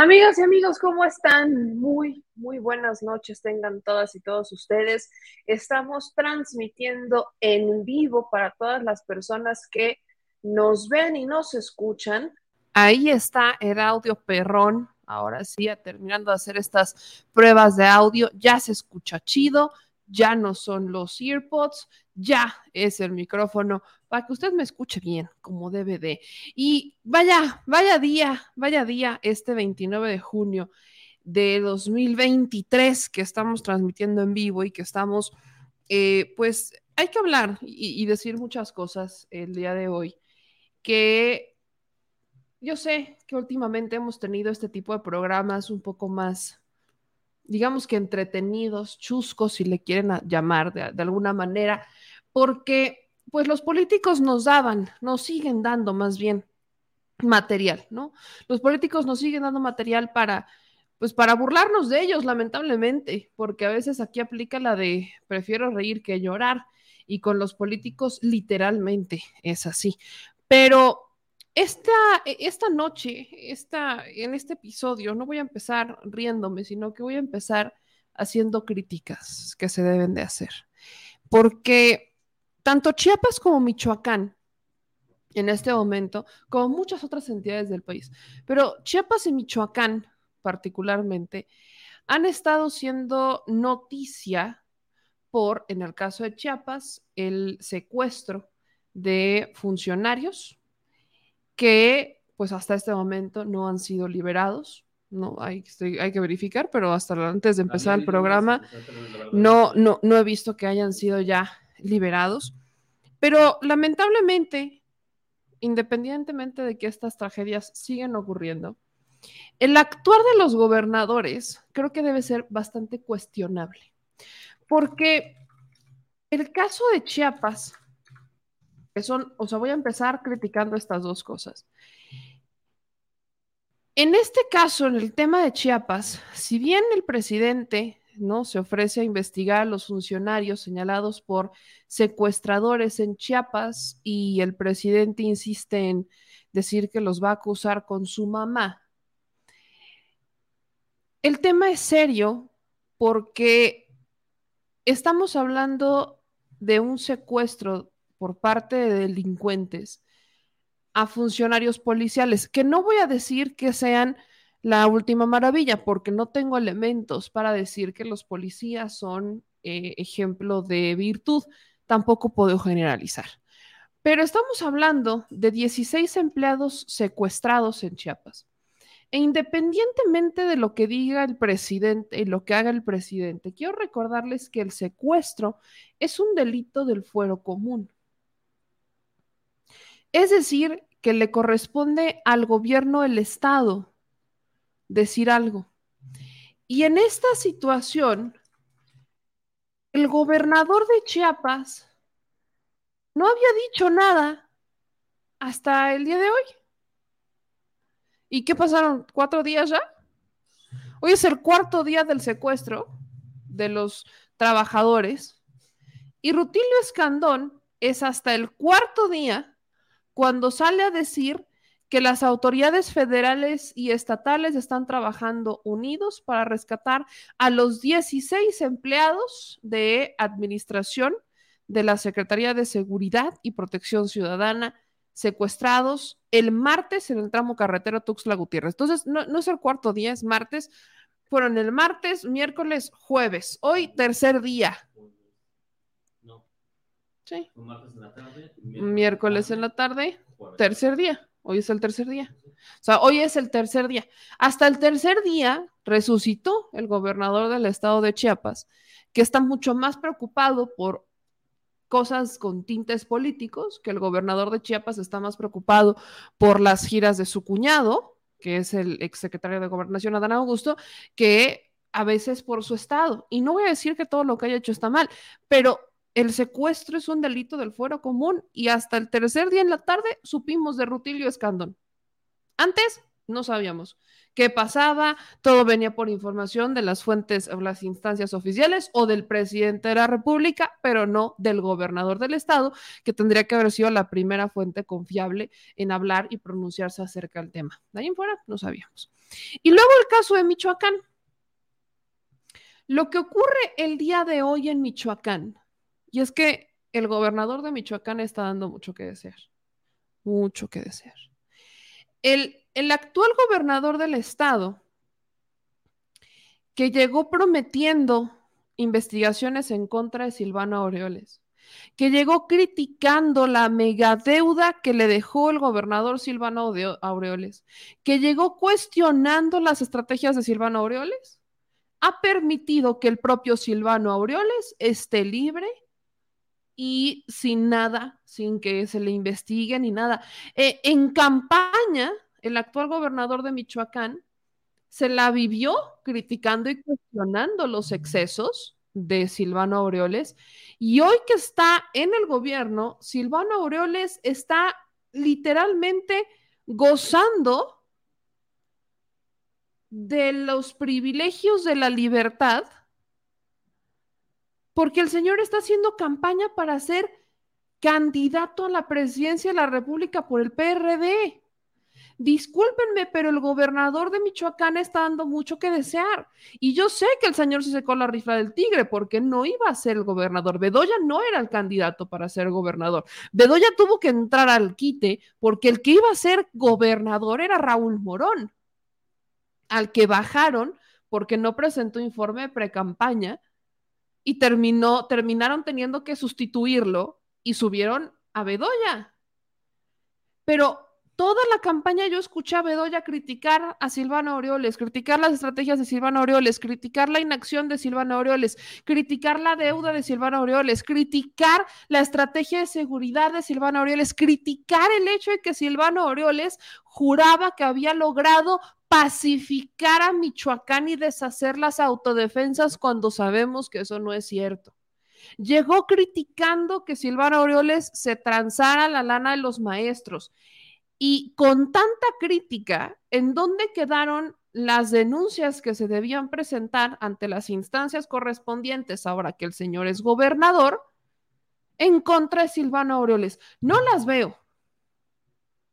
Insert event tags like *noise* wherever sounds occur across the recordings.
Amigas y amigos, ¿cómo están? Muy, muy buenas noches tengan todas y todos ustedes. Estamos transmitiendo en vivo para todas las personas que nos ven y nos escuchan. Ahí está el audio perrón. Ahora sí, terminando de hacer estas pruebas de audio, ya se escucha chido, ya no son los earpods, ya es el micrófono para que usted me escuche bien, como debe de. Y vaya, vaya día, vaya día, este 29 de junio de 2023 que estamos transmitiendo en vivo y que estamos, eh, pues hay que hablar y, decir muchas cosas el día de hoy, que yo sé que últimamente hemos tenido este tipo de programas un poco más digamos que entretenidos, chuscos, si le quieren llamar de, alguna manera, porque pues los políticos nos daban, nos siguen dando más bien material, ¿no? Los políticos nos siguen dando material para, pues para burlarnos de ellos, lamentablemente, porque a veces aquí aplica la de prefiero reír que llorar, y con los políticos literalmente es así. Pero esta, esta noche, esta, en este episodio, no voy a empezar riéndome, sino que voy a empezar haciendo críticas que se deben de hacer. Porque tanto Chiapas como Michoacán, en este momento, como muchas otras entidades del país, pero Chiapas y Michoacán particularmente, han estado siendo noticia por, en el caso de Chiapas, el secuestro de funcionarios que pues hasta este momento no han sido liberados. No, hay, hay que verificar, pero hasta antes de empezar el programa no, no, no he visto que hayan sido ya liberados. Pero lamentablemente, independientemente de que estas tragedias siguen ocurriendo, el actuar de los gobernadores creo que debe ser bastante cuestionable, porque el caso de Chiapas son, o sea, voy a empezar criticando estas dos cosas. En este caso, en el tema de Chiapas, si bien el presidente no se ofrece a investigar a los funcionarios señalados por secuestradores en Chiapas y el presidente insiste en decir que los va a acusar con su mamá. El tema es serio porque estamos hablando de un secuestro por parte de delincuentes a funcionarios policiales, que no voy a decir que sean la última maravilla, porque no tengo elementos para decir que los policías son eh, ejemplo de virtud, tampoco puedo generalizar. Pero estamos hablando de 16 empleados secuestrados en Chiapas. E independientemente de lo que diga el presidente y lo que haga el presidente, quiero recordarles que el secuestro es un delito del fuero común. Es decir, que le corresponde al gobierno del Estado decir algo. Y en esta situación, el gobernador de Chiapas no había dicho nada hasta el día de hoy. ¿Y qué pasaron? ¿Cuatro días ya? Hoy es el cuarto día del secuestro de los trabajadores y Rutilio Escandón es hasta el cuarto día cuando sale a decir que las autoridades federales y estatales están trabajando unidos para rescatar a los 16 empleados de administración de la Secretaría de Seguridad y Protección Ciudadana secuestrados el martes en el tramo carretero Tuxtla Gutiérrez. Entonces, no, no es el cuarto día, es martes. Fueron el martes, miércoles, jueves. Hoy, tercer día. Sí. Miércoles en la tarde, tercer día. Hoy es el tercer día. O sea, hoy es el tercer día. Hasta el tercer día resucitó el gobernador del estado de Chiapas, que está mucho más preocupado por cosas con tintes políticos, que el gobernador de Chiapas está más preocupado por las giras de su cuñado, que es el exsecretario de Gobernación Adán Augusto, que a veces por su estado. Y no voy a decir que todo lo que haya hecho está mal, pero el secuestro es un delito del fuero común y hasta el tercer día en la tarde supimos de Rutilio Escandón. Antes, no sabíamos qué pasaba, todo venía por información de las fuentes o las instancias oficiales o del presidente de la República, pero no del gobernador del estado, que tendría que haber sido la primera fuente confiable en hablar y pronunciarse acerca del tema. De ahí en fuera, no sabíamos. Y luego el caso de Michoacán. Lo que ocurre el día de hoy en Michoacán, y es que el gobernador de Michoacán está dando mucho que desear, mucho que desear. El, actual gobernador del estado, que llegó prometiendo investigaciones en contra de Silvano Aureoles, que llegó criticando la megadeuda que le dejó el gobernador Silvano Aureoles, que llegó cuestionando las estrategias de Silvano Aureoles, ha permitido que el propio Silvano Aureoles esté libre y sin nada, sin que se le investigue ni nada. Eh, en campaña, el actual gobernador de Michoacán se la vivió criticando y cuestionando los excesos de Silvano Aureoles. Y hoy que está en el gobierno, Silvano Aureoles está literalmente gozando de los privilegios de la libertad porque el señor está haciendo campaña para ser candidato a la presidencia de la República por el PRD. Discúlpenme, pero el gobernador de Michoacán está dando mucho que desear. Y yo sé que el señor se secó la rifla del tigre porque no iba a ser el gobernador. Bedoya no era el candidato para ser gobernador. Bedoya tuvo que entrar al quite porque el que iba a ser gobernador era Raúl Morón, al que bajaron porque no presentó informe de pre-campaña y terminó, terminaron teniendo que sustituirlo y subieron a Bedoya. Pero toda la campaña yo escuché a Bedoya criticar a Silvano Aureoles, criticar las estrategias de Silvano Aureoles, criticar la inacción de Silvano Aureoles, criticar la deuda de Silvano Aureoles, criticar la estrategia de seguridad de Silvano Aureoles, criticar el hecho de que Silvano Aureoles juraba que había logrado pacificar a Michoacán y deshacer las autodefensas cuando sabemos que eso no es cierto. Llegó criticando que Silvano Aureoles se transara la lana de los maestros. Y con tanta crítica, ¿en dónde quedaron las denuncias que se debían presentar ante las instancias correspondientes ahora que el señor es gobernador en contra de Silvano Aureoles? No las veo.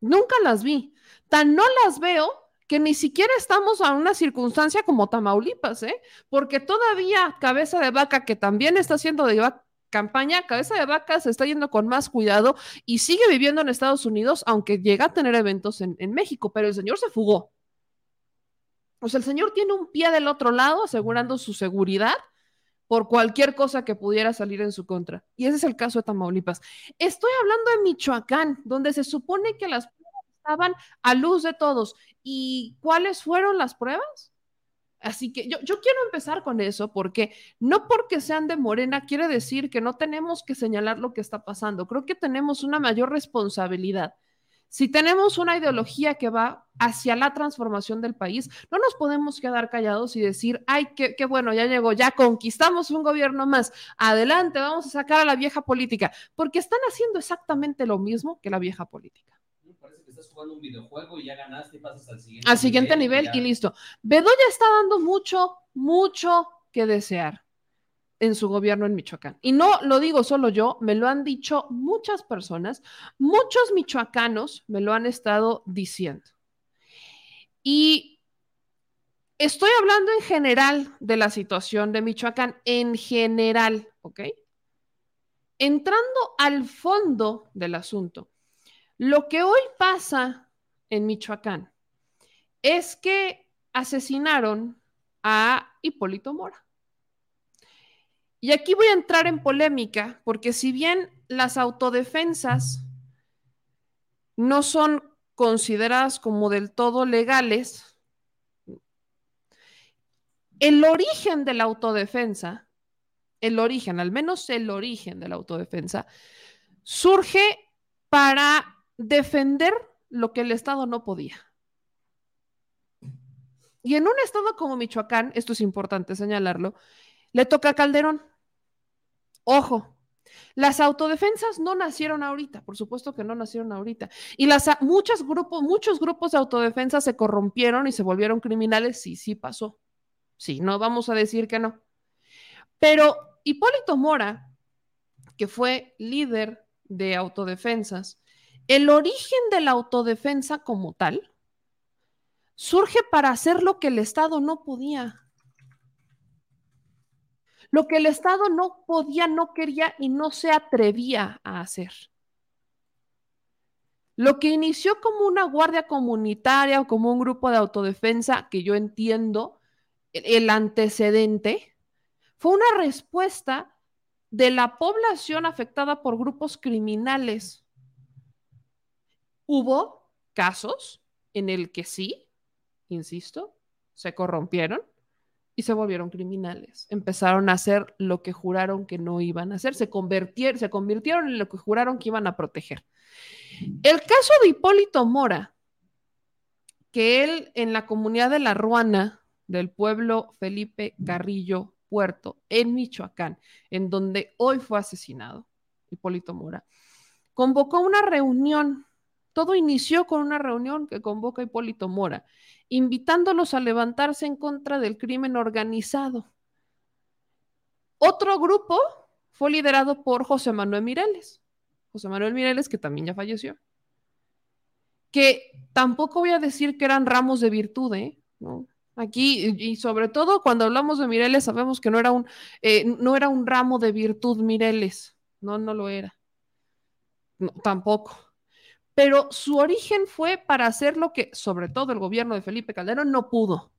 Nunca las vi. Tan no las veo que ni siquiera estamos a una circunstancia como Tamaulipas, ¿eh? Porque todavía Cabeza de Vaca, que también está haciendo de campaña, Cabeza de Vaca se está yendo con más cuidado y sigue viviendo en Estados Unidos, aunque llega a tener eventos en, México, pero el señor se fugó. O sea, el señor tiene un pie del otro lado asegurando su seguridad por cualquier cosa que pudiera salir en su contra. Y ese es el caso de Tamaulipas. Estoy hablando de Michoacán, donde se supone que las estaban a luz de todos. ¿Y cuáles fueron las pruebas? Así que yo, yo, quiero empezar con eso porque no porque sean de Morena quiere decir que no tenemos que señalar lo que está pasando. Creo que tenemos una mayor responsabilidad. Si tenemos una ideología que va hacia la transformación del país, no nos podemos quedar callados y decir, ay, qué, qué bueno, ya llegó, ya conquistamos un gobierno más, adelante, vamos a sacar a la vieja política, porque están haciendo exactamente lo mismo que la vieja política estás jugando un videojuego y ya ganaste y pasas al siguiente, al siguiente nivel, y, listo. Bedoya está dando mucho, mucho que desear en su gobierno en Michoacán. Y no lo digo solo yo, me lo han dicho muchas personas, muchos michoacanos me lo han estado diciendo. Y estoy hablando en general de la situación de Michoacán, en general, ¿ok? Entrando al fondo del asunto, lo que hoy pasa en Michoacán es que asesinaron a Hipólito Mora. Y aquí voy a entrar en polémica, porque si bien las autodefensas no son consideradas como del todo legales, el origen de la autodefensa, el origen, al menos el origen de la autodefensa, surge para defender lo que el Estado no podía. Y en un estado como Michoacán, esto es importante señalarlo, le toca a Calderón. Ojo, Las autodefensas no nacieron ahorita, por supuesto que no nacieron ahorita. Y las, muchos, grupos, muchos grupos de autodefensa se corrompieron y se volvieron criminales, sí, sí pasó. Sí, no vamos a decir que no. Pero Hipólito Mora, que fue líder de autodefensas, el origen de la autodefensa como tal surge para hacer lo que el Estado no podía. Lo que el Estado no podía, no quería y no se atrevía a hacer. Lo que inició como una guardia comunitaria o como un grupo de autodefensa, que yo entiendo el antecedente, fue una respuesta de la población afectada por grupos criminales. Hubo casos en el que sí, insisto, se corrompieron y se volvieron criminales. Empezaron a hacer lo que juraron que no iban a hacer, se, se convirtieron en lo que juraron que iban a proteger. El caso de Hipólito Mora, que él en la comunidad de La Ruana, del pueblo Felipe Carrillo Puerto, en Michoacán, en donde hoy fue asesinado Hipólito Mora, convocó una reunión. Todo inició con una reunión que convoca Hipólito Mora, invitándolos a levantarse en contra del crimen organizado. Otro grupo fue liderado por José Manuel Mireles. José Manuel Mireles, que también ya falleció. Que tampoco voy a decir que eran ramos de virtud, ¿eh? ¿No? Aquí, y sobre todo cuando hablamos de Mireles, sabemos que no era un, eh, no era un ramo de virtud Mireles, no, no lo era. tampoco. Pero su origen fue para hacer lo que, sobre todo, el gobierno de Felipe Calderón no pudo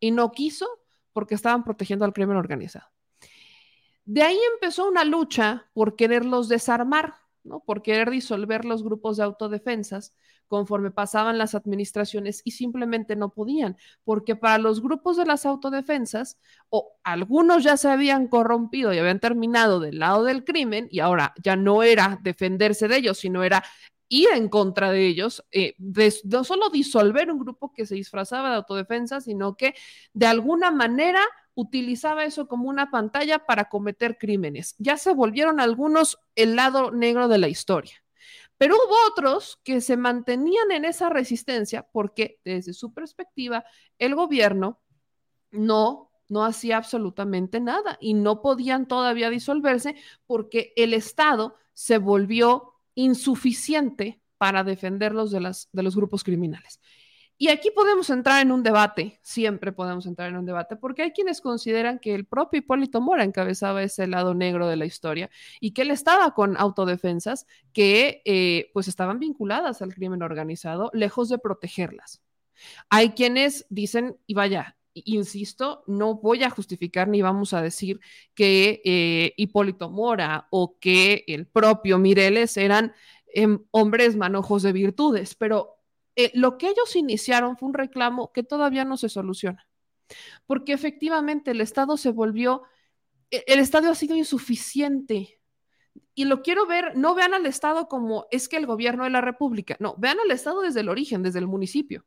y no quiso porque estaban protegiendo al crimen organizado. De ahí empezó una lucha por quererlos desarmar, ¿no? por querer disolver los grupos de autodefensas, conforme pasaban las administraciones y simplemente no podían, porque para los grupos de las autodefensas, o algunos ya se habían corrompido y habían terminado del lado del crimen y ahora ya no era defenderse de ellos, sino era ir en contra de ellos, eh, no solo disolver un grupo que se disfrazaba de autodefensa, sino que de alguna manera utilizaba eso como una pantalla para cometer crímenes. Ya se volvieron algunos el lado negro de la historia. Pero hubo otros que se mantenían en esa resistencia porque desde su perspectiva el gobierno no no hacía absolutamente nada y no podían todavía disolverse porque el Estado se volvió insuficiente para defenderlos de, las, de los grupos criminales. Y aquí podemos entrar en un debate, siempre podemos entrar en un debate, porque hay quienes consideran que el propio Hipólito Mora encabezaba ese lado negro de la historia y que él estaba con autodefensas que eh, pues estaban vinculadas al crimen organizado, lejos de protegerlas. Hay quienes dicen, y vaya, insisto, no voy a justificar ni vamos a decir que eh, Hipólito Mora o que el propio Mireles eran em, hombres manojos de virtudes, pero eh, lo que ellos iniciaron fue un reclamo que todavía no se soluciona, porque efectivamente el Estado se volvió, e, el Estado ha sido insuficiente. Y lo quiero ver, no vean al Estado como es que el gobierno de la República, no, vean al Estado desde el origen, desde el municipio.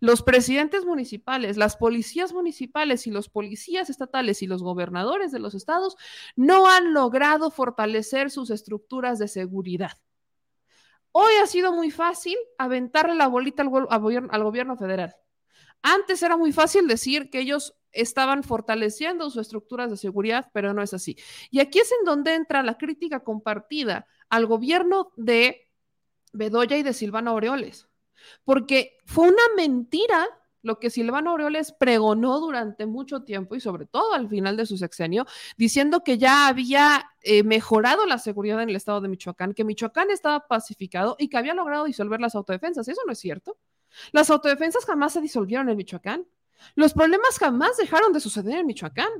Los presidentes municipales, las policías municipales y los policías estatales y los gobernadores de los estados no han logrado fortalecer sus estructuras de seguridad. Hoy ha sido muy fácil aventarle la bolita al, gobierno, federal. Antes era muy fácil decir que ellos estaban fortaleciendo sus estructuras de seguridad, pero no es así. Y aquí es en donde entra la crítica compartida al gobierno de Bedoya y de Silvano Aureoles, porque fue una mentira lo que Silvano Aureoles pregonó durante mucho tiempo y sobre todo al final de su sexenio, diciendo que ya había eh, mejorado la seguridad en el estado de Michoacán, que Michoacán estaba pacificado y que había logrado disolver las autodefensas. Eso no es cierto. Las autodefensas jamás se disolvieron en Michoacán. Los problemas jamás dejaron de suceder en Michoacán.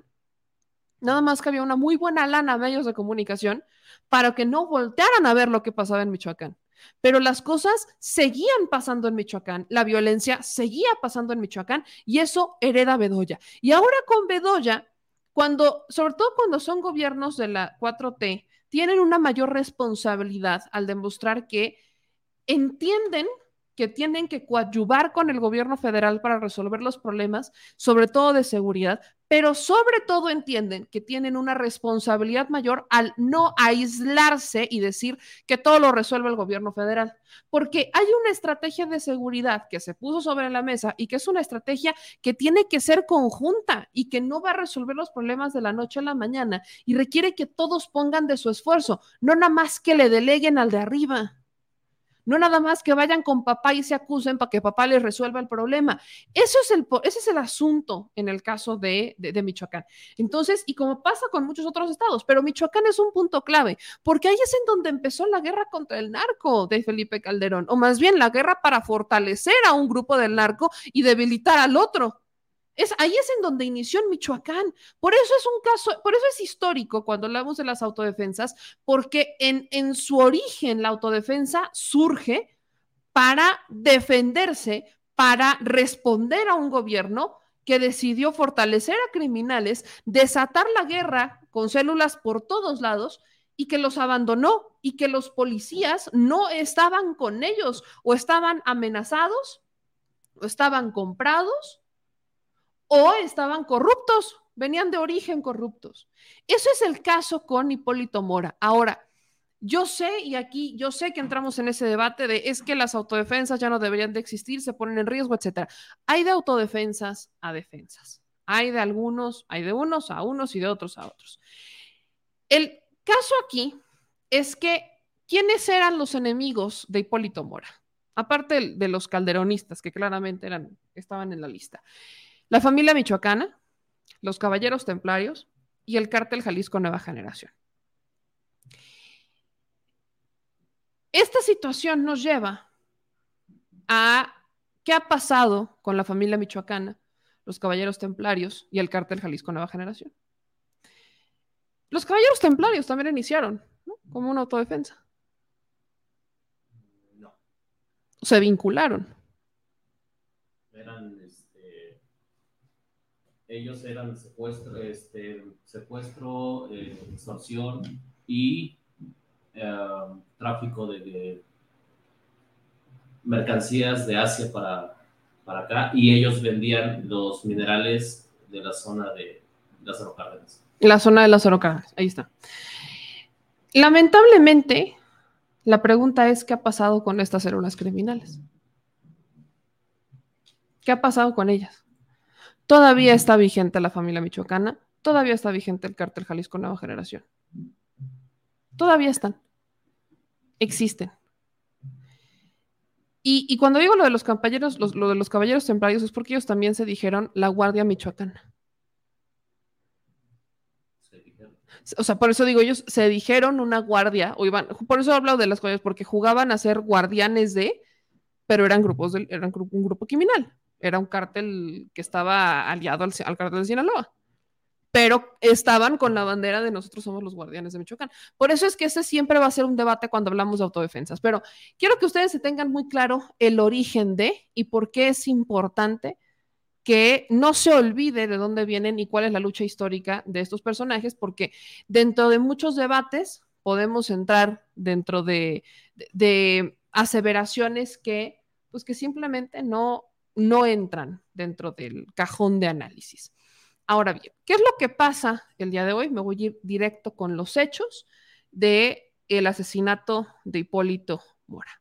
Nada más que había una muy buena lana a medios de comunicación para que no voltearan a ver lo que pasaba en Michoacán. Pero las cosas seguían pasando en Michoacán, la violencia seguía pasando en Michoacán y eso hereda Bedoya. Y ahora con Bedoya, cuando, sobre todo cuando son gobiernos de la 4T, tienen una mayor responsabilidad al demostrar que entienden que tienen que coadyuvar con el gobierno federal para resolver los problemas, sobre todo de seguridad, pero sobre todo entienden que tienen una responsabilidad mayor al no aislarse y decir que todo lo resuelve el gobierno federal, porque hay una estrategia de seguridad que se puso sobre la mesa y que es una estrategia que tiene que ser conjunta y que no va a resolver los problemas de la noche a la mañana y requiere que todos pongan de su esfuerzo, no nada más que le deleguen al de arriba. No nada más que vayan con papá y se acusen para que papá les resuelva el problema. Eso es el, ese es el asunto en el caso de, de, Michoacán. Entonces, y como pasa con muchos otros estados, pero Michoacán es un punto clave, porque ahí es en donde empezó la guerra contra el narco de Felipe Calderón, o más bien la guerra para fortalecer a un grupo del narco y debilitar al otro. Es, ahí es en donde inició en Michoacán. Por eso es un caso, por eso es histórico cuando hablamos de las autodefensas, porque en, en su origen la autodefensa surge para defenderse, para responder a un gobierno que decidió fortalecer a criminales, desatar la guerra con células por todos lados y que los abandonó y que los policías no estaban con ellos o estaban amenazados o estaban comprados o estaban corruptos, venían de origen corruptos. Eso es el caso con Hipólito Mora. Ahora, yo sé, y aquí yo sé que entramos en ese debate de es que las autodefensas ya no deberían de existir, se ponen en riesgo, etcétera. Hay de autodefensas a defensas. Hay de algunos, hay de unos a unos y de otros a otros. El caso aquí es que, ¿quiénes eran los enemigos de Hipólito Mora? Aparte de los calderonistas, que claramente eran, estaban en la lista la familia michoacana, los caballeros templarios y el cártel Jalisco Nueva Generación. Esta situación nos lleva a qué ha pasado con la familia michoacana, los caballeros templarios y el cártel Jalisco Nueva Generación. Los caballeros templarios también iniciaron como una autodefensa. No. Se vincularon. Eran ellos eran secuestro, este, secuestro eh, extorsión y eh, tráfico de, mercancías de Asia para, para acá y ellos vendían los minerales de la zona de las Cárdenas. La zona de las Cárdenas, ahí está. Lamentablemente, la pregunta es, ¿qué ha pasado con estas células criminales? ¿Qué ha pasado con ellas? Todavía está vigente la familia michoacana, todavía está vigente el cártel Jalisco Nueva Generación. Todavía están. Existen. Y, cuando digo lo de los caballeros, lo de los caballeros templarios es porque ellos también se dijeron la Guardia Michoacana. O sea, por eso digo, ellos se dijeron una guardia, o iban, por eso he hablado de las cosas, porque jugaban a ser guardianes de, pero eran grupos, de, eran un grupo criminal era un cártel que estaba aliado al, cártel de Sinaloa pero estaban con la bandera de nosotros somos los guardianes de Michoacán. Por eso es que ese siempre va a ser un debate cuando hablamos de autodefensas, pero quiero que ustedes se tengan muy claro el origen de y por qué es importante que no se olvide de dónde vienen y cuál es la lucha histórica de estos personajes, porque dentro de muchos debates podemos entrar dentro de, de aseveraciones que, pues que simplemente no, no entran dentro del cajón de análisis. Ahora bien, ¿qué es lo que pasa el día de hoy? Me voy a ir directo con los hechos del el asesinato de Hipólito Mora.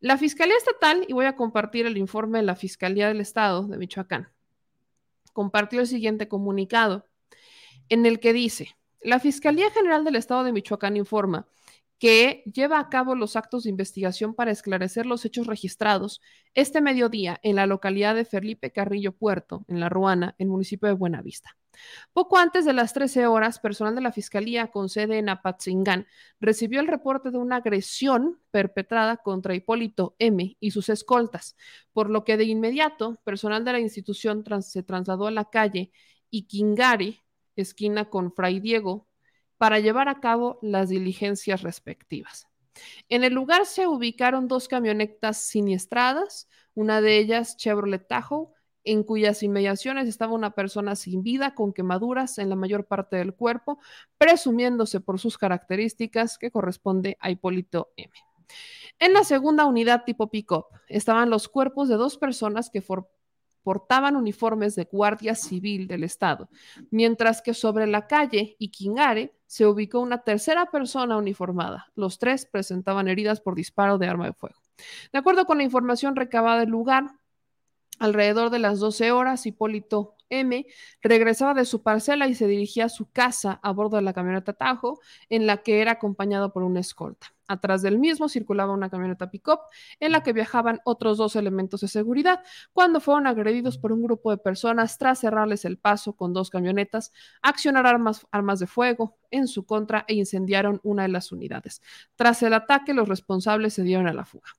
La Fiscalía Estatal, y voy a compartir el informe de la Fiscalía del Estado de Michoacán, compartió el siguiente comunicado en el que dice, la Fiscalía General del Estado de Michoacán informa que lleva a cabo los actos de investigación para esclarecer los hechos registrados este mediodía en la localidad de Felipe Carrillo Puerto, en La Ruana, el municipio de Buenavista. Poco antes de las 13 horas, personal de la Fiscalía con sede en Apatzingán recibió el reporte de una agresión perpetrada contra Hipólito M. y sus escoltas, por lo que de inmediato personal de la institución se trasladó a la calle Iquingari, esquina con Fray Diego, para llevar a cabo las diligencias respectivas. En el lugar se ubicaron dos camionetas siniestradas, una de ellas Chevrolet Tahoe, en cuyas inmediaciones estaba una persona sin vida con quemaduras en la mayor parte del cuerpo, presumiéndose por sus características que corresponde a Hipólito M. En la segunda unidad tipo pick-up estaban los cuerpos de dos personas que portaban uniformes de guardia civil del Estado, mientras que sobre la calle Iquingare se ubicó una tercera persona uniformada. Los tres presentaban heridas por disparo de arma de fuego. De acuerdo con la información recabada del lugar, alrededor de las 12 horas, Hipólito M regresaba de su parcela y se dirigía a su casa a bordo de la camioneta Tajo, en la que era acompañado por una escolta. Atrás del mismo circulaba una camioneta pick-up en la que viajaban otros dos elementos de seguridad cuando fueron agredidos por un grupo de personas tras cerrarles el paso con dos camionetas, accionaron armas, armas de fuego en su contra e incendiaron una de las unidades. Tras el ataque, los responsables se dieron a la fuga.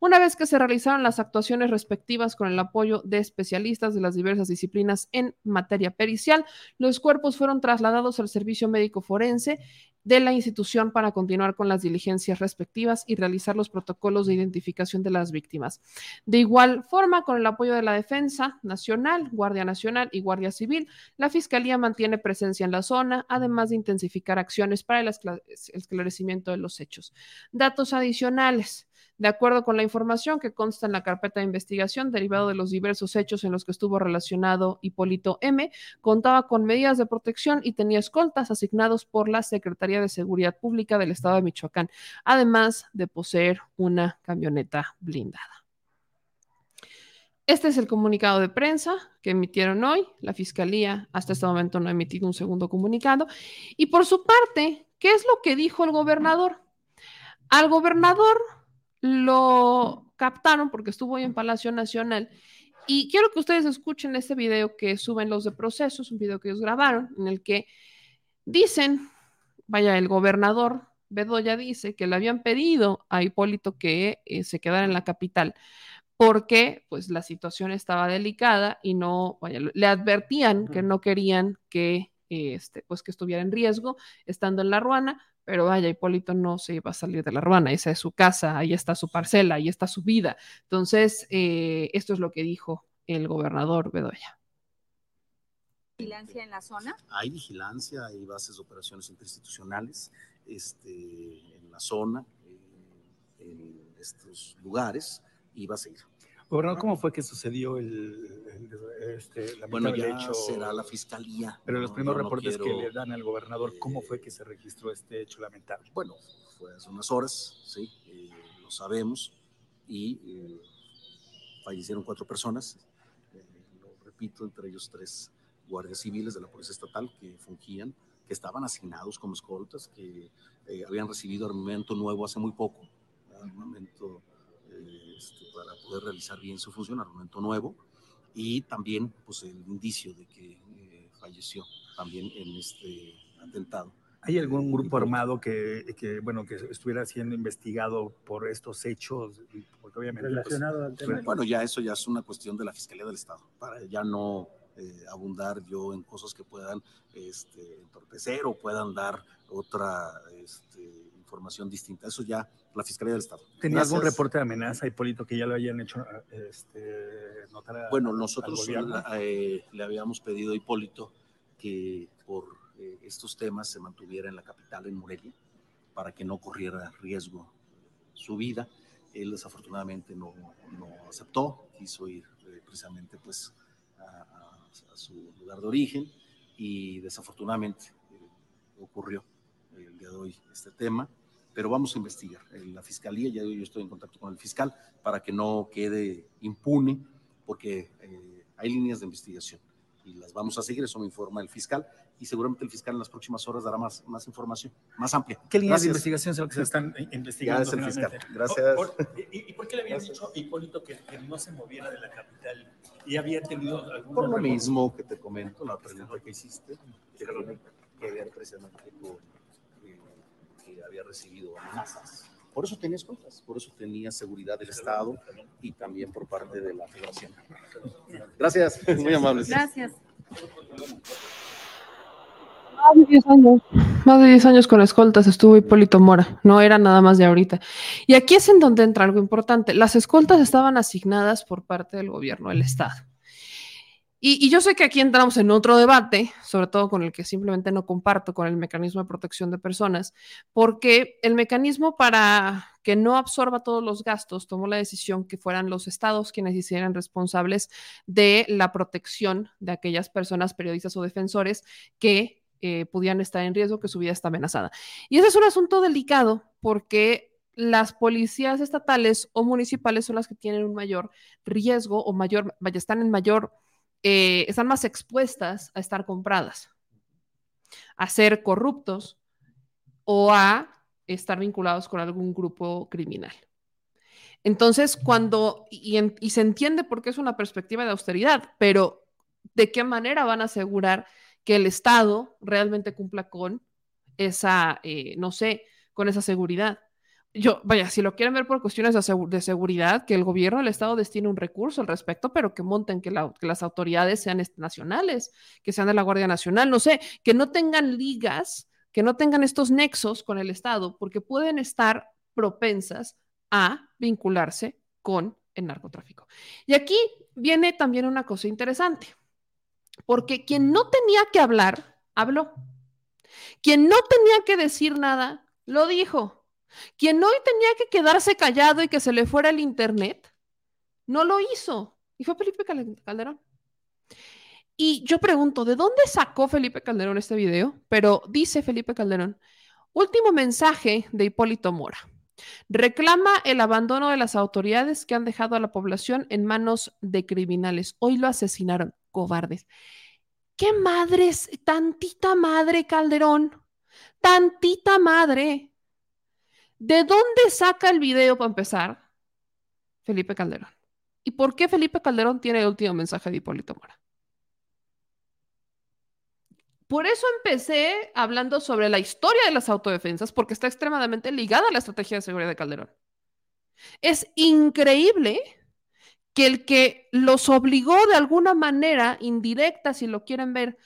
Una vez que se realizaron las actuaciones respectivas con el apoyo de especialistas de las diversas disciplinas en materia pericial, los cuerpos fueron trasladados al servicio médico forense de la institución para continuar con las diligencias respectivas y realizar los protocolos de identificación de las víctimas. De igual forma, con el apoyo de la Defensa Nacional, Guardia Nacional y Guardia Civil, la Fiscalía mantiene presencia en la zona, además de intensificar acciones para el esclarecimiento de los hechos. Datos adicionales. De acuerdo con la información que consta en la carpeta de investigación derivado de los diversos hechos en los que estuvo relacionado Hipólito M, contaba con medidas de protección y tenía escoltas asignados por la Secretaría de Seguridad Pública del Estado de Michoacán, además de poseer una camioneta blindada. Este es el comunicado de prensa que emitieron hoy. La Fiscalía hasta este momento no ha emitido un segundo comunicado. Y por su parte, ¿qué es lo que dijo el gobernador? Al gobernador lo captaron porque estuvo hoy en Palacio Nacional. Y quiero que ustedes escuchen este video que suben los de procesos, un video que ellos grabaron, en el que dicen, vaya, el gobernador Bedoya dice que le habían pedido a Hipólito que eh, se quedara en la capital porque pues la situación estaba delicada y no, vaya, le advertían que no querían que, este, pues que estuviera en riesgo estando en la Ruana, pero vaya, Hipólito no se iba a salir de la ruana, esa es su casa, ahí está su parcela, ahí está su vida. Entonces, eh, esto es lo que dijo el gobernador Bedoya. ¿Vigilancia en la zona? Hay vigilancia, hay bases de operaciones interinstitucionales este, en la zona, eh, en estos lugares, y va a seguir. Gobernador, ¿cómo fue que sucedió el, este, bueno, ya hecho, será la fiscalía. Pero los primeros reportes que le dan al gobernador, ¿cómo fue que se registró este hecho lamentable? Bueno, fue hace unas horas, sí, eh, lo sabemos, y eh, fallecieron cuatro personas, eh, lo repito, entre ellos tres guardias civiles de la Policía Estatal que fungían, que estaban asignados como escoltas, que habían recibido armamento nuevo hace muy poco, armamento este, para poder realizar bien su función, armamento nuevo, y también pues el indicio de que eh, falleció también en este atentado. ¿Hay algún grupo armado que, que, bueno, que estuviera siendo investigado por estos hechos? Porque obviamente, pues, Relacionado al tema. Bueno, ya eso ya es una cuestión de la Fiscalía del Estado, para ya no eh, abundar yo en cosas que puedan este, entorpecer o puedan dar otra este, información distinta. Eso ya la Fiscalía del Estado. ¿Tenía algún reporte de amenaza, Hipólito, que ya lo hayan hecho este, notar Bueno, nosotros eh, le habíamos pedido a Hipólito que por eh, estos temas se mantuviera en la capital, en Morelia, para que no corriera riesgo su vida. Él desafortunadamente no, no aceptó, quiso ir eh, precisamente pues a, a, su lugar de origen y desafortunadamente ocurrió el día de hoy este tema pero vamos a investigar. La fiscalía, ya yo estoy en contacto con el fiscal para que no quede impune, porque eh, hay líneas de investigación y las vamos a seguir, eso me informa el fiscal y seguramente el fiscal en las próximas horas dará más, más información, más amplia. ¿Qué líneas de investigación son las que se están investigando? Gracias, el fiscal. Gracias. y, por qué le habían dicho a Hipólito que, no se moviera de la capital y había tenido algún Por lo mismo que te comento, la pregunta que hiciste, que que ver precisamente con había recibido amenazas. Por eso tenía escoltas, por eso tenía seguridad del Estado y también por parte de la Federación. Gracias, muy amables. Gracias. Más de 10 años, más de 10 años con escoltas estuvo Hipólito Mora, no era nada más de ahorita. Y aquí es en donde entra algo importante. Las escoltas estaban asignadas por parte del gobierno del Estado. Y, yo sé que aquí entramos en otro debate, sobre todo con el que simplemente no comparto con el mecanismo de protección de personas, porque el mecanismo para que no absorba todos los gastos tomó la decisión que fueran los estados quienes hicieran responsables de la protección de aquellas personas, periodistas o defensores que eh, pudieran estar en riesgo, que su vida está amenazada. Y ese es un asunto delicado porque las policías estatales o municipales son las que tienen un mayor riesgo o mayor, vaya, están en mayor eh, están más expuestas a estar compradas, a ser corruptos o a estar vinculados con algún grupo criminal. Entonces, cuando, y, se entiende por qué es una perspectiva de austeridad, pero ¿de qué manera van a asegurar que el Estado realmente cumpla con esa, eh, no sé, con esa seguridad? Yo, vaya, si lo quieren ver por cuestiones de, seguridad, que el gobierno del Estado destine un recurso al respecto, pero que monten que, las autoridades sean nacionales, que sean de la Guardia Nacional, no sé, que no tengan ligas, que no tengan estos nexos con el Estado, porque pueden estar propensas a vincularse con el narcotráfico. Y aquí viene también una cosa interesante, porque quien no tenía que hablar, habló. Quien no tenía que decir nada, lo dijo. Quien hoy tenía que quedarse callado y que se le fuera el Internet, no lo hizo. Y fue Felipe Calderón. Y yo pregunto, ¿de dónde sacó Felipe Calderón este video? Pero dice Felipe Calderón, último mensaje de Hipólito Mora. Reclama el abandono de las autoridades que han dejado a la población en manos de criminales. Hoy lo asesinaron, cobardes. ¿Qué madres? Tantita madre, Calderón. Tantita madre. ¿De dónde saca el video para empezar? Felipe Calderón. ¿Y por qué Felipe Calderón tiene el último mensaje de Hipólito Mora? Por eso empecé hablando sobre la historia de las autodefensas, porque está extremadamente ligada a la estrategia de seguridad de Calderón. Es increíble que el que los obligó de alguna manera indirecta, si lo quieren ver,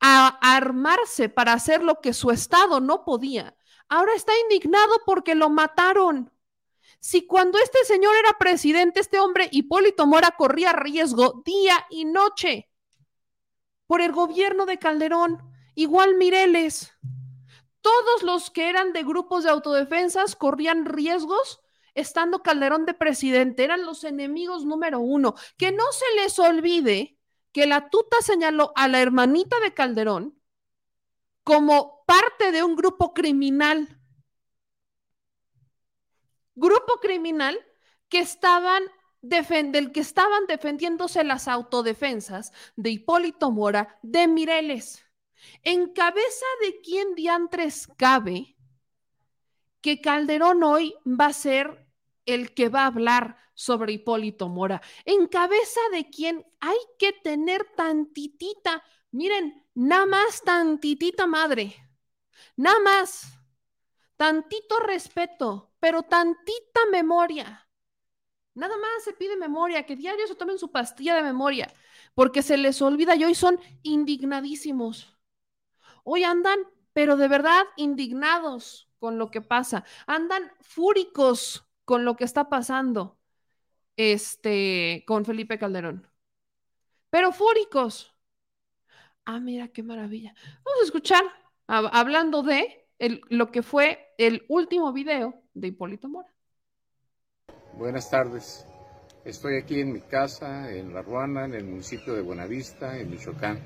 a armarse para hacer lo que su Estado no podía, ahora está indignado porque lo mataron. Si cuando este señor era presidente, este hombre Hipólito Mora corría riesgo día y noche por el gobierno de Calderón, igual Mireles. Todos los que eran de grupos de autodefensas corrían riesgos estando Calderón de presidente, eran los enemigos número uno. Que no se les olvide que la tuta señaló a la hermanita de Calderón como parte de un grupo criminal. Grupo criminal que estaban del que estaban defendiéndose las autodefensas de Hipólito Mora, de Mireles. En cabeza de quién diantres cabe que Calderón hoy va a ser el que va a hablar sobre Hipólito Mora. En cabeza de quién hay que tener tantitita, miren, nada más tantitita madre Nada más. Tantito respeto, pero tantita memoria. Nada más se pide memoria, que diario se tomen su pastilla de memoria, porque se les olvida y hoy son indignadísimos. Hoy andan, pero de verdad indignados con lo que pasa. Andan fúricos con lo que está pasando este, con Felipe Calderón. Pero fúricos. Ah, mira qué maravilla. Vamos a escuchar hablando de lo que fue el último video de Hipólito Mora. Buenas tardes. Estoy aquí en mi casa, en La Ruana, en el municipio de Buenavista, en Michoacán,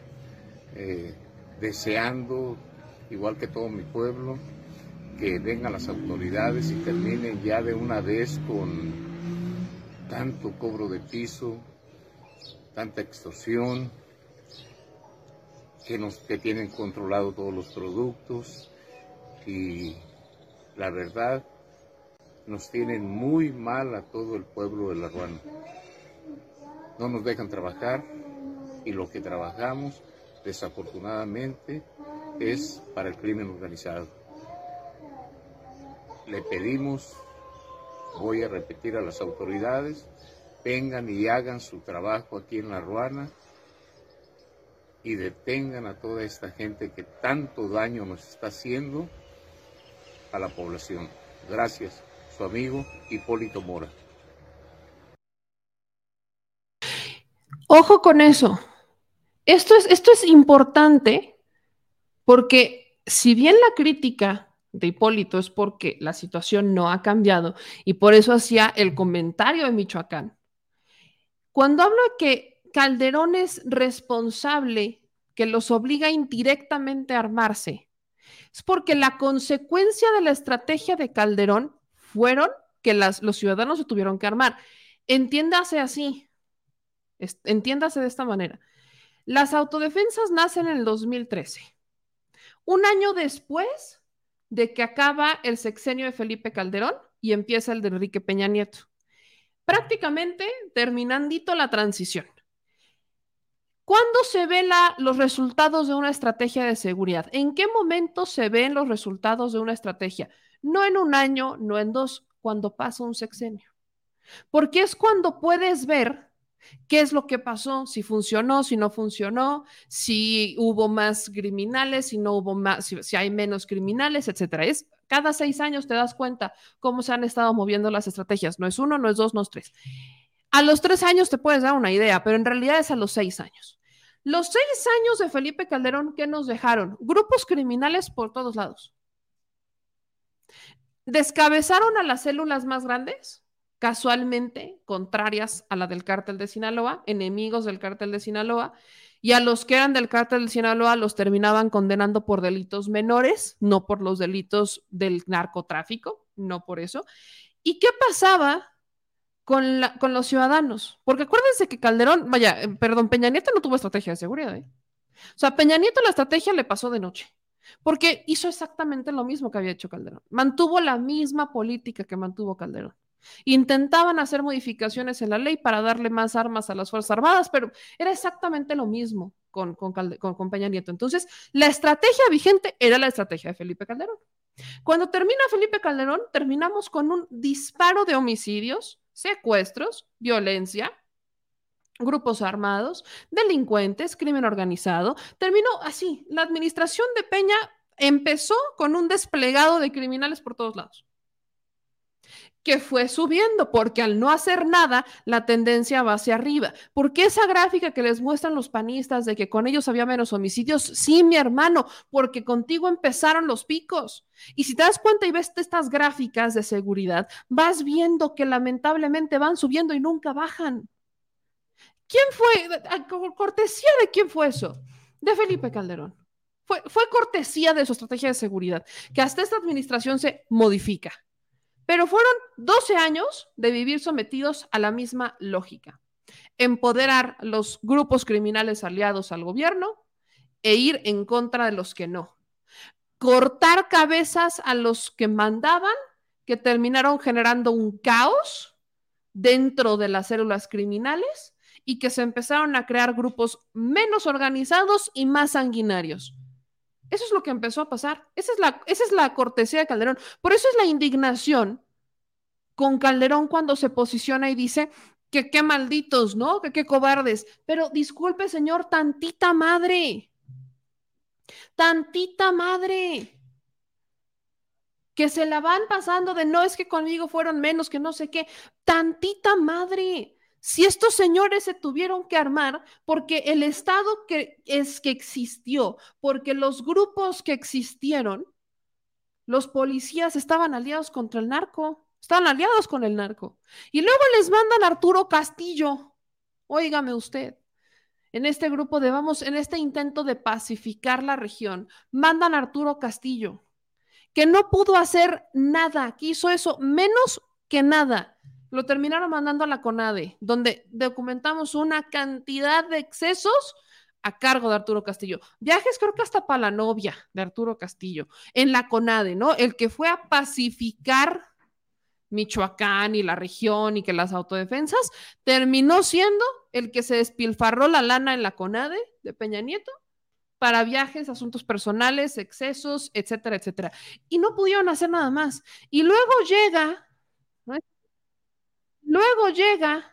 eh, deseando, igual que todo mi pueblo, que vengan las autoridades y terminen ya de una vez con tanto cobro de piso, tanta extorsión, que, nos, que tienen controlado todos los productos y la verdad nos tienen muy mal a todo el pueblo de La Ruana. No nos dejan trabajar y lo que trabajamos desafortunadamente es para el crimen organizado. Le pedimos, voy a repetir a las autoridades, vengan y hagan su trabajo aquí en La Ruana y detengan a toda esta gente que tanto daño nos está haciendo a la población. Gracias, su amigo Hipólito Mora. Ojo con eso, Esto es, esto es importante porque si bien la crítica de Hipólito es porque la situación no ha cambiado y por eso hacía el comentario de Michoacán. Cuando hablo de que Calderón es responsable, que los obliga indirectamente a armarse, es porque la consecuencia de la estrategia de Calderón fueron que los ciudadanos se tuvieron que armar. Entiéndase así, entiéndase de esta manera. Las autodefensas nacen en el 2013. Un año después de que acaba el sexenio de Felipe Calderón y empieza el de Enrique Peña Nieto. Prácticamente terminandito la transición. ¿Cuándo se ven los resultados de una estrategia de seguridad? ¿En qué momento se ven los resultados de una estrategia? No en un año, no en dos, cuando pasa un sexenio. Porque es cuando puedes ver ¿Qué es lo que pasó? Si funcionó, si no funcionó, si hubo más criminales, si no hubo más, si, hay menos criminales, etcétera. Es cada seis años te das cuenta cómo se han estado moviendo las estrategias. No es uno, no es dos, no es tres. A los tres años te puedes dar una idea, pero en realidad es a los seis años. Los seis años de Felipe Calderón, ¿qué nos dejaron? Grupos criminales por todos lados. Descabezaron a las células más grandes, casualmente contrarias a la del cártel de Sinaloa, enemigos del cártel de Sinaloa, y a los que eran del cártel de Sinaloa los terminaban condenando por delitos menores, no por los delitos del narcotráfico, no por eso. ¿Y qué pasaba con, con los ciudadanos? Porque acuérdense que Calderón, vaya, eh, perdón, Peña Nieto no tuvo estrategia de seguridad. ¿eh? O sea, Peña Nieto la estrategia le pasó de noche. Porque hizo exactamente lo mismo que había hecho Calderón. Mantuvo la misma política que mantuvo Calderón. Intentaban hacer modificaciones en la ley para darle más armas a las Fuerzas Armadas, pero era exactamente lo mismo con, con, Peña Nieto. Entonces, la estrategia vigente era la estrategia de Felipe Calderón. Cuando termina Felipe Calderón, terminamos con un disparo de homicidios, secuestros, violencia, grupos armados, delincuentes, crimen organizado. Terminó así. La administración de Peña empezó con un desplegado de criminales por todos lados que fue subiendo, porque al no hacer nada, la tendencia va hacia arriba. Porque esa gráfica que les muestran los panistas de que con ellos había menos homicidios, sí, mi hermano, porque contigo empezaron los picos. Y si te das cuenta y ves estas gráficas de seguridad, vas viendo que lamentablemente van subiendo y nunca bajan. ¿Quién fue? ¿Cortesía de quién fue eso? De Felipe Calderón. Fue, fue cortesía de su estrategia de seguridad, que hasta esta administración se modifica. Pero fueron 12 años de vivir sometidos a la misma lógica. Empoderar los grupos criminales aliados al gobierno e ir en contra de los que no. Cortar cabezas a los que mandaban, que terminaron generando un caos dentro de las células criminales y que se empezaron a crear grupos menos organizados y más sanguinarios. Eso es lo que empezó a pasar. Esa es la, esa es la cortesía de Calderón. Por eso es la indignación con Calderón cuando se posiciona y dice que qué malditos, ¿no? Que qué cobardes. Pero disculpe, señor, tantita madre. Tantita madre. Que se la van pasando de no es que conmigo fueron menos, que no sé qué. Tantita madre. Si estos señores se tuvieron que armar porque el Estado que es que existió, porque los grupos que existieron, los policías estaban aliados contra el narco, estaban aliados con el narco. Y luego les mandan a Arturo Castillo. Óigame usted. En este grupo de vamos, en este intento de pacificar la región, mandan a Arturo Castillo, que no pudo hacer nada, que hizo eso menos que nada lo terminaron mandando a la CONADE, donde documentamos una cantidad de excesos a cargo de Arturo Castillo. Viajes creo que hasta para la novia de Arturo Castillo, en la CONADE, ¿no? El que fue a pacificar Michoacán y la región y que las autodefensas, terminó siendo el que se despilfarró la lana en la CONADE de Peña Nieto para viajes, asuntos personales, excesos, etcétera, etcétera. Y no pudieron hacer nada más. Y luego llega Luego llega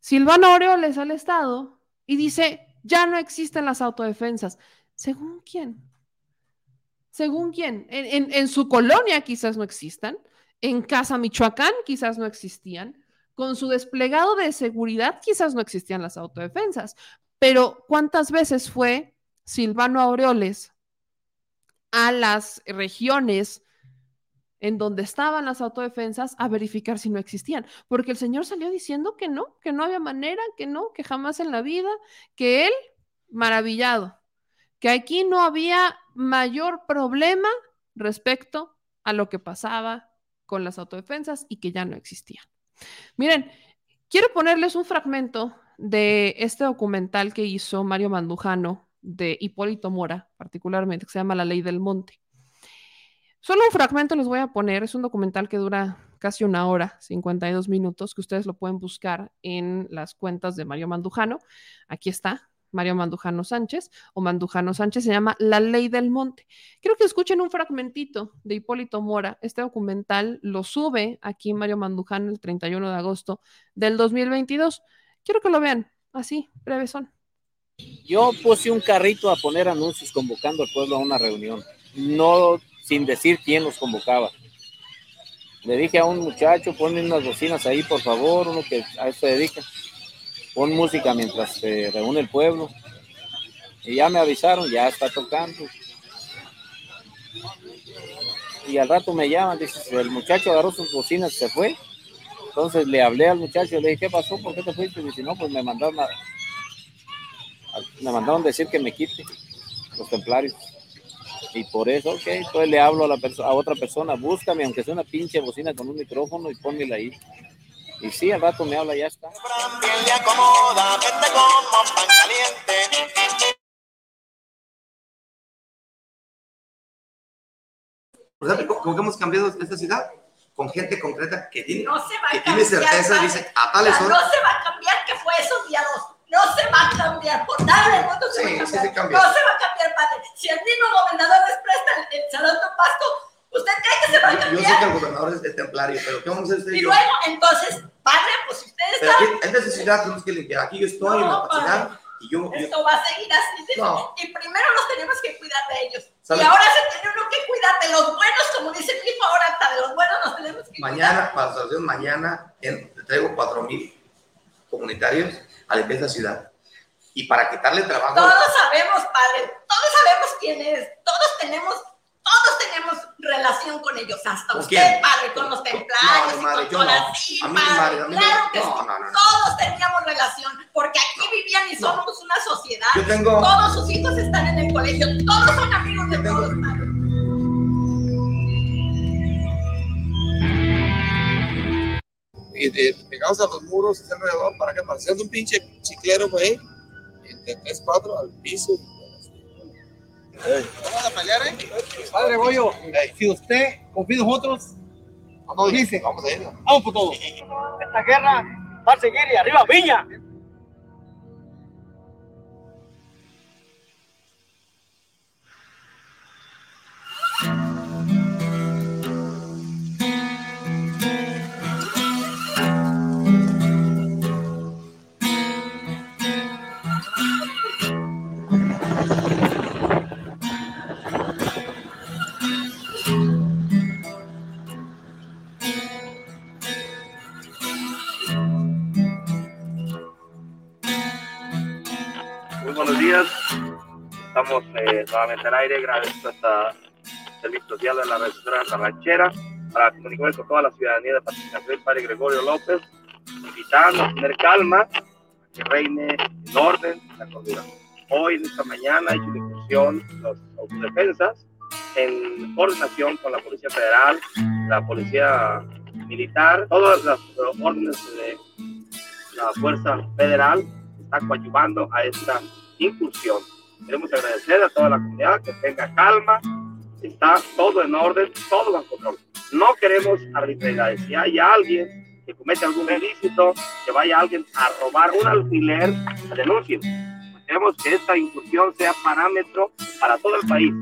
Silvano Aureoles al Estado y dice, ya no existen las autodefensas. ¿Según quién? ¿Según quién? En, su colonia quizás no existan, en Casa Michoacán quizás no existían, con su desplegado de seguridad, quizás no existían las autodefensas, pero ¿cuántas veces fue Silvano Aureoles a las regiones en donde estaban las autodefensas a verificar si no existían, porque el señor salió diciendo que no, que no había manera, que no, que jamás en la vida, que él, maravillado, que aquí no había mayor problema respecto a lo que pasaba con las autodefensas y que ya no existían. Miren, quiero ponerles un fragmento de este documental que hizo Mario Mandujano de Hipólito Mora, particularmente, que se llama La Ley del Monte. Solo un fragmento les voy a poner, es un documental que dura casi una hora, 52 minutos, que ustedes lo pueden buscar en las cuentas de Mario Mandujano. Aquí está, Mario Mandujano Sánchez, o Mandujano Sánchez, se llama La Ley del Monte. Quiero que escuchen un fragmentito de Hipólito Mora. Este documental lo sube aquí Mario Mandujano el 31 de agosto del 2022. Quiero que lo vean, así, breve son. Yo puse un carrito a poner anuncios convocando al pueblo a una reunión. No sin decir quién los convocaba. Le dije a un muchacho, ponme unas bocinas ahí, por favor, uno que a eso dedica. Pon música mientras se reúne el pueblo. Y ya me avisaron, ya está tocando. Y al rato me llaman, dice, el muchacho agarró sus bocinas y se fue. Entonces le hablé al muchacho, le dije, ¿qué pasó? ¿Por qué te fuiste? Y dice, no, pues me mandaron a, me mandaron decir que me quite los templarios. Y por eso, ok, entonces le hablo a, la a otra persona, búscame, aunque sea una pinche bocina con un micrófono y pónmela ahí. Y sí, al rato me habla, ya está. Por ejemplo, ¿cómo hemos cambiado esta ciudad? Con gente concreta que tiene, que tiene certeza, dice, a tales horas. No se va a cambiar que fue esos días no se va a cambiar, por nada del mundo se, va a cambiar. No se va a cambiar, padre. Si el mismo gobernador les presta el, el salón de pasto, ¿usted cree que se va a cambiar? Yo, sé que el gobernador es de templario, pero ¿qué vamos a hacer y, luego, entonces, padre, pues si ustedes aquí, en necesidad tenemos que limpiar. Aquí yo estoy no, en la capacidad. Y yo, Esto yo... va a seguir así. No. Y primero nos tenemos que cuidar de ellos. ¿Sabe? Y ahora se tiene uno que cuidar de los buenos, como dice mi hijo, ahora hasta de los buenos nos tenemos que mañana, cuidar. Mañana, mañana, en, traigo cuatro mil comunitarios a la limpieza ciudad y para quitarle trabajo. Todos sabemos, padre, todos sabemos quién es, todos tenemos, todos tenemos relación con ellos, hasta usted, quién? padre, con los templarios, no, madre, y con todas no. padre, madre, claro que no, sí. todos teníamos relación, porque aquí vivían y somos una sociedad. Yo tengo... Todos sus hijos están en el colegio, todos son amigos de todos, Y de, pegados a los muros alrededor para que pareciera un pinche chiclero, güey de 3-4 al piso. Vamos a pelear, ¿eh? Padre Goyo, si usted confía en nosotros, vamos, dice, vamos, a ir. vamos por todo. Esta guerra va a seguir y arriba, Viña. Eh, nuevamente al aire gracias a servicio social de la red la ranchera para comunicar con toda la ciudadanía de Patricia el padre Gregorio López, invitando a tener calma, a que reine el orden, la cordura. Hoy, en esta mañana, una incursión los autodefensas en coordinación con la Policía Federal, la Policía Militar, todas las órdenes de la Fuerza Federal están coadyuvando a esta incursión. Queremos agradecer a toda la comunidad que tenga calma, está todo en orden, todo bajo control. No queremos arbitrariedades. Si hay alguien que comete algún ilícito, que vaya alguien a robar un alfiler, denuncie. Queremos que esta incursión sea parámetro para todo el país.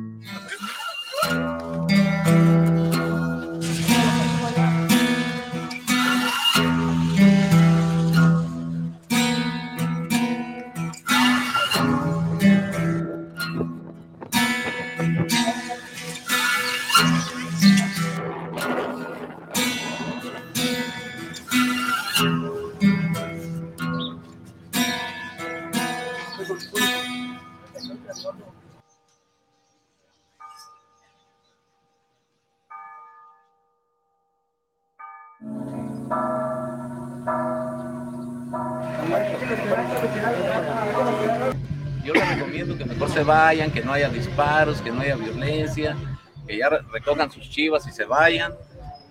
Se vayan, que no haya disparos, que no haya violencia, que ya recojan sus chivas y se vayan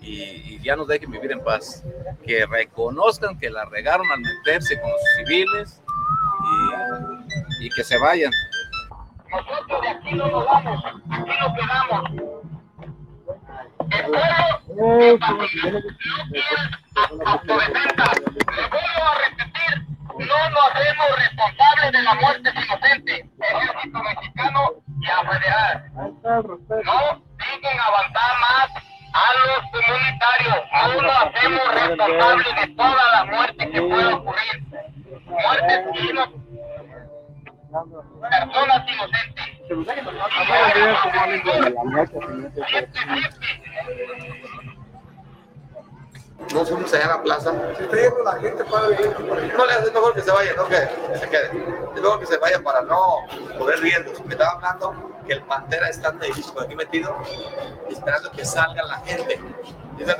y, ya nos dejen vivir en paz. Que reconozcan que la regaron al meterse con los civiles y, que se vayan. Nosotros de aquí no nos vamos, aquí nos quedamos. No nos hacemos responsables de la muerte inocente. Ejército mexicano y a federal. No siguen avanzar más a los comunitarios. No nos hacemos responsables de toda la muerte que pueda ocurrir. Muertes inocentes personas inocentes. No fuimos allá a la plaza. la gente para No le hace mejor que se vaya, no que se quede. Es mejor que se vaya para no poder riesgos. Me estaba hablando que el Pantera está en el edificio aquí metido, esperando que salga la gente. Dice,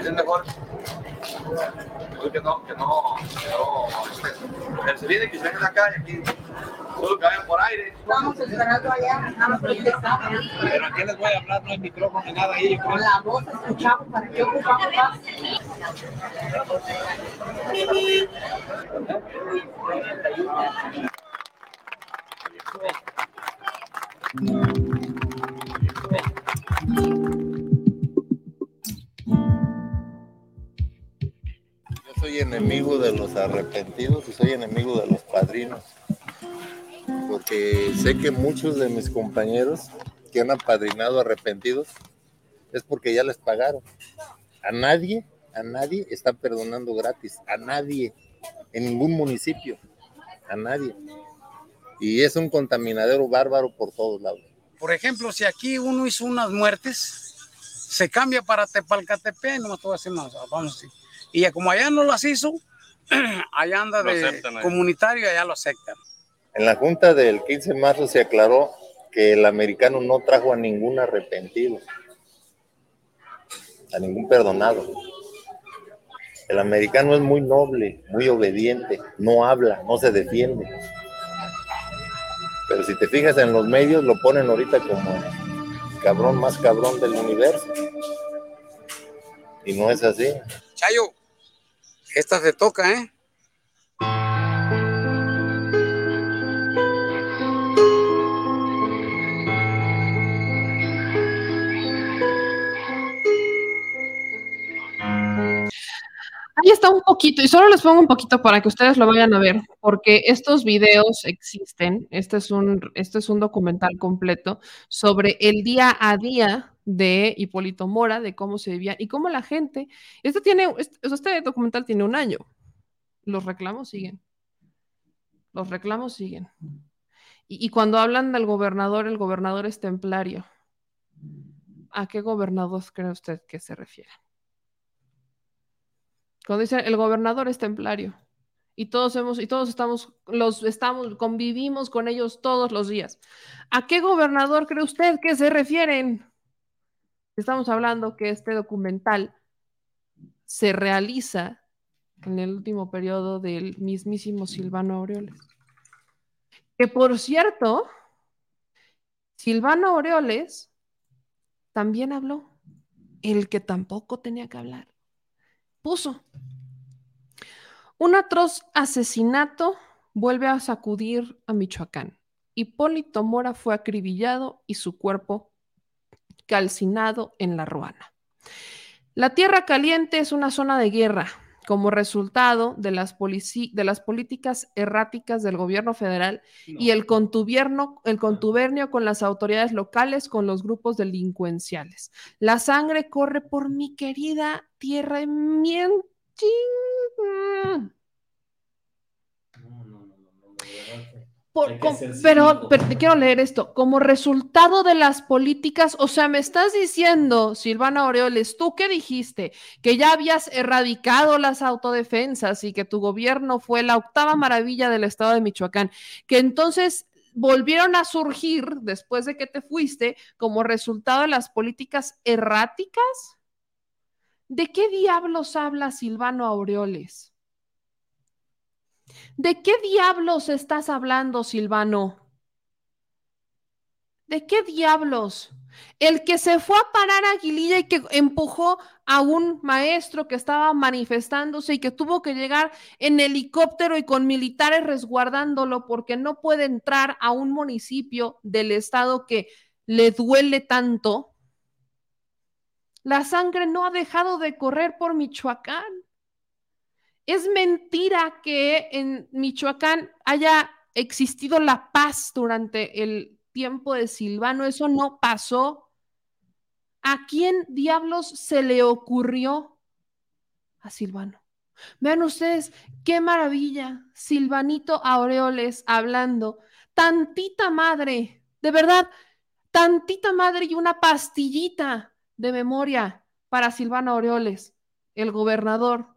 es mejor que no, que no, que no, este, pero se viene que se vengan acá y aquí solo que vayan por aire. Estamos esperando allá, más que Pero aquí les voy a hablar, no hay micrófono ni nada ahí. Con la voz escuchamos para que ocupamos más. Yo soy enemigo de los arrepentidos y soy enemigo de los padrinos, porque sé que muchos de mis compañeros que han apadrinado arrepentidos es porque ya les pagaron. A nadie, a nadie está perdonando gratis, a nadie, en ningún municipio, a nadie. Y es un contaminadero bárbaro por todos lados. Por ejemplo, si aquí uno hizo unas muertes, se cambia para Tepalcatepec, no todo así más, vamos así. Y ya como allá no las hizo, *clears throat* allá anda de comunitario y allá lo aceptan. En la junta del 15 de marzo se aclaró que el americano no trajo a ningún arrepentido, a ningún perdonado. El americano es muy noble, muy obediente, no habla, no se defiende. Pero si te fijas en los medios, lo ponen ahorita como el cabrón más cabrón del universo. Y no es así. Chayo, esta se toca, ¿eh? Ahí está un poquito, y solo les pongo un poquito para que ustedes lo vayan a ver, porque estos videos existen. Este es un, este es un documental completo sobre el día a día de Hipólito Mora, de cómo se vivía y cómo la gente. Este, tiene, este, este documental tiene un año. Los reclamos siguen. Los reclamos siguen. Y, cuando hablan del gobernador, el gobernador es templario. ¿A qué gobernador cree usted que se refiere? Cuando dicen el gobernador es templario y todos hemos y todos estamos los estamos convivimos con ellos todos los días. ¿A qué gobernador cree usted que se refieren? Estamos hablando que este documental se realiza en el último periodo del mismísimo Silvano Aureoles. Que por cierto, Silvano Aureoles también habló, el que tampoco tenía que hablar puso. Un atroz asesinato vuelve a sacudir a Michoacán. Hipólito Mora fue acribillado y su cuerpo calcinado en la ruana. La Tierra Caliente es una zona de guerra como resultado de las, de las políticas erráticas del gobierno federal y el, el contubernio con las autoridades locales, con los grupos delincuenciales. La sangre corre por mi querida tierra pero, pero te quiero leer esto. Como resultado de las políticas, o sea, me estás diciendo, Silvana Aureoles, tú qué dijiste, que ya habías erradicado las autodefensas y que tu gobierno fue la octava maravilla del estado de Michoacán, que entonces volvieron a surgir después de que te fuiste como resultado de las políticas erráticas. ¿De qué diablos habla Silvano Aureoles? ¿De qué diablos estás hablando, Silvano? ¿De qué diablos? El que se fue a parar a Aguililla y que empujó a un maestro que estaba manifestándose y que tuvo que llegar en helicóptero y con militares resguardándolo porque no puede entrar a un municipio del estado que le duele tanto. La sangre no ha dejado de correr por Michoacán. Es mentira que en Michoacán haya existido la paz durante el tiempo de Silvano. Eso no pasó. ¿A quién diablos se le ocurrió? A Silvano. Vean ustedes, qué maravilla. Silvanito Aureoles hablando. Tantita madre, de verdad, tantita madre y una pastillita de memoria para Silvano Aureoles, el gobernador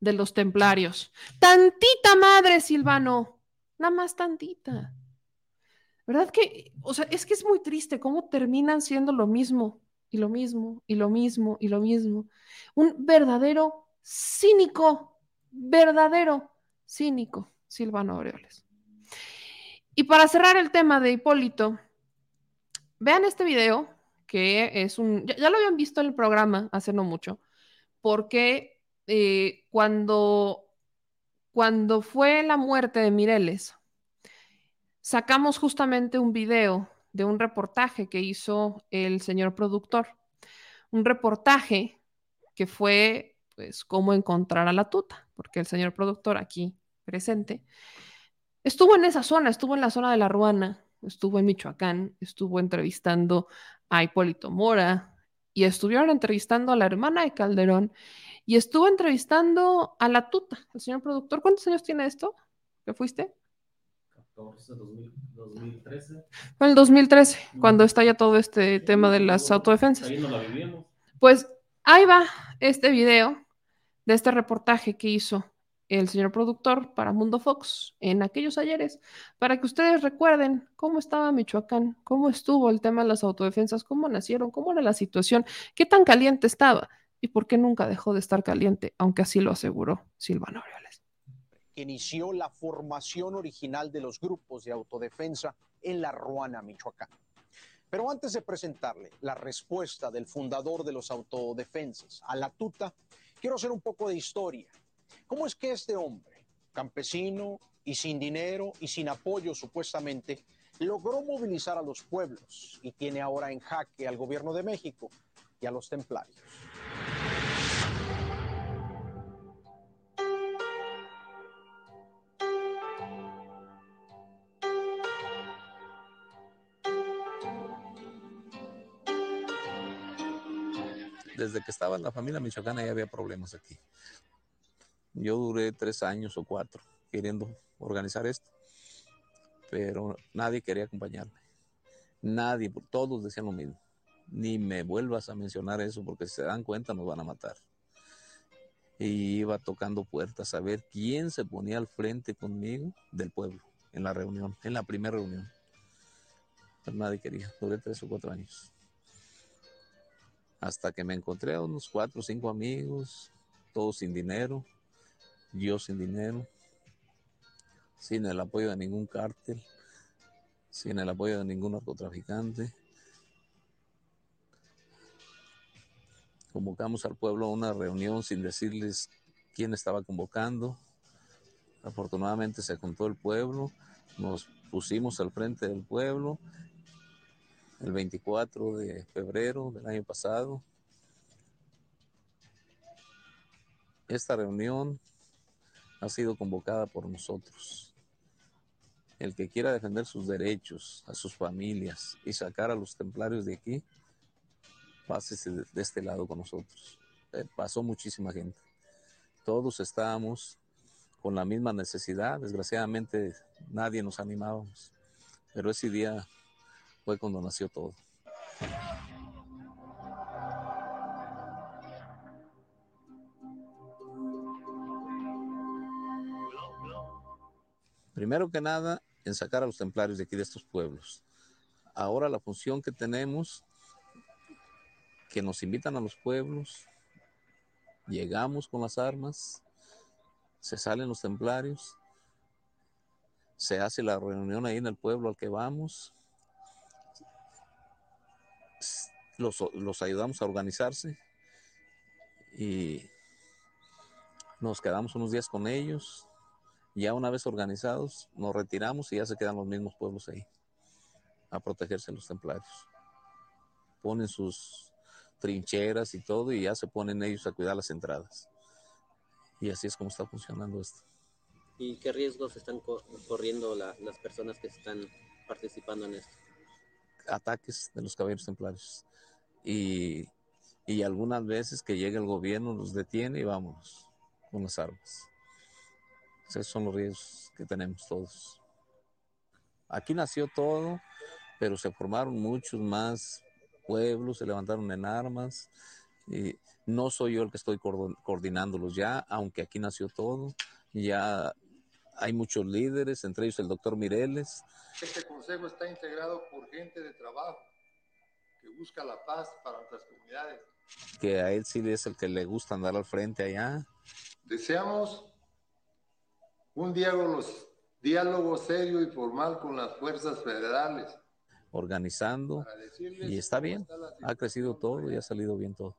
de los templarios. Tantita madre, Silvano, nada más tantita. ¿Verdad que, o sea, es que es muy triste cómo terminan siendo lo mismo y lo mismo y lo mismo y lo mismo? Un verdadero cínico, verdadero cínico, Silvano Aureoles. Y para cerrar el tema de Hipólito, vean este video, que es un, ya, ya lo habían visto en el programa hace no mucho, porque eh, cuando, cuando fue la muerte de Mireles, sacamos justamente un video de un reportaje que hizo el señor productor. Un reportaje que fue, pues, cómo encontrar a la tuta, porque el señor productor aquí presente estuvo en esa zona, estuvo en la zona de la Ruana, estuvo en Michoacán, estuvo entrevistando a Hipólito Mora y estuvieron entrevistando a la hermana de Calderón y estuvo entrevistando a la tuta, el señor productor. ¿Cuántos años tiene esto? ¿Qué fuiste? 14, 2013. Fue el 2013, cuando estalla todo este tema de las autodefensas. Ahí no la vivimos. Pues ahí va este video de este reportaje que hizo el señor productor para Mundo Fox en aquellos ayeres, para que ustedes recuerden cómo estaba Michoacán, cómo estuvo el tema de las autodefensas, cómo nacieron, cómo era la situación, qué tan caliente estaba y por qué nunca dejó de estar caliente, aunque así lo aseguró Silvano Aureoles. Inició la formación original de los grupos de autodefensa en la Ruana, Michoacán. Pero antes de presentarle la respuesta del fundador de los autodefensas a la tuta, quiero hacer un poco de historia. ¿Cómo es que este hombre, campesino y sin dinero y sin apoyo supuestamente, logró movilizar a los pueblos y tiene ahora en jaque al gobierno de México y a los templarios? desde que estaba en la familia michoacana ya había problemas aquí. Yo duré tres años o cuatro queriendo organizar esto, pero nadie quería acompañarme. Nadie, todos decían lo mismo. Ni me vuelvas a mencionar eso porque si se dan cuenta nos van a matar. Y iba tocando puertas a ver quién se ponía al frente conmigo del pueblo en la reunión, en la primera reunión. Pero nadie quería, duré tres o cuatro años hasta que me encontré a unos cuatro o cinco amigos, todos sin dinero, yo sin dinero, sin el apoyo de ningún cártel, sin el apoyo de ningún narcotraficante. Convocamos al pueblo a una reunión sin decirles quién estaba convocando. Afortunadamente se juntó el pueblo, nos pusimos al frente del pueblo el 24 de febrero del año pasado. Esta reunión ha sido convocada por nosotros. El que quiera defender sus derechos, a sus familias y sacar a los templarios de aquí, pásese de este lado con nosotros. Eh, pasó muchísima gente. Todos estábamos con la misma necesidad. Desgraciadamente nadie nos animábamos. Pero ese día fue cuando nació todo. Primero que nada, en sacar a los templarios de aquí de estos pueblos. Ahora la función que tenemos, que nos invitan a los pueblos, llegamos con las armas, se salen los templarios, se hace la reunión ahí en el pueblo al que vamos, los, los ayudamos a organizarse y nos quedamos unos días con ellos. Ya una vez organizados, nos retiramos y ya se quedan los mismos pueblos ahí a protegerse los templarios. Ponen sus trincheras y todo y ya se ponen ellos a cuidar las entradas. Y así es como está funcionando esto. ¿Y qué riesgos están corriendo las personas que están participando en esto? Ataques de los caballeros templarios. Y, y algunas veces que llega el gobierno los detiene y vámonos con las armas. Esos son los riesgos que tenemos todos. Aquí nació todo, pero se formaron muchos más pueblos, se levantaron en armas. Y no soy yo el que estoy coordinándolos ya, aunque aquí nació todo. Ya hay muchos líderes, entre ellos el doctor Mireles. Este consejo está integrado por gente de trabajo que busca la paz para nuestras comunidades. Que a él sí es el que le gusta andar al frente allá. Deseamos un diálogo, diálogo serio y formal con las fuerzas federales. Organizando y está bien, ha crecido todo y ha salido bien todo.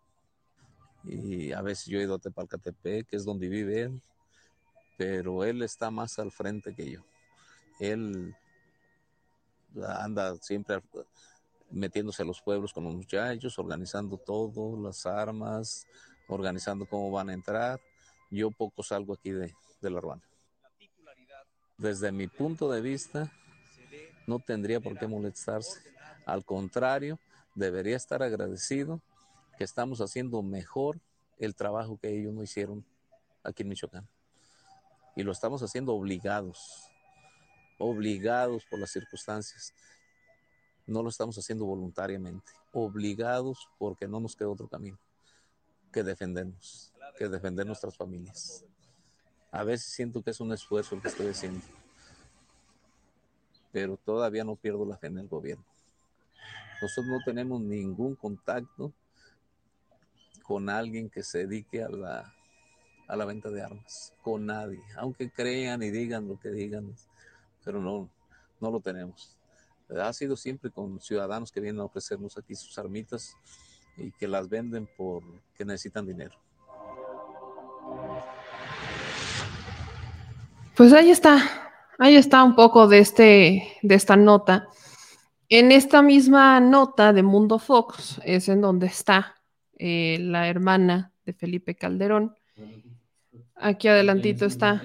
Y a veces yo he ido a Tepalcatepec, que es donde vive él, pero él está más al frente que yo. Él anda siempre metiéndose a los pueblos con los muchachos, organizando todo, las armas, organizando cómo van a entrar. Yo poco salgo aquí de, de la Ruana. Desde mi punto de vista, no tendría por qué molestarse. Al contrario, debería estar agradecido que estamos haciendo mejor el trabajo que ellos no hicieron aquí en Michoacán. Y lo estamos haciendo obligados, obligados por las circunstancias. No lo estamos haciendo voluntariamente, obligados porque no nos queda otro camino que defendernos, que defender nuestras familias. A veces siento que es un esfuerzo el que estoy haciendo, pero todavía no pierdo la fe en el gobierno. Nosotros no tenemos ningún contacto con alguien que se dedique a la, a la venta de armas, con nadie, aunque crean y digan lo que digan, pero no, no lo tenemos. Ha sido siempre con ciudadanos que vienen a ofrecernos aquí sus armitas y que las venden porque necesitan dinero. Pues ahí está, ahí está un poco de, este, de esta nota. En esta misma nota de Mundo Fox es en donde está eh, la hermana de Felipe Calderón. Aquí adelantito está.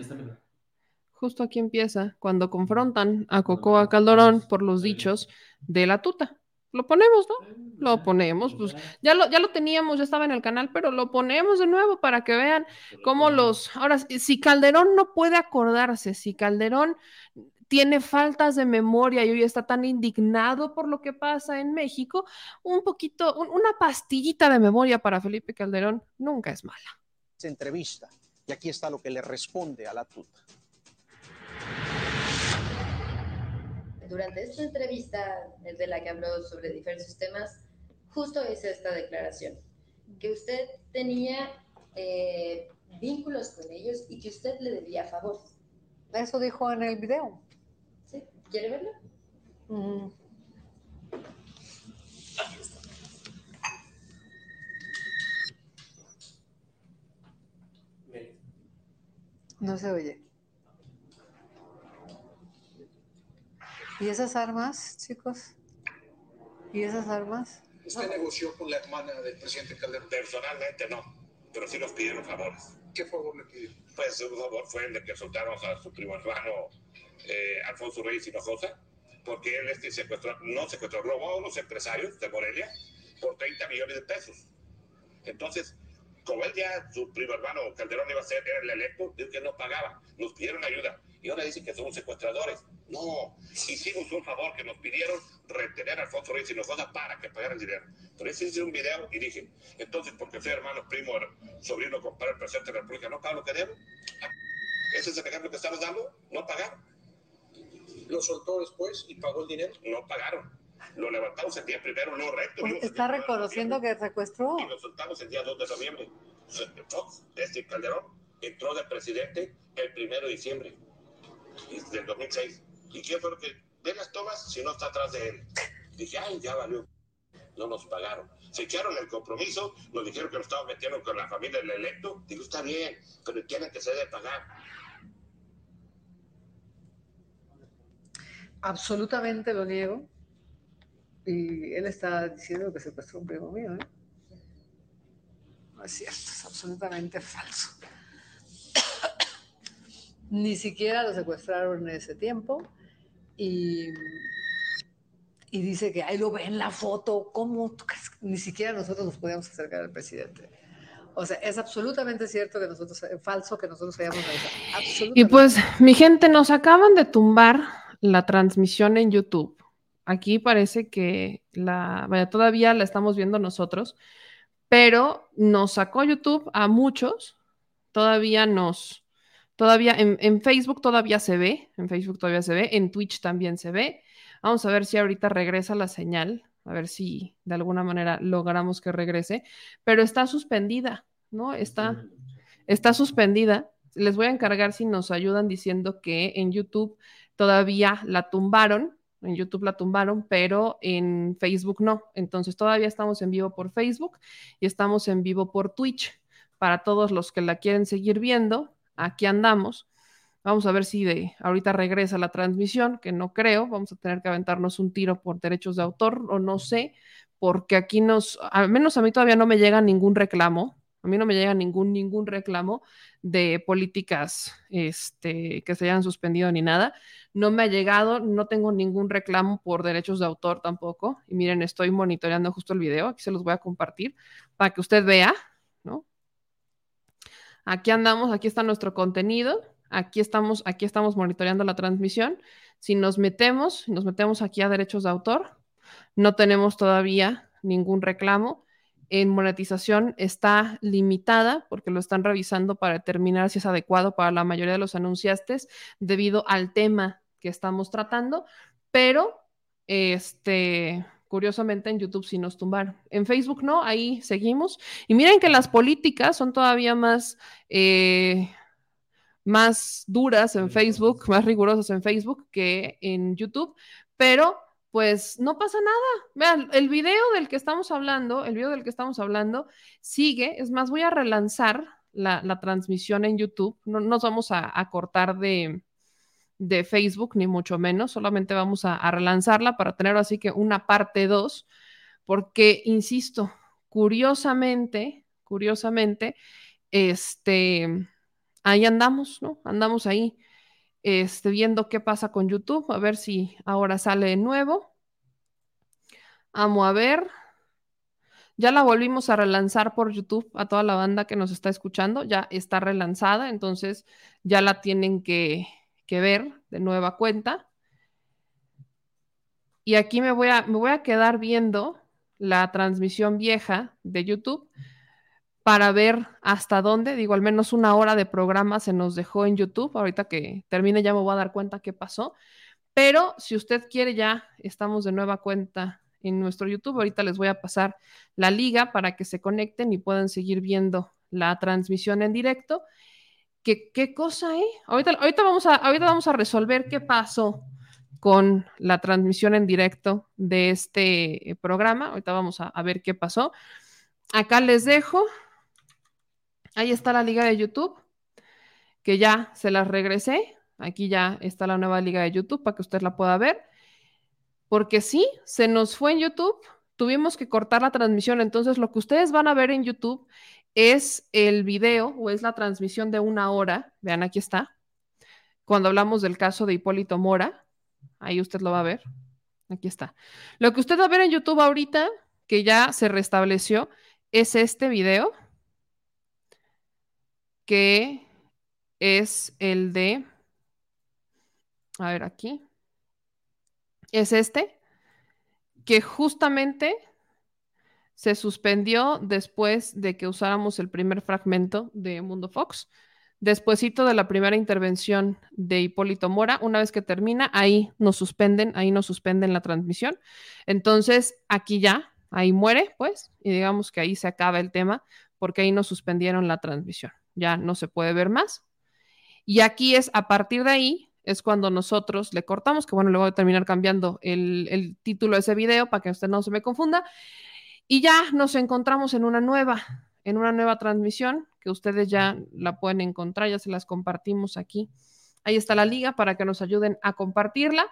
Justo aquí empieza, cuando confrontan a Cocoa Calderón por los dichos de la tuta. Lo ponemos, ¿no? Lo ponemos, pues ya lo, ya lo teníamos, ya estaba en el canal, pero lo ponemos de nuevo para que vean cómo los... Ahora, si Calderón no puede acordarse, si Calderón tiene faltas de memoria y hoy está tan indignado por lo que pasa en México, un poquito, una pastillita de memoria para Felipe Calderón nunca es mala. Se entrevista y aquí está lo que le responde a la tuta. Durante esta entrevista de la que habló sobre diversos temas, justo es esta declaración, que usted tenía eh, vínculos con ellos y que usted le debía favores. Eso dijo en el video. ¿Sí? ¿Quiere verlo? No se oye. ¿Y esas armas, chicos? ¿Y esas armas? ¿Usted negoció con la hermana del presidente Calderón? Personalmente no, pero sí nos pidieron favores. ¿Qué favor le pidió? Pues un favor fue el de que soltáramos a su primo hermano eh, Alfonso Reyes Hinojosa, porque él este secuestró, no secuestró, robó a unos empresarios de Morelia por 30 millones de pesos. Entonces, como él ya, su primo hermano Calderón iba a ser, era el electo, dijo que no pagaba, nos pidieron ayuda y ahora dicen que somos secuestradores. No, hicimos un favor que nos pidieron retener a Alfonso Reyes Hinojosa para que pagaran dinero. Pero ese hice un video y dije, entonces, porque soy hermano, primo, sobrino, compadre, presidente de la República, ¿no pago lo que debo? ¿Ese es el ejemplo que estamos dando? ¿No pagar? lo soltó después y pagó el dinero. No pagaron. Lo levantamos el día primero, no recto. Pues está reconociendo que secuestró. Y lo soltamos el día 2 de noviembre. Fox, este Calderón, entró de presidente el primero de diciembre del 2006. ¿Y quién fue lo que ve las tomas si no está atrás de él? Dije, ay, ya valió. No nos pagaron. Se echaron el compromiso, nos dijeron que nos estábamos metiendo con la familia del electo. Digo, está bien, pero tienen que se debe pagar. Absolutamente lo niego. Y él está diciendo que secuestró un primo mío, ¿eh? No es cierto, es absolutamente falso. Ni siquiera lo secuestraron en ese tiempo. Y, y dice que ahí lo ve en la foto. ¿Cómo? Ni siquiera nosotros nos podíamos acercar al presidente. O sea, es absolutamente cierto que nosotros, falso que nosotros hayamos Y pues, mi gente, nos acaban de tumbar la transmisión en YouTube. Aquí parece que la, todavía la estamos viendo nosotros, pero nos sacó YouTube a muchos. Todavía nos, todavía en, en, Facebook todavía se ve, en Facebook todavía se ve, en Twitch también se ve. Vamos a ver si ahorita regresa la señal, a ver si de alguna manera logramos que regrese, pero está suspendida, ¿no? Está, está suspendida. Les voy a encargar si nos ayudan diciendo que en YouTube todavía la tumbaron, en YouTube la tumbaron, pero en Facebook no. Entonces todavía estamos en vivo por Facebook y estamos en vivo por Twitch. Para todos los que la quieren seguir viendo, aquí andamos. Vamos a ver si de ahorita regresa la transmisión, que no creo. Vamos a tener que aventarnos un tiro por derechos de autor o no sé, porque aquí nos, al menos a mí todavía no me llega ningún reclamo. A mí no me llega ningún, ningún reclamo de políticas este, que se hayan suspendido ni nada. No me ha llegado, no tengo ningún reclamo por derechos de autor tampoco. Y miren, estoy monitoreando justo el video, aquí se los voy a compartir para que usted vea. Aquí andamos, aquí está nuestro contenido, aquí estamos, aquí estamos monitoreando la transmisión. Si nos metemos, nos metemos aquí a derechos de autor, no tenemos todavía ningún reclamo en monetización está limitada porque lo están revisando para determinar si es adecuado para la mayoría de los anunciantes debido al tema que estamos tratando, pero este curiosamente en YouTube sí nos tumbaron. En Facebook no, ahí seguimos. Y miren que las políticas son todavía más, eh, más duras en Facebook, más rigurosas en Facebook que en YouTube, pero pues no pasa nada. Vean, el video del que estamos hablando, el video del que estamos hablando sigue. Es más, voy a relanzar la, transmisión en YouTube. No nos vamos a, cortar de, Facebook, ni mucho menos. Solamente vamos a, relanzarla para tener así que una parte 2, porque, insisto, curiosamente, curiosamente, este, ahí andamos, ¿no? Andamos ahí este, viendo qué pasa con YouTube, a ver si ahora sale de nuevo. Amo a ver. Ya la volvimos a relanzar por YouTube a toda la banda que nos está escuchando. Ya está relanzada, entonces ya la tienen que, que ver de nueva cuenta. Y aquí me voy, a, me voy a quedar viendo la transmisión vieja de YouTube para ver hasta dónde, digo, al menos una hora de programa se nos dejó en YouTube. Ahorita que termine ya me voy a dar cuenta qué pasó. Pero si usted quiere, ya estamos de nueva cuenta en nuestro YouTube. Ahorita les voy a pasar la liga para que se conecten y puedan seguir viendo la transmisión en directo. ¿Qué, cosa, eh? Ahorita, ahorita, vamos a, ahorita vamos a resolver qué pasó con la transmisión en directo de este programa. Ahorita vamos a ver qué pasó. Acá les dejo Ahí está la liga de YouTube, que ya se las regresé. Aquí ya está la nueva liga de YouTube para que usted la pueda ver. Porque sí, se nos fue en YouTube, tuvimos que cortar la transmisión. Entonces, lo que ustedes van a ver en YouTube es el video o es la transmisión de una hora. Vean, aquí está. Cuando hablamos del caso de Hipólito Mora, ahí usted lo va a ver. Aquí está. Lo que usted va a ver en YouTube ahorita, que ya se restableció, es este video que es el de, a ver aquí, es este, que justamente se suspendió después de que usáramos el primer fragmento de Mundo Fox. despuesito de la primera intervención de Hipólito Mora, una vez que termina, ahí nos suspenden, ahí nos suspenden la transmisión. Entonces, aquí ya, ahí muere, pues, y digamos que ahí se acaba el tema, porque ahí nos suspendieron la transmisión. Ya no se puede ver más. Y aquí es, a partir de ahí, es cuando nosotros le cortamos, que bueno, le voy a terminar cambiando el, el título de ese video para que usted no se me confunda. Y ya nos encontramos en una nueva, en una nueva transmisión que ustedes ya la pueden encontrar, ya se las compartimos aquí. Ahí está la liga para que nos ayuden a compartirla.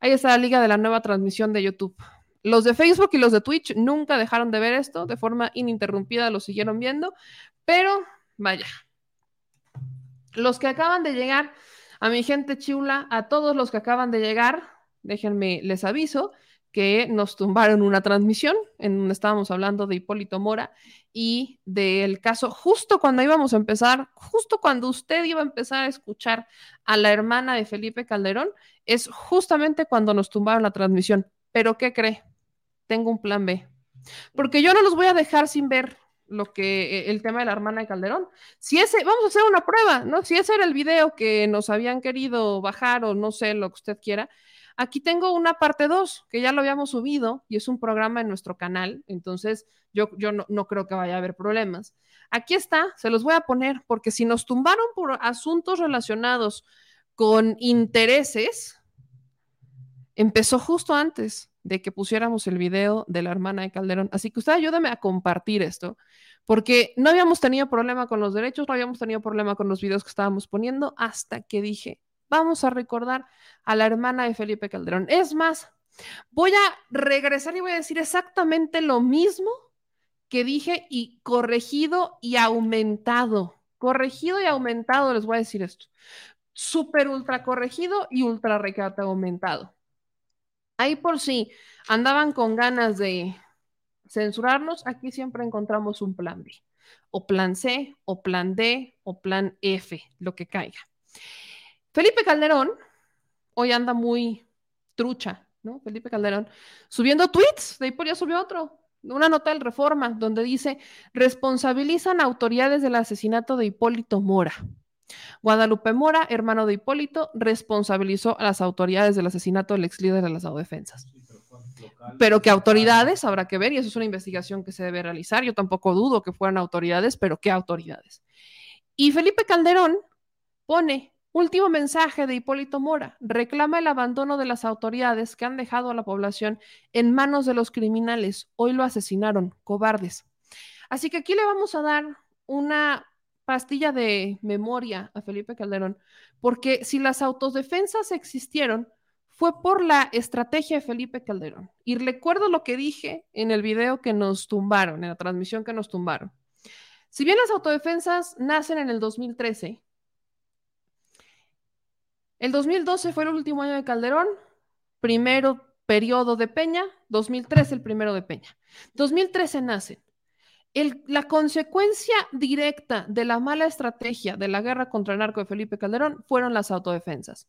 Ahí está la liga de la nueva transmisión de YouTube. Los de Facebook y los de Twitch nunca dejaron de ver esto, de forma ininterrumpida lo siguieron viendo, pero vaya. Los que acaban de llegar, a mi gente chula, a todos los que acaban de llegar, déjenme, les aviso que nos tumbaron una transmisión en donde estábamos hablando de Hipólito Mora y del caso justo cuando íbamos a empezar, justo cuando usted iba a empezar a escuchar a la hermana de Felipe Calderón, es justamente cuando nos tumbaron la transmisión. Pero ¿qué cree? Tengo un plan B. Porque yo no los voy a dejar sin ver lo que e, el tema de la hermana de Calderón. Si ese, vamos a hacer una prueba, ¿no? Si ese era el video que nos habían querido bajar o no sé lo que usted quiera, Aquí tengo una parte 2 que ya lo habíamos subido y es un programa en nuestro canal, entonces yo, yo no, no, creo que vaya a haber problemas. Aquí está, se los voy a poner porque si nos tumbaron por asuntos relacionados con intereses, empezó justo antes de que pusiéramos el video de la hermana de Calderón. Así que usted ayúdame a compartir esto, porque no habíamos tenido problema con los derechos, no habíamos tenido problema con los videos que estábamos poniendo hasta que dije, vamos a recordar a la hermana de Felipe Calderón. Es más, voy a regresar y voy a decir exactamente lo mismo que dije y corregido y aumentado. Corregido y aumentado, les voy a decir esto. Super ultra corregido y ultra recata aumentado. Ahí por si andaban con ganas de censurarnos, aquí siempre encontramos un plan B, o plan C, o plan D, o plan F, lo que caiga. Felipe Calderón hoy anda muy trucha, ¿no? Felipe Calderón subiendo tweets, de ahí por ya subió otro, una nota del Reforma, donde dice, responsabilizan autoridades del asesinato de Hipólito Mora. Guadalupe Mora, hermano de Hipólito, responsabilizó a las autoridades del asesinato del ex líder de las autodefensas. Pero qué autoridades habrá que ver, y eso es una investigación que se debe realizar. Yo tampoco dudo que fueran autoridades, pero qué autoridades. Y Felipe Calderón pone Último mensaje de Hipólito Mora. Reclama el abandono de las autoridades que han dejado a la población en manos de los criminales. Hoy lo asesinaron, cobardes. Así que aquí le vamos a dar una pastilla de memoria a Felipe Calderón, porque si las autodefensas existieron, fue por la estrategia de Felipe Calderón. Y recuerdo lo que dije en el video que nos tumbaron, en la transmisión que nos tumbaron. Si bien las autodefensas nacen en el 2013, el 2012 fue el último año de Calderón, primero periodo de Peña, 2013 el primero de Peña. 2013 nacen. la consecuencia directa de la mala estrategia de la guerra contra el narco de Felipe Calderón fueron las autodefensas.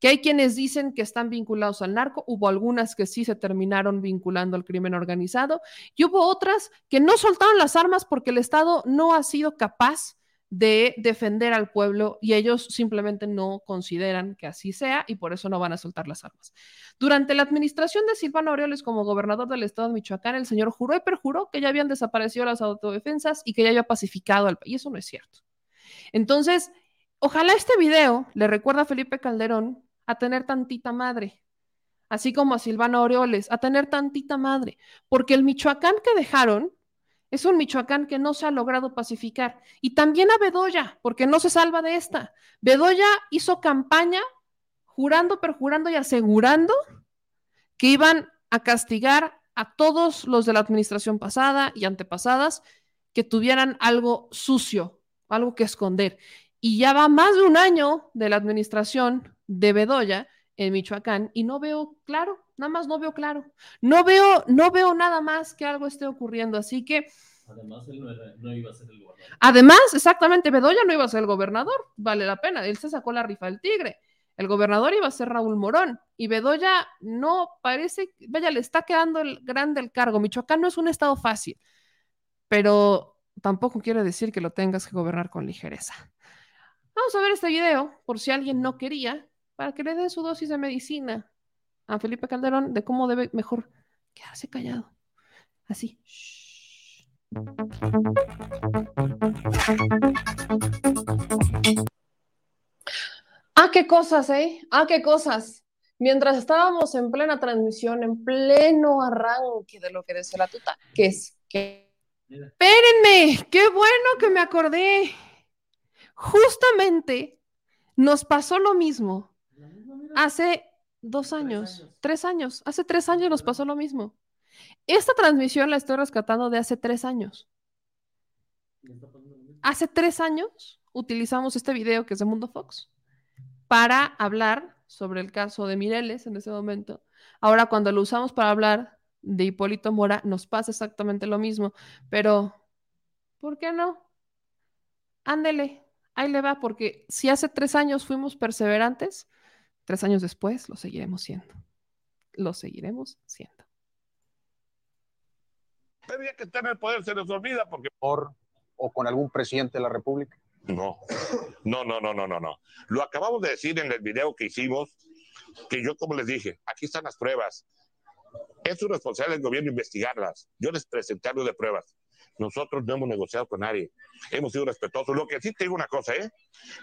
Que hay quienes dicen que están vinculados al narco, hubo algunas que sí se terminaron vinculando al crimen organizado y hubo otras que no soltaron las armas porque el Estado no ha sido capaz de defender al pueblo y ellos simplemente no consideran que así sea y por eso no van a soltar las armas. Durante la administración de Silvano Aureoles como gobernador del estado de Michoacán, el señor juró y perjuró que ya habían desaparecido las autodefensas y que ya había pacificado al país. Eso no es cierto. Entonces, ojalá este video le recuerda a Felipe Calderón a tener tantita madre, así como a Silvano Aureoles, a tener tantita madre, porque el Michoacán que dejaron es un Michoacán que no se ha logrado pacificar. Y también a Bedoya, porque no se salva de esta. Bedoya hizo campaña jurando, perjurando y asegurando que iban a castigar a todos los de la administración pasada y antepasadas que tuvieran algo sucio, algo que esconder. Y ya va más de un año de la administración de Bedoya en Michoacán y no veo claro, nada más no veo claro. No veo, no veo nada más que algo esté ocurriendo, así que... Además, él no, iba a ser el gobernador. Además, exactamente, Bedoya no iba a ser el gobernador, vale la pena, él se sacó la rifa del tigre. El gobernador iba a ser Raúl Morón y Bedoya no parece, vaya, le está quedando el grande el cargo. Michoacán no es un estado fácil, pero tampoco quiere decir que lo tengas que gobernar con ligereza. Vamos a ver este video, por si alguien no quería, para que le den su dosis de medicina a Felipe Calderón de cómo debe mejor quedarse callado. Así. Ah, qué cosas, ¿eh? Ah, qué cosas. Mientras estábamos en plena transmisión, en pleno arranque de lo que decía la tuta, que es que... Espérenme, qué bueno que me acordé. Justamente nos pasó lo mismo hace dos años, tres años, hace tres años nos pasó lo mismo. Esta transmisión la estoy rescatando de hace tres años. Hace tres años utilizamos este video que es de Mundo Fox para hablar sobre el caso de Mireles en ese momento. Ahora, cuando lo usamos para hablar de Hipólito Mora, nos pasa exactamente lo mismo. Pero, ¿por qué no? Ándele, ahí le va, porque si hace tres años fuimos perseverantes, tres años después lo seguiremos siendo. Lo seguiremos siendo. Pero ya que está en el poder se les olvida porque... Por, ¿O con algún presidente de la República? No, no, no, no, no, no, no. Lo acabamos de decir en el video que hicimos, que yo como les dije, aquí están las pruebas. Es su responsabilidad del gobierno investigarlas. Yo les presenté algo de pruebas. Nosotros no hemos negociado con nadie. Hemos sido respetuosos. Lo que sí te digo una cosa, ¿eh?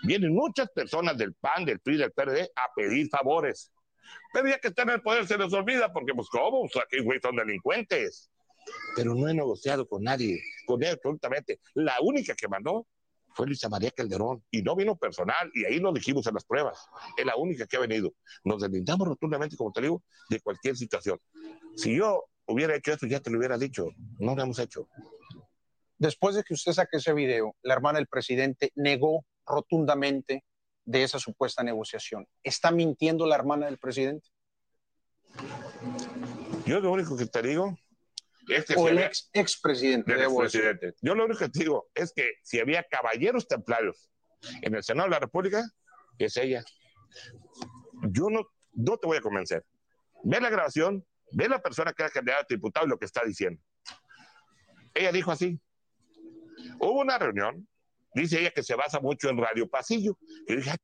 Vienen muchas personas del PAN, del PRI, del PRD a pedir favores. Pero ya que están en el poder se les olvida porque, pues, ¿cómo? Pues, aquí, güey, son delincuentes. Pero no he negociado con nadie, con nadie absolutamente. La única que mandó fue Luisa María Calderón y no vino personal y ahí lo dijimos en las pruebas. Es la única que ha venido. Nos deslindamos rotundamente, como te digo, de cualquier situación. Si yo hubiera hecho eso, ya te lo hubiera dicho. No lo hemos hecho. Después de que usted saque ese video, la hermana del presidente negó rotundamente de esa supuesta negociación. ¿Está mintiendo la hermana del presidente? Yo lo único que te digo es que o si el había- ex, expresidente. decir. expresidente. Yo lo único que te digo es que si había caballeros templarios en el Senado de la República, es ella. Yo no, no te voy a convencer. Ve la grabación, ve la persona que era candidata a diputado y lo que está diciendo. Ella dijo así. Hubo una reunión, dice ella que se basa mucho en Radio Pasillo. Y dije, "Ay,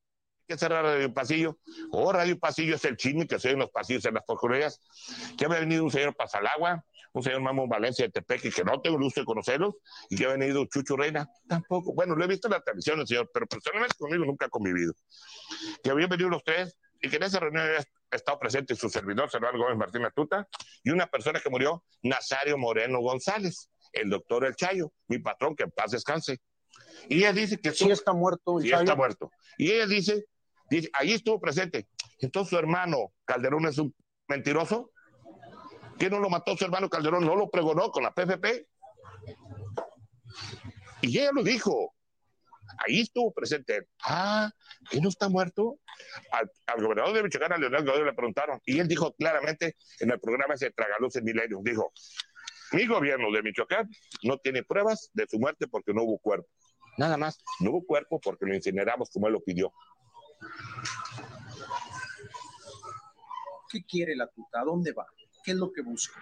¿qué será Radio Pasillo? Oh, Radio Pasillo es el chisme que se en los pasillos, en las porquerías. Que ha venido un señor Pasalagua, un señor Mamo Valencia de Tepeque, que no tengo gusto de conocerlos, y que ha venido Chucho Reina, tampoco. Bueno, lo he visto en la televisión, el señor, pero personalmente conmigo nunca ha convivido. Que habían venido los tres, y que en esa reunión había estado presente su servidor, Servando Gómez Martín Atuta, y una persona que murió, Nazario Moreno González, el doctor El Chayo, mi patrón, que en paz descanse. Y ella dice que... Sí está muerto el Sí Chayo. está muerto. Y ella dice, dice, ahí estuvo presente. Entonces su hermano Calderón es un mentiroso. ¿Quién no lo mató su hermano Calderón? ¿No lo pregonó con la PFP? Y ella lo dijo. Ahí estuvo presente. él. Ah, ¿que no está muerto? Al, al gobernador de Michoacán, a Leonel Godoy, le preguntaron. Y él dijo claramente en el programa ese Tragaluz en Milenio, dijo, mi gobierno de Michoacán no tiene pruebas de su muerte porque no hubo cuerpo. Nada más, no hubo cuerpo porque lo incineramos como él lo pidió. ¿Qué quiere la tuta? ¿A dónde va? ¿Qué es lo que busca?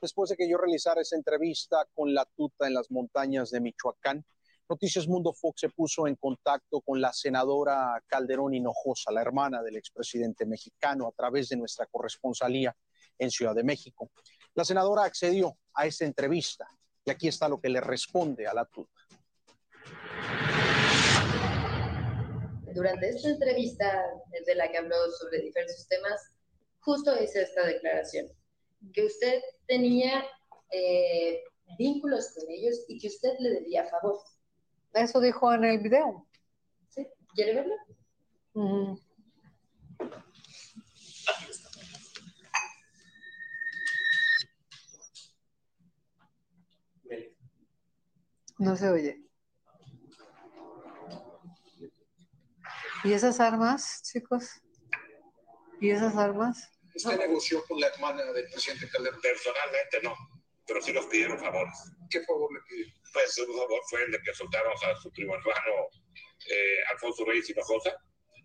Después de que yo realizara esa entrevista con la tuta en las montañas de Michoacán, Noticias Mundo Fox se puso en contacto con la senadora Calderón Hinojosa, la hermana del expresidente mexicano, a través de nuestra corresponsalía en Ciudad de México. La senadora accedió a esta entrevista y aquí está lo que le responde a la tuta. Durante esta entrevista de la que habló sobre diversos temas, justo hice esta declaración, que usted tenía eh, vínculos con ellos y que usted le debía favor. Eso dijo en el video. ¿Sí? ¿Quiere verlo? Ujú. No se oye. ¿Y esas armas, chicos? ¿Y esas armas? ¿Usted negoció con la hermana del presidente Calderón? Personalmente no, pero sí nos pidieron favores. ¿Qué favor le pidió? Pues un favor fue el de que soltáramos a su primo hermano eh, Alfonso Reyes Hinojosa,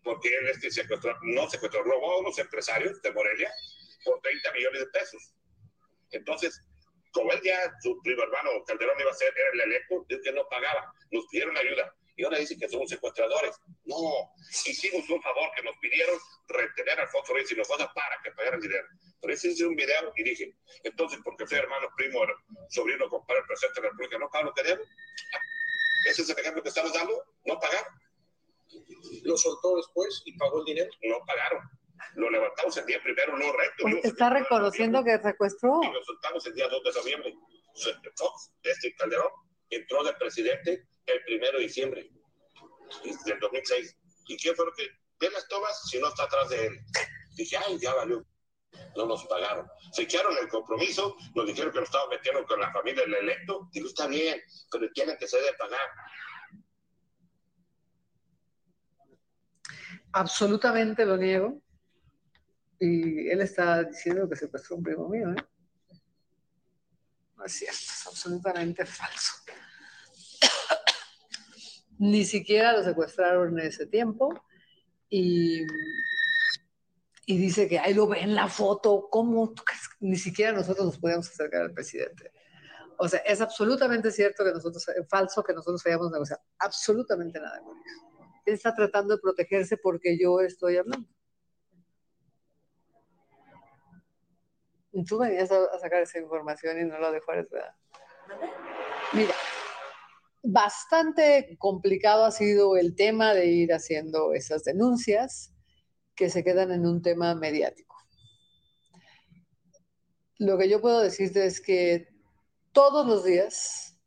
porque él este secuestró, no secuestró, robó a unos empresarios de Morelia por 30 millones de pesos. Entonces, como él ya, su primo hermano Calderón iba a ser, era el electo, es que no pagaba, nos pidieron ayuda. Y ahora dicen que somos secuestradores. No, hicimos un favor que nos pidieron retener a Alfonso Reyes y Hinojosa para que pagaran dinero. Pero hice un video y dije, entonces, porque soy hermano, primo, sobrino, compadre, presidente de la República, ¿no pago lo que debo? ¿Ese es el ejemplo que estamos dando? ¿No pagar? ¿Lo soltó después y pagó el dinero? No pagaron. Lo levantamos el día primero, no recto. Pues está reconociendo que secuestró. Y lo soltamos el día 2 de noviembre. Este Calderón entró de presidente el primero de diciembre del 2006. ¿Y quién fue lo que ve las tomas si no está atrás de él? Dije, ay, ya valió. No nos pagaron. Se echaron el compromiso, nos dijeron que nos estaban metiendo con la familia del electo. Digo, está bien, pero tienen que se debe pagar. Absolutamente lo niego. Y él está diciendo que secuestró un primo mío, ¿eh? No es cierto, es absolutamente falso. *coughs* Ni siquiera lo secuestraron en ese tiempo. Y, y dice que ahí lo ve en la foto. ¿Cómo? Ni siquiera nosotros nos podíamos acercar al presidente. O sea, es absolutamente cierto que nosotros, falso que nosotros hayamos negociado. Absolutamente nada con eso. Él está tratando de protegerse porque yo estoy hablando. Tú venías a, sacar esa información y no lo dejó ¿verdad? Mira, bastante complicado ha sido el tema de ir haciendo esas denuncias que se quedan en un tema mediático. Lo que yo puedo decirte es que todos los días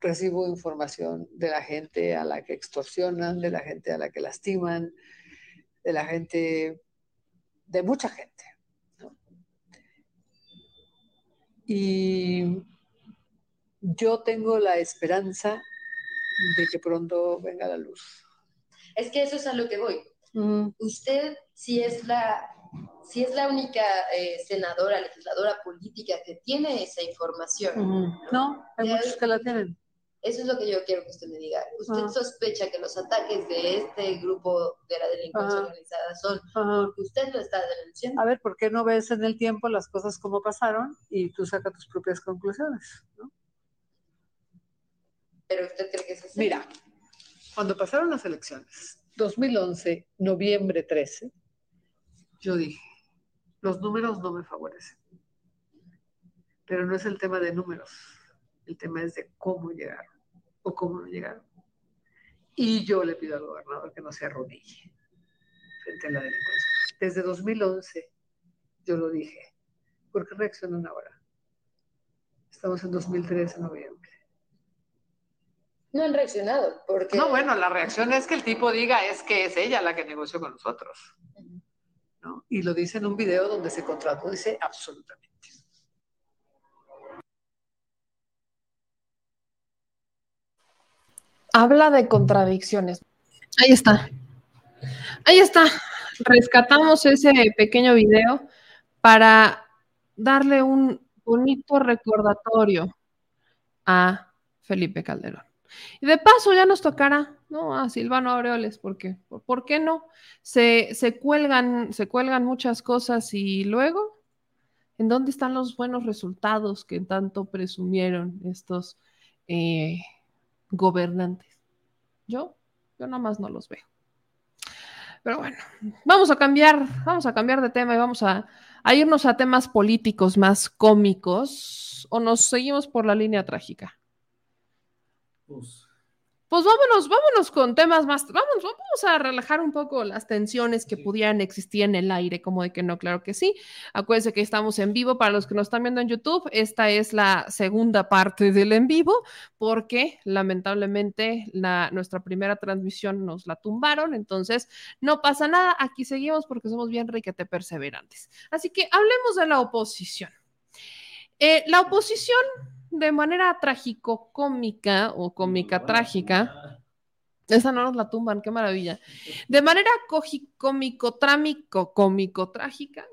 recibo información de la gente a la que extorsionan, de la gente a la que lastiman, de la gente, de mucha gente. Y yo tengo la esperanza de que pronto venga la luz. Es que eso es a lo que voy. Usted, si es la, si es la única eh, senadora, legisladora política que tiene esa información. No, hay muchos que la tienen. Eso es lo que yo quiero que usted me diga. ¿Usted sospecha que los ataques de este grupo de la delincuencia organizada son porque usted lo está denunciando? A ver, ¿por qué no ves en el tiempo las cosas como pasaron y tú sacas tus propias conclusiones? ¿no? ¿Pero usted cree que es así? Mira, cuando pasaron las elecciones, 2011, noviembre 13, yo dije, los números no me favorecen. Pero no es el tema de números, el tema es de cómo llegaron o cómo no llegaron. Y yo le pido al gobernador que no se arrodille frente a la delincuencia. Desde 2011 yo lo dije. ¿Por qué reaccionan ahora? Estamos en 2013, noviembre no han reaccionado. Porque... No, bueno, la reacción es que el tipo diga es que es ella la que negoció con nosotros. ¿no? Y lo dice en un video donde se contrató, dice absolutamente. Habla de contradicciones. Ahí está. Ahí está. Rescatamos ese pequeño video para darle un bonito recordatorio a Felipe Calderón. Y de paso ya nos tocará, ¿no? A Silvano Aureoles, porque, ¿por qué no? Se, se, cuelgan, se cuelgan muchas cosas y luego, ¿en dónde están los buenos resultados que tanto presumieron estos eh, gobernantes? Yo, yo nada más no los veo. Pero bueno, vamos a cambiar, vamos a cambiar de tema y vamos a, a irnos a temas políticos más cómicos o nos seguimos por la línea trágica. Pues, pues vámonos, vámonos con temas más, vamos, vamos a relajar un poco las tensiones que pudieran existir en el aire, como de que no, claro que sí. Acuérdense que estamos en vivo para los que nos están viendo en YouTube. Esta es la segunda parte del en vivo, porque lamentablemente la, nuestra primera transmisión nos la tumbaron, entonces no pasa nada, aquí seguimos porque somos bien riquete perseverantes. Así que hablemos de la oposición. Eh, la oposición de manera trágico-cómica o cómica trágica. Esa no nos la tumban, qué maravilla. De manera cómico, trámico, cómico, trágica.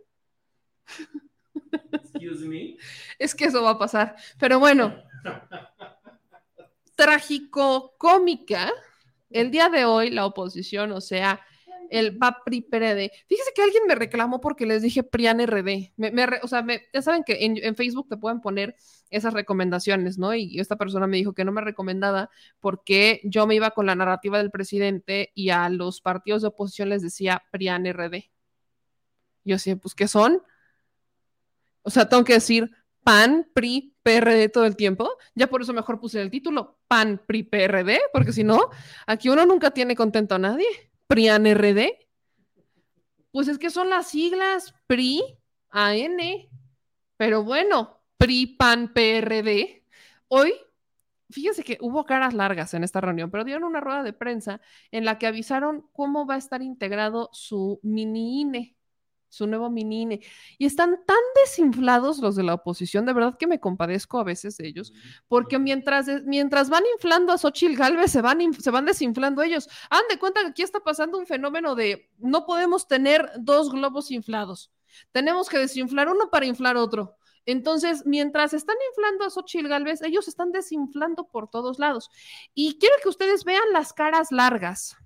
Excuse me. Es que eso va a pasar. Pero bueno, trágico, cómica. El día de hoy, la oposición, o sea, el PAPRI PRD. Fíjese que alguien me reclamó porque les dije PRIAN RD. o sea, ya saben que en, Facebook te pueden poner esas recomendaciones, ¿no? Y esta persona me dijo que no me recomendaba porque yo me iba con la narrativa del presidente y a los partidos de oposición les decía PRIAN RD. Yo decía, pues, ¿qué son? O sea, tengo que decir PAN, PRI, PRD todo el tiempo. Ya por eso mejor puse el título PAN, PRI, PRD, porque si no, aquí uno nunca tiene contento a nadie. PRIAN RD. Pues es que son las siglas PRI, AN. Pero bueno, PRI, PAN, PRD. Hoy, fíjense que hubo caras largas en esta reunión, pero dieron una rueda de prensa en la que avisaron cómo va a estar integrado su mini INE su nuevo minine. Y están tan desinflados los de la oposición, de verdad que me compadezco a veces de ellos, porque mientras, mientras van inflando a Xochitl Galvez, se van, se van desinflando ellos. Han de cuenta que aquí está pasando un fenómeno de no podemos tener dos globos inflados. Tenemos que desinflar uno para inflar otro. Entonces, mientras están inflando a Xochitl Galvez, ellos están desinflando por todos lados. Y quiero que ustedes vean las caras largas.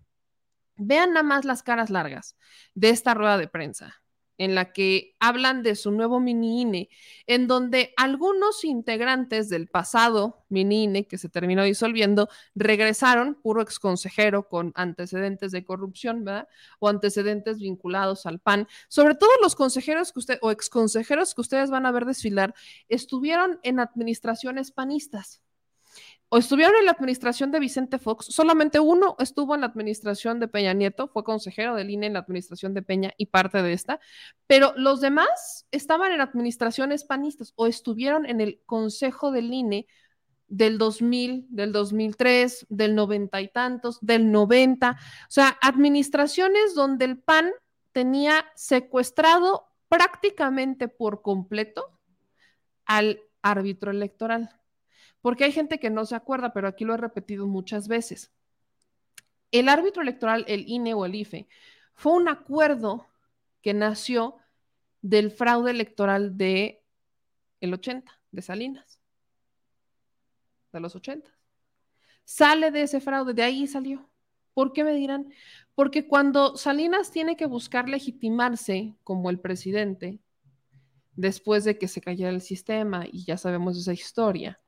Vean nada más las caras largas de esta rueda de prensa en la que hablan de su nuevo mini INE, en donde algunos integrantes del pasado mini INE, que se terminó disolviendo, regresaron, puro exconsejero con antecedentes de corrupción, ¿verdad? O antecedentes vinculados al PAN. Sobre todo los consejeros que usted, o exconsejeros que ustedes van a ver desfilar, estuvieron en administraciones panistas o estuvieron en la administración de Vicente Fox, solamente uno estuvo en la administración de Peña Nieto, fue consejero del INE en la administración de Peña y parte de esta, pero los demás estaban en administraciones panistas o estuvieron en el consejo del INE del 2000, del 2003, del noventa y tantos, del 90, o sea, administraciones donde el PAN tenía secuestrado prácticamente por completo al árbitro electoral porque hay gente que no se acuerda, pero aquí lo he repetido muchas veces. El árbitro electoral, el INE o el IFE, fue un acuerdo que nació del fraude electoral de el 80, de Salinas, de los 80. Sale de ese fraude, de ahí salió. ¿Por qué me dirán? Porque cuando Salinas tiene que buscar legitimarse como el presidente, después de que se cayera el sistema, y ya sabemos esa historia,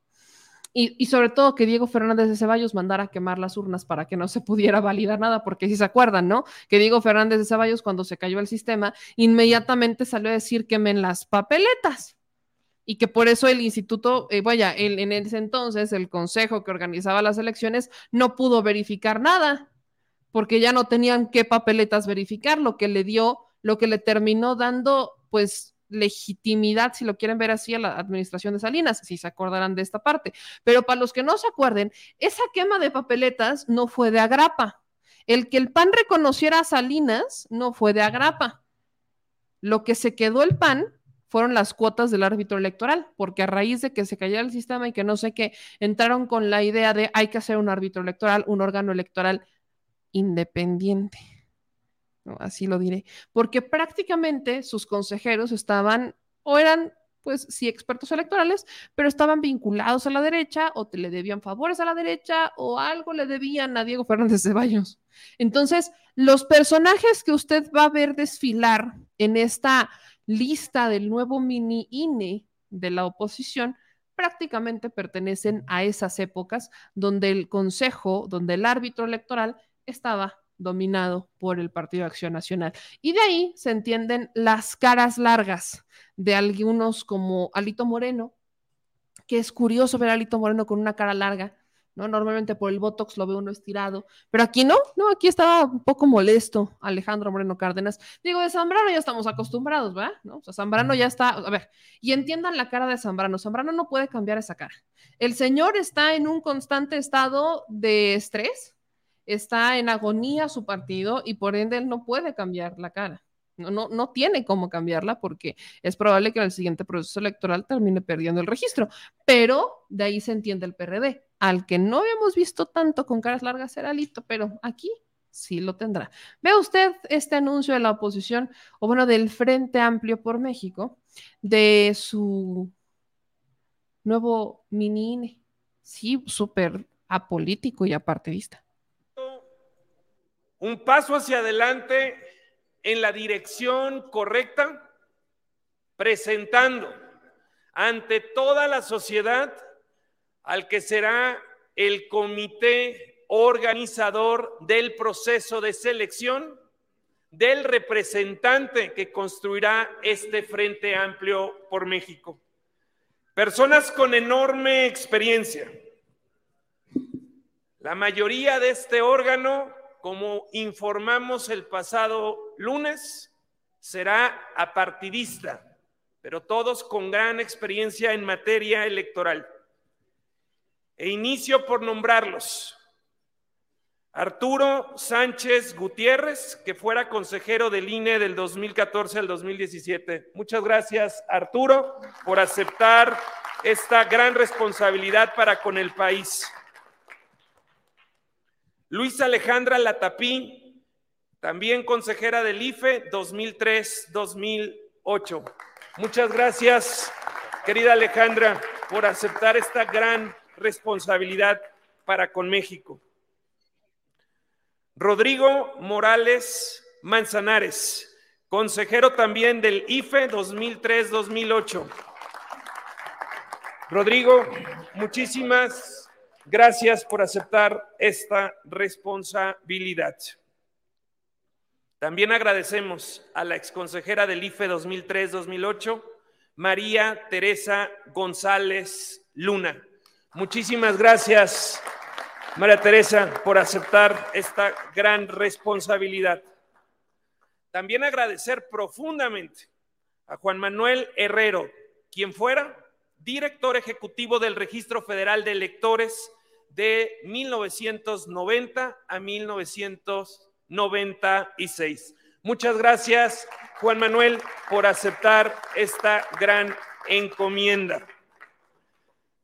y, sobre todo que Diego Fernández de Ceballos mandara a quemar las urnas para que no se pudiera *laughs* validar nada, porque si se acuerdan, ¿no? Que Diego Fernández de Ceballos, cuando se cayó el sistema, inmediatamente salió a decir quemen las papeletas. Y que por eso el instituto, eh, vaya, en ese entonces el consejo que organizaba las elecciones no pudo verificar nada, porque ya no tenían qué papeletas verificar, lo que le dio, lo que le terminó dando, pues legitimidad, si lo quieren ver así, a la administración de Salinas, si se acordarán de esta parte. Pero para los que no se acuerden, esa quema de papeletas no fue de agrapa. El que el PAN reconociera a Salinas no fue de agrapa. Lo que se quedó el PAN fueron las cuotas del árbitro electoral, porque a raíz de que se cayera el sistema y que no sé qué, entraron con la idea de hay que hacer un árbitro electoral, un órgano electoral independiente así lo diré, porque prácticamente sus consejeros estaban o eran pues sí, expertos electorales, pero estaban vinculados a la derecha o te le debían favores a la derecha o algo le debían a Diego Fernández Ceballos. Entonces, los personajes que usted va a ver desfilar en esta lista del nuevo mini INE de la oposición prácticamente pertenecen a esas épocas donde el consejo, donde el árbitro electoral estaba dominado por el Partido Acción Nacional. Y de ahí se entienden las caras largas de algunos como Alito Moreno, que es curioso ver a Alito Moreno con una cara larga, ¿no? Normalmente por el Botox lo ve uno estirado, pero aquí no, no, aquí estaba un poco molesto Alejandro Moreno Cárdenas. Digo, de Zambrano ya estamos acostumbrados, ¿verdad? ¿No? O sea, Zambrano ya está, a ver, y entiendan la cara de Zambrano, Zambrano no puede cambiar esa cara. El señor está en un constante estado de estrés, está en agonía su partido y por ende él no puede cambiar la cara. No, no, no tiene cómo cambiarla porque es probable que en el siguiente proceso electoral termine perdiendo el registro. Pero de ahí se entiende el PRD. Al que no habíamos visto tanto con caras largas era Alito, pero aquí sí lo tendrá. Ve usted este anuncio de la oposición, o bueno, del Frente Amplio por México, de su nuevo mini INE. Sí, súper apolítico y apartidista un paso hacia adelante en la dirección correcta, presentando ante toda la sociedad al que será el comité organizador del proceso de selección del representante que construirá este Frente Amplio por México. Personas con enorme experiencia. La mayoría de este órgano, como informamos el pasado lunes, será apartidista, pero todos con gran experiencia en materia electoral. E inicio por nombrarlos. Arturo Sánchez Gutiérrez, que fuera consejero del INE del 2014 al 2017. Muchas gracias, Arturo, por aceptar esta gran responsabilidad para con el país. Luisa Alejandra Latapí, también consejera del IFE 2003-2008. Muchas gracias, querida Alejandra, por aceptar esta gran responsabilidad para con México. Rodrigo Morales Manzanares, consejero también del IFE 2003-2008. Rodrigo, muchísimas gracias por aceptar esta responsabilidad. También agradecemos a la exconsejera del IFE 2003-2008, María Teresa González Luna. Muchísimas gracias. María Teresa, por aceptar esta gran responsabilidad. También agradecer profundamente a Juan Manuel Herrero, quien fuera director ejecutivo del Registro Federal de Electores de 1990 a 1996. Muchas gracias, Juan Manuel, por aceptar esta gran encomienda.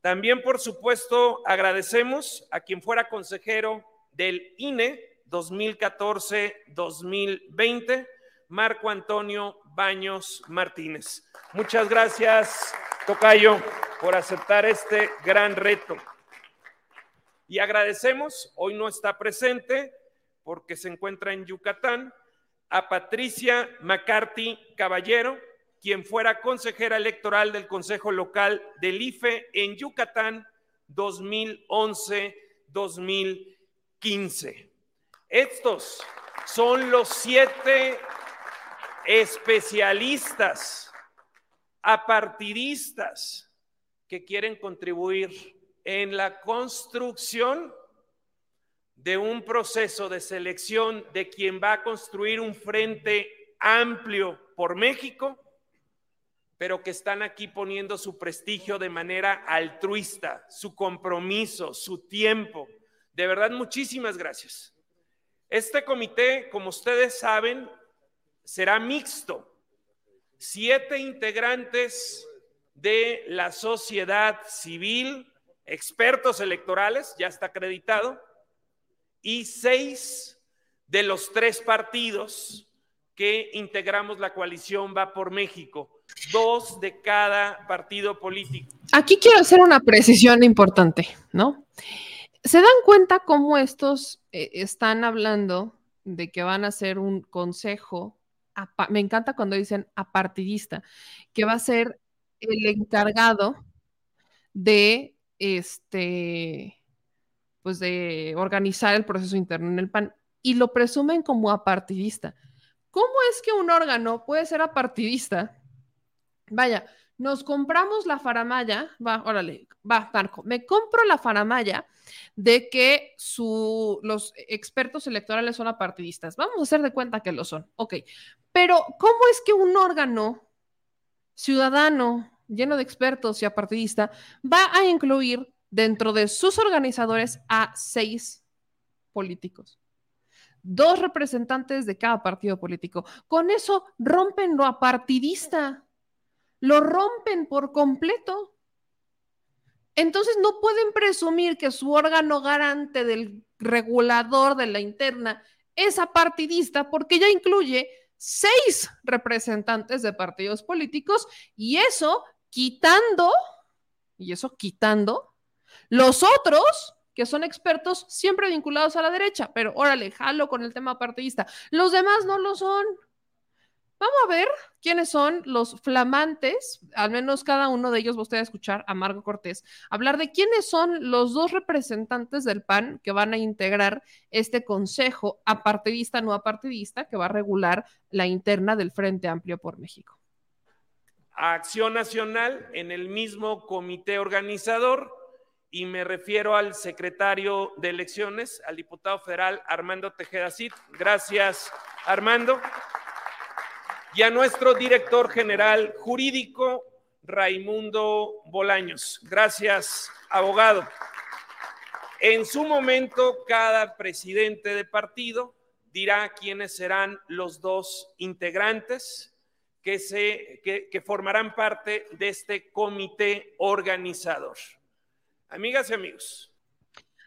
También, por supuesto, agradecemos a quien fuera consejero del INE 2014-2020, Marco Antonio Baños Martínez. Muchas gracias, Tocayo, por aceptar este gran reto. Y agradecemos, hoy no está presente porque se encuentra en Yucatán, a Patricia McCarthy Caballero, quien fuera consejera electoral del Consejo Local del IFE en Yucatán 2011-2015. Estos son los siete especialistas, apartidistas que quieren contribuir en la construcción de un proceso de selección de quien va a construir un frente amplio por México pero que están aquí poniendo su prestigio de manera altruista, su compromiso, su tiempo. De verdad, muchísimas gracias. Este comité, como ustedes saben, será mixto. Siete integrantes de la sociedad civil, expertos electorales, ya está acreditado, y seis de los tres partidos que integramos la coalición Va por México dos de cada partido político. Aquí quiero hacer una precisión importante, ¿no? ¿Se dan cuenta cómo estos eh, están hablando de que van a ser un consejo? Me encanta cuando dicen apartidista, que va a ser el encargado de este, pues de organizar el proceso interno en el PAN y lo presumen como apartidista. ¿Cómo es que un órgano puede ser apartidista Vaya, nos compramos la faramaya, va, órale, va, Marco, me compro la faramaya de que su, los expertos electorales son apartidistas. Vamos a hacer de cuenta que lo son, ok. Pero, ¿cómo es que un órgano ciudadano lleno de expertos y apartidista va a incluir dentro de sus organizadores a seis políticos? Dos representantes de cada partido político. Con eso rompen lo apartidista lo rompen por completo. Entonces no pueden presumir que su órgano garante del regulador de la interna es apartidista porque ya incluye seis representantes de partidos políticos y eso quitando, y eso quitando los otros que son expertos siempre vinculados a la derecha, pero órale, jalo con el tema partidista. Los demás no lo son. Vamos a ver quiénes son los flamantes, al menos cada uno de ellos va usted a escuchar a Marco Cortés hablar de quiénes son los dos representantes del PAN que van a integrar este consejo apartidista, no apartidista, que va a regular la interna del Frente Amplio por México. Acción Nacional en el mismo comité organizador y me refiero al secretario de elecciones, al diputado federal Armando Tejeda Cid. Gracias, Armando y a nuestro director general jurídico, Raimundo Bolaños. Gracias, abogado. En su momento, cada presidente de partido dirá quiénes serán los dos integrantes que, se, que, formarán parte de este comité organizador. Amigas y amigos.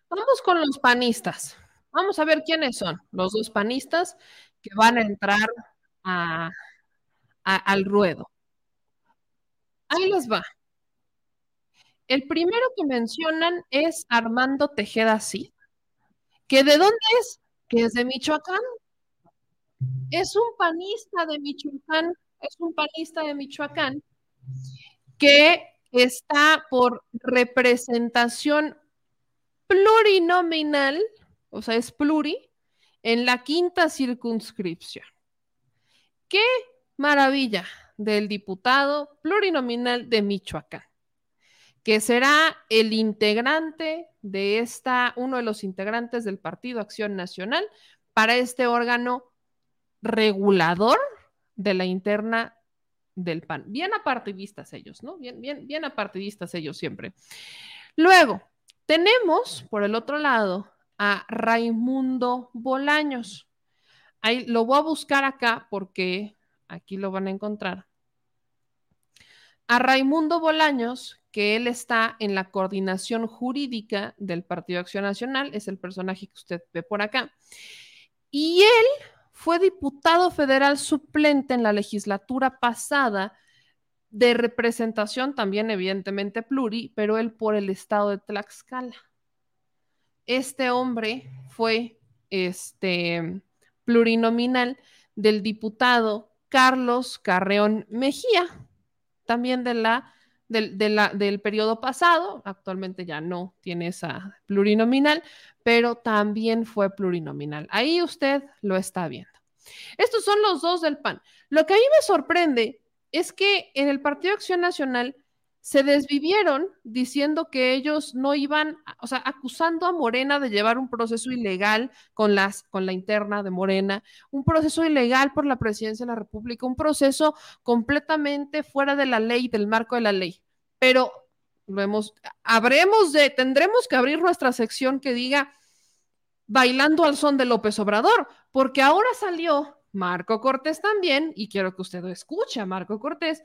Vamos con los panistas. Vamos a ver quiénes son los dos panistas que van a entrar a, al ruedo. Ahí les va. El primero que mencionan es Armando Tejeda Cid. ¿Que de dónde es? Que es de Michoacán. Es un panista de Michoacán, es un panista de Michoacán que está por representación plurinominal, o sea, es pluri, en la quinta circunscripción. ¿Qué maravilla del diputado plurinominal de Michoacán, que será el integrante de esta, uno de los integrantes del Partido Acción Nacional para este órgano regulador de la interna del PAN. Bien apartidistas ellos, ¿no? Bien, bien, bien apartidistas ellos siempre. Luego, tenemos por el otro lado a Raimundo Bolaños. Ahí lo voy a buscar acá porque aquí lo van a encontrar, a Raimundo Bolaños, que él está en la coordinación jurídica del Partido Acción Nacional, es el personaje que usted ve por acá. Y él fue diputado federal suplente en la legislatura pasada de representación también evidentemente pluri, pero él por el estado de Tlaxcala. Este hombre fue este plurinominal del diputado Carlos Carreón Mejía, también de la, del, del periodo pasado, actualmente ya no tiene esa plurinominal, pero también fue plurinominal. Ahí usted lo está viendo. Estos son los dos del PAN. Lo que a mí me sorprende es que en el Partido Acción Nacional se desvivieron diciendo que ellos no iban, o sea, acusando a Morena de llevar un proceso ilegal con, las, con la interna de Morena, un proceso ilegal por la presidencia de la República, un proceso completamente fuera de la ley, del marco de la ley. Pero lo hemos, habremos de, tendremos que abrir nuestra sección que diga bailando al son de López Obrador, porque ahora salió Marco Cortés también, y quiero que usted lo escuche a Marco Cortés,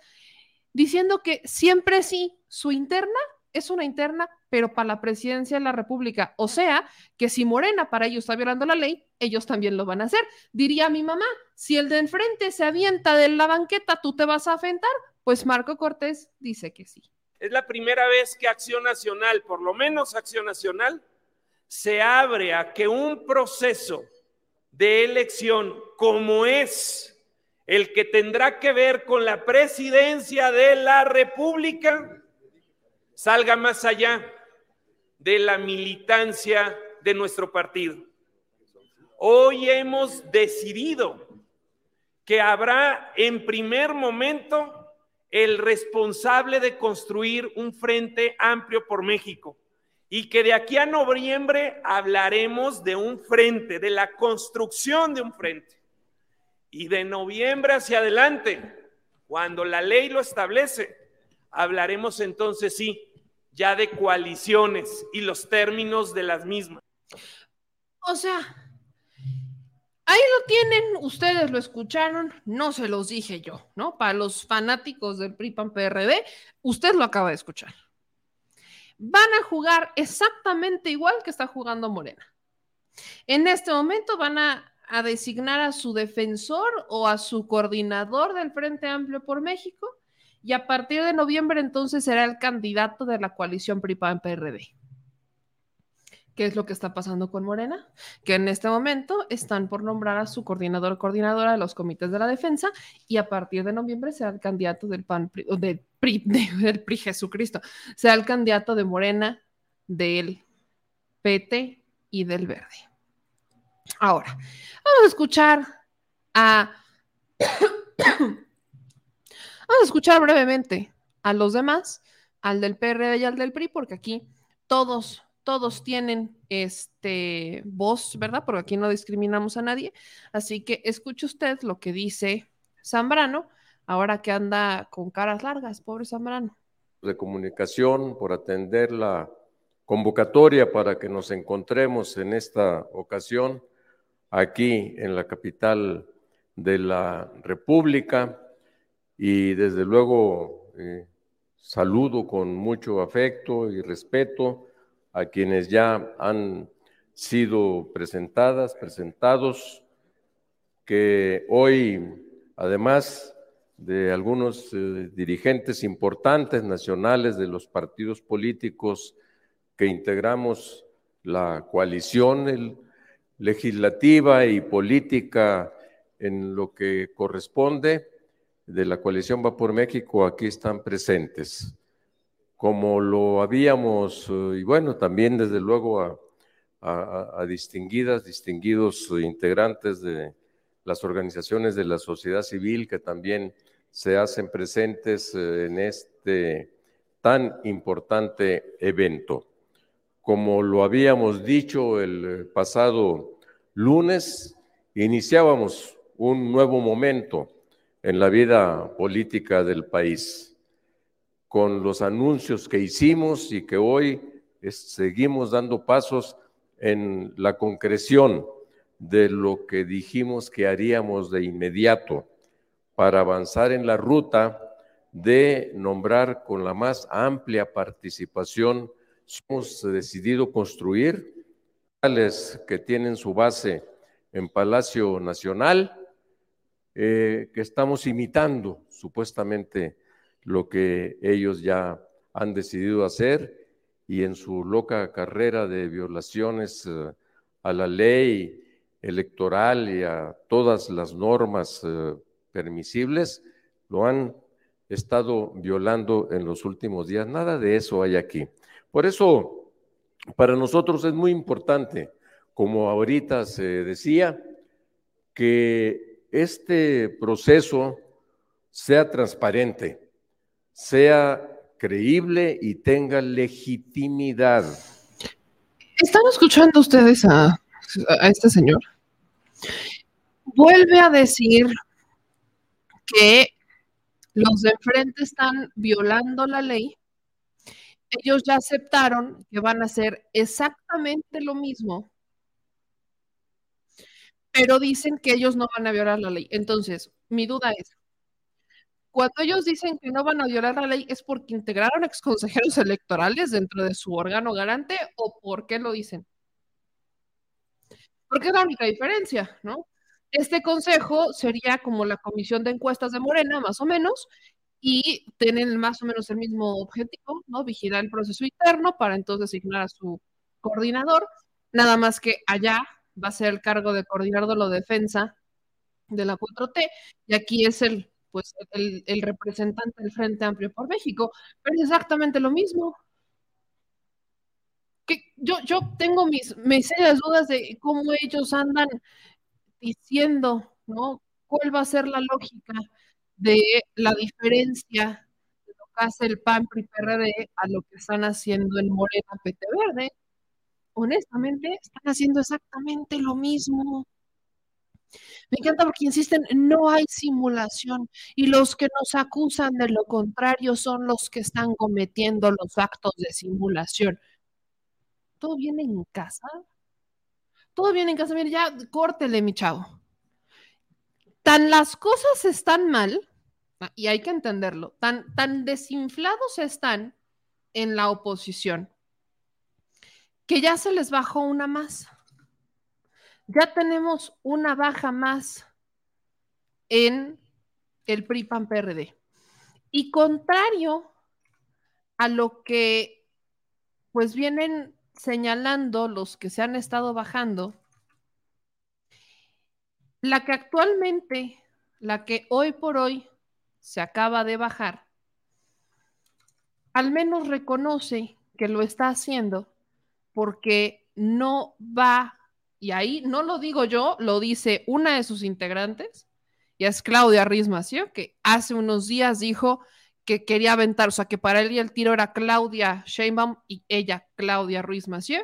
diciendo que siempre sí, su interna es una interna, pero para la presidencia de la República. O sea, que si Morena para ellos está violando la ley, ellos también lo van a hacer. Diría mi mamá, si el de enfrente se avienta de la banqueta, ¿tú te vas a afentar? Pues Marco Cortés dice que sí. Es la primera vez que Acción Nacional, por lo menos Acción Nacional, se abre a que un proceso de elección como es el que tendrá que ver con la presidencia de la República, salga más allá de la militancia de nuestro partido. Hoy hemos decidido que habrá en primer momento el responsable de construir un frente amplio por México y que de aquí a noviembre hablaremos de un frente, de la construcción de un frente. Y de noviembre hacia adelante, cuando la ley lo establece, hablaremos entonces sí, ya de coaliciones y los términos de las mismas. O sea, ahí lo tienen, ustedes lo escucharon, no se los dije yo, ¿no? Para los fanáticos del PRIPAN PRD, usted lo acaba de escuchar. Van a jugar exactamente igual que está jugando Morena. En este momento van a a designar a su defensor o a su coordinador del Frente Amplio por México y a partir de noviembre entonces será el candidato de la coalición PRI-PAN-PRD. ¿Qué es lo que está pasando con Morena? Que en este momento están por nombrar a su coordinador coordinadora de los comités de la defensa y a partir de noviembre será el candidato del PAN, PRI, del PRI *laughs* Jesucristo, será el candidato de Morena, del PT y del Verde. Ahora, vamos a escuchar a... *coughs* vamos a escuchar brevemente a los demás, al del PRD y al del PRI, porque aquí todos todos tienen este voz, ¿verdad? Porque aquí no discriminamos a nadie. Así que escuche usted lo que dice Zambrano, ahora que anda con caras largas, pobre Zambrano. De comunicación por atender la convocatoria para que nos encontremos en esta ocasión aquí en la capital de la República. Y desde luego eh, saludo con mucho afecto y respeto a quienes ya han sido presentadas, presentados, que hoy, además de algunos eh, dirigentes importantes nacionales de los partidos políticos que integramos la coalición legislativa y política en lo que corresponde de la coalición Va por México, aquí están presentes como lo habíamos, eh, y bueno, también desde luego a, distinguidas, distinguidos integrantes de las organizaciones de la sociedad civil que también se hacen presentes eh, en este tan importante evento. Como lo habíamos dicho el pasado lunes, iniciábamos un nuevo momento en la vida política del país con los anuncios que hicimos y que hoy seguimos dando pasos en la concreción de lo que dijimos que haríamos de inmediato para avanzar en la ruta de nombrar con la más amplia participación. Hemos decidido construir que tienen su base en Palacio Nacional, eh, que estamos imitando supuestamente lo que ellos ya han decidido hacer y en su loca carrera de violaciones eh, a la ley electoral y a todas las normas eh, permisibles, lo han estado violando en los últimos días. Nada de eso hay aquí. Por eso, para nosotros es muy importante, como ahorita se decía, que este proceso sea transparente sea creíble y tenga legitimidad. ¿Están escuchando ustedes a, este señor? Vuelve a decir que los de enfrente están violando la ley. Ellos ya aceptaron que van a hacer exactamente lo mismo, pero dicen que ellos no van a violar la ley. Entonces, mi duda es, cuando ellos dicen que no van a violar la ley, ¿es porque integraron exconsejeros electorales dentro de su órgano garante o por qué lo dicen? Porque es la única diferencia, ¿no? Este consejo sería como la comisión de encuestas de Morena, más o menos, y tienen más o menos el mismo objetivo, ¿no? Vigilar el proceso interno para entonces designar a su coordinador, nada más que allá va a ser el cargo de coordinar de la defensa de la 4T, y aquí es el pues el, representante del Frente Amplio por México, pero es exactamente lo mismo. Que yo, yo tengo mis, mis dudas de cómo ellos andan diciendo, ¿no? ¿Cuál va a ser la lógica de la diferencia de lo que hace el PAN PRI PRD a lo que están haciendo el Morena PT Verde? Honestamente, están haciendo exactamente lo mismo. Me encanta porque insisten, no hay simulación y los que nos acusan de lo contrario son los que están cometiendo los actos de simulación. ¿Todo viene en casa? Todo viene en casa. Mire, ya córtele, mi chavo. Tan las cosas están mal, y hay que entenderlo, tan, tan desinflados están en la oposición, que ya se les bajó una más. Ya tenemos una baja más en el PRI PAN PRD. Y contrario a lo que pues vienen señalando los que se han estado bajando, la que actualmente, la que hoy por hoy se acaba de bajar, al menos reconoce que lo está haciendo porque no va, y ahí no lo digo yo, lo dice una de sus integrantes, y es Claudia Rismacio, que hace unos días dijo que quería aventar, o sea, que para él el tiro era Claudia Sheinbaum y ella, Claudia Ruiz Massieu.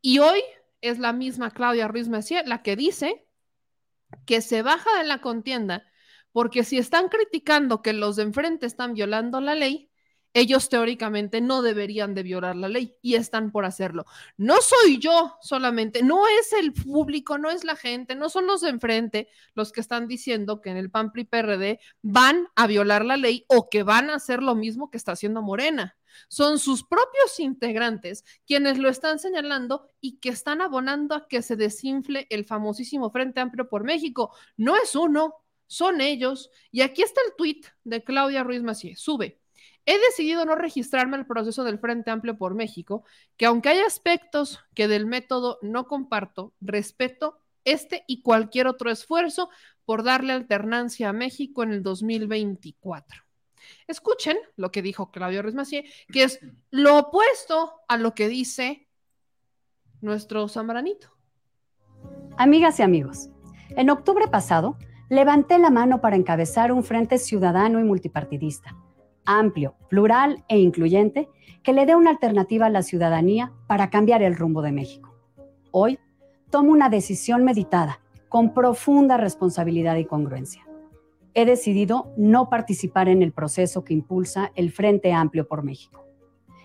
Y hoy es la misma Claudia Ruiz Massieu la que dice que se baja de la contienda porque si están criticando que los de enfrente están violando la ley, ellos teóricamente no deberían de violar la ley y están por hacerlo. No soy yo solamente, no es el público, no es la gente, no son los de enfrente los que están diciendo que en el PAN PRD van a violar la ley o que van a hacer lo mismo que está haciendo Morena. Son sus propios integrantes quienes lo están señalando y que están abonando a que se desinfle el famosísimo Frente Amplio por México. No es uno, son ellos. Y aquí está el tuit de Claudia Ruiz Macié. Sube. He decidido no registrarme al proceso del Frente Amplio por México, que aunque hay aspectos que del método no comparto, respeto este y cualquier otro esfuerzo por darle alternancia a México en el 2024. Escuchen lo que dijo Claudio Resmacier, que es lo opuesto a lo que dice nuestro Zambranito. Amigas y amigos, en octubre pasado levanté la mano para encabezar un frente ciudadano y multipartidista amplio, plural e incluyente que le dé una alternativa a la ciudadanía para cambiar el rumbo de México. Hoy tomo una decisión meditada, con profunda responsabilidad y congruencia. He decidido no participar en el proceso que impulsa el Frente Amplio por México.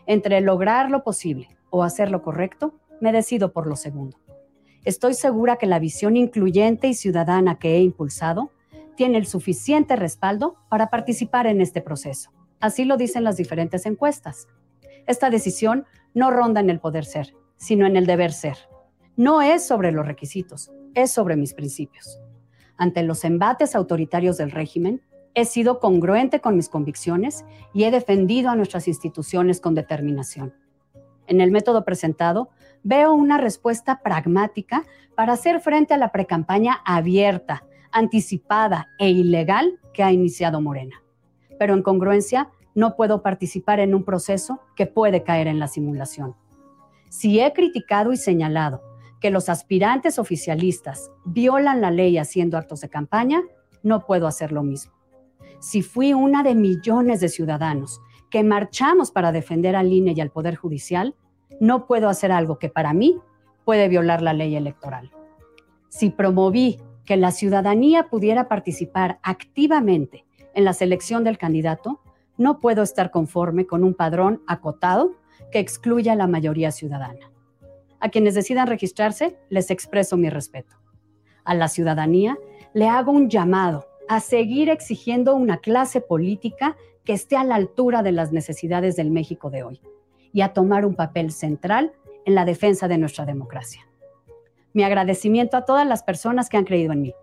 Entre lograr lo posible o hacer lo correcto, me decido por lo segundo. Estoy segura que la visión incluyente y ciudadana que he impulsado tiene el suficiente respaldo para participar en este proceso Así lo dicen las diferentes encuestas. Esta decisión no ronda en el poder ser, sino en el deber ser. No es sobre los requisitos, es sobre mis principios. Ante los embates autoritarios del régimen, he sido congruente con mis convicciones y he defendido a nuestras instituciones con determinación. En el método presentado, veo una respuesta pragmática para hacer frente a la precampaña abierta, anticipada e ilegal que ha iniciado Morena pero en congruencia no puedo participar en un proceso que puede caer en la simulación. Si he criticado y señalado que los aspirantes oficialistas violan la ley haciendo actos de campaña, no puedo hacer lo mismo. Si fui una de millones de ciudadanos que marchamos para defender al INE y al Poder Judicial, no puedo hacer algo que para mí puede violar la ley electoral. Si promoví que la ciudadanía pudiera participar activamente en la selección del candidato, no puedo estar conforme con un padrón acotado que excluya a la mayoría ciudadana. A quienes decidan registrarse, les expreso mi respeto. A la ciudadanía le hago un llamado a seguir exigiendo una clase política que esté a la altura de las necesidades del México de hoy y a tomar un papel central en la defensa de nuestra democracia. Mi agradecimiento a todas las personas que han creído en mí,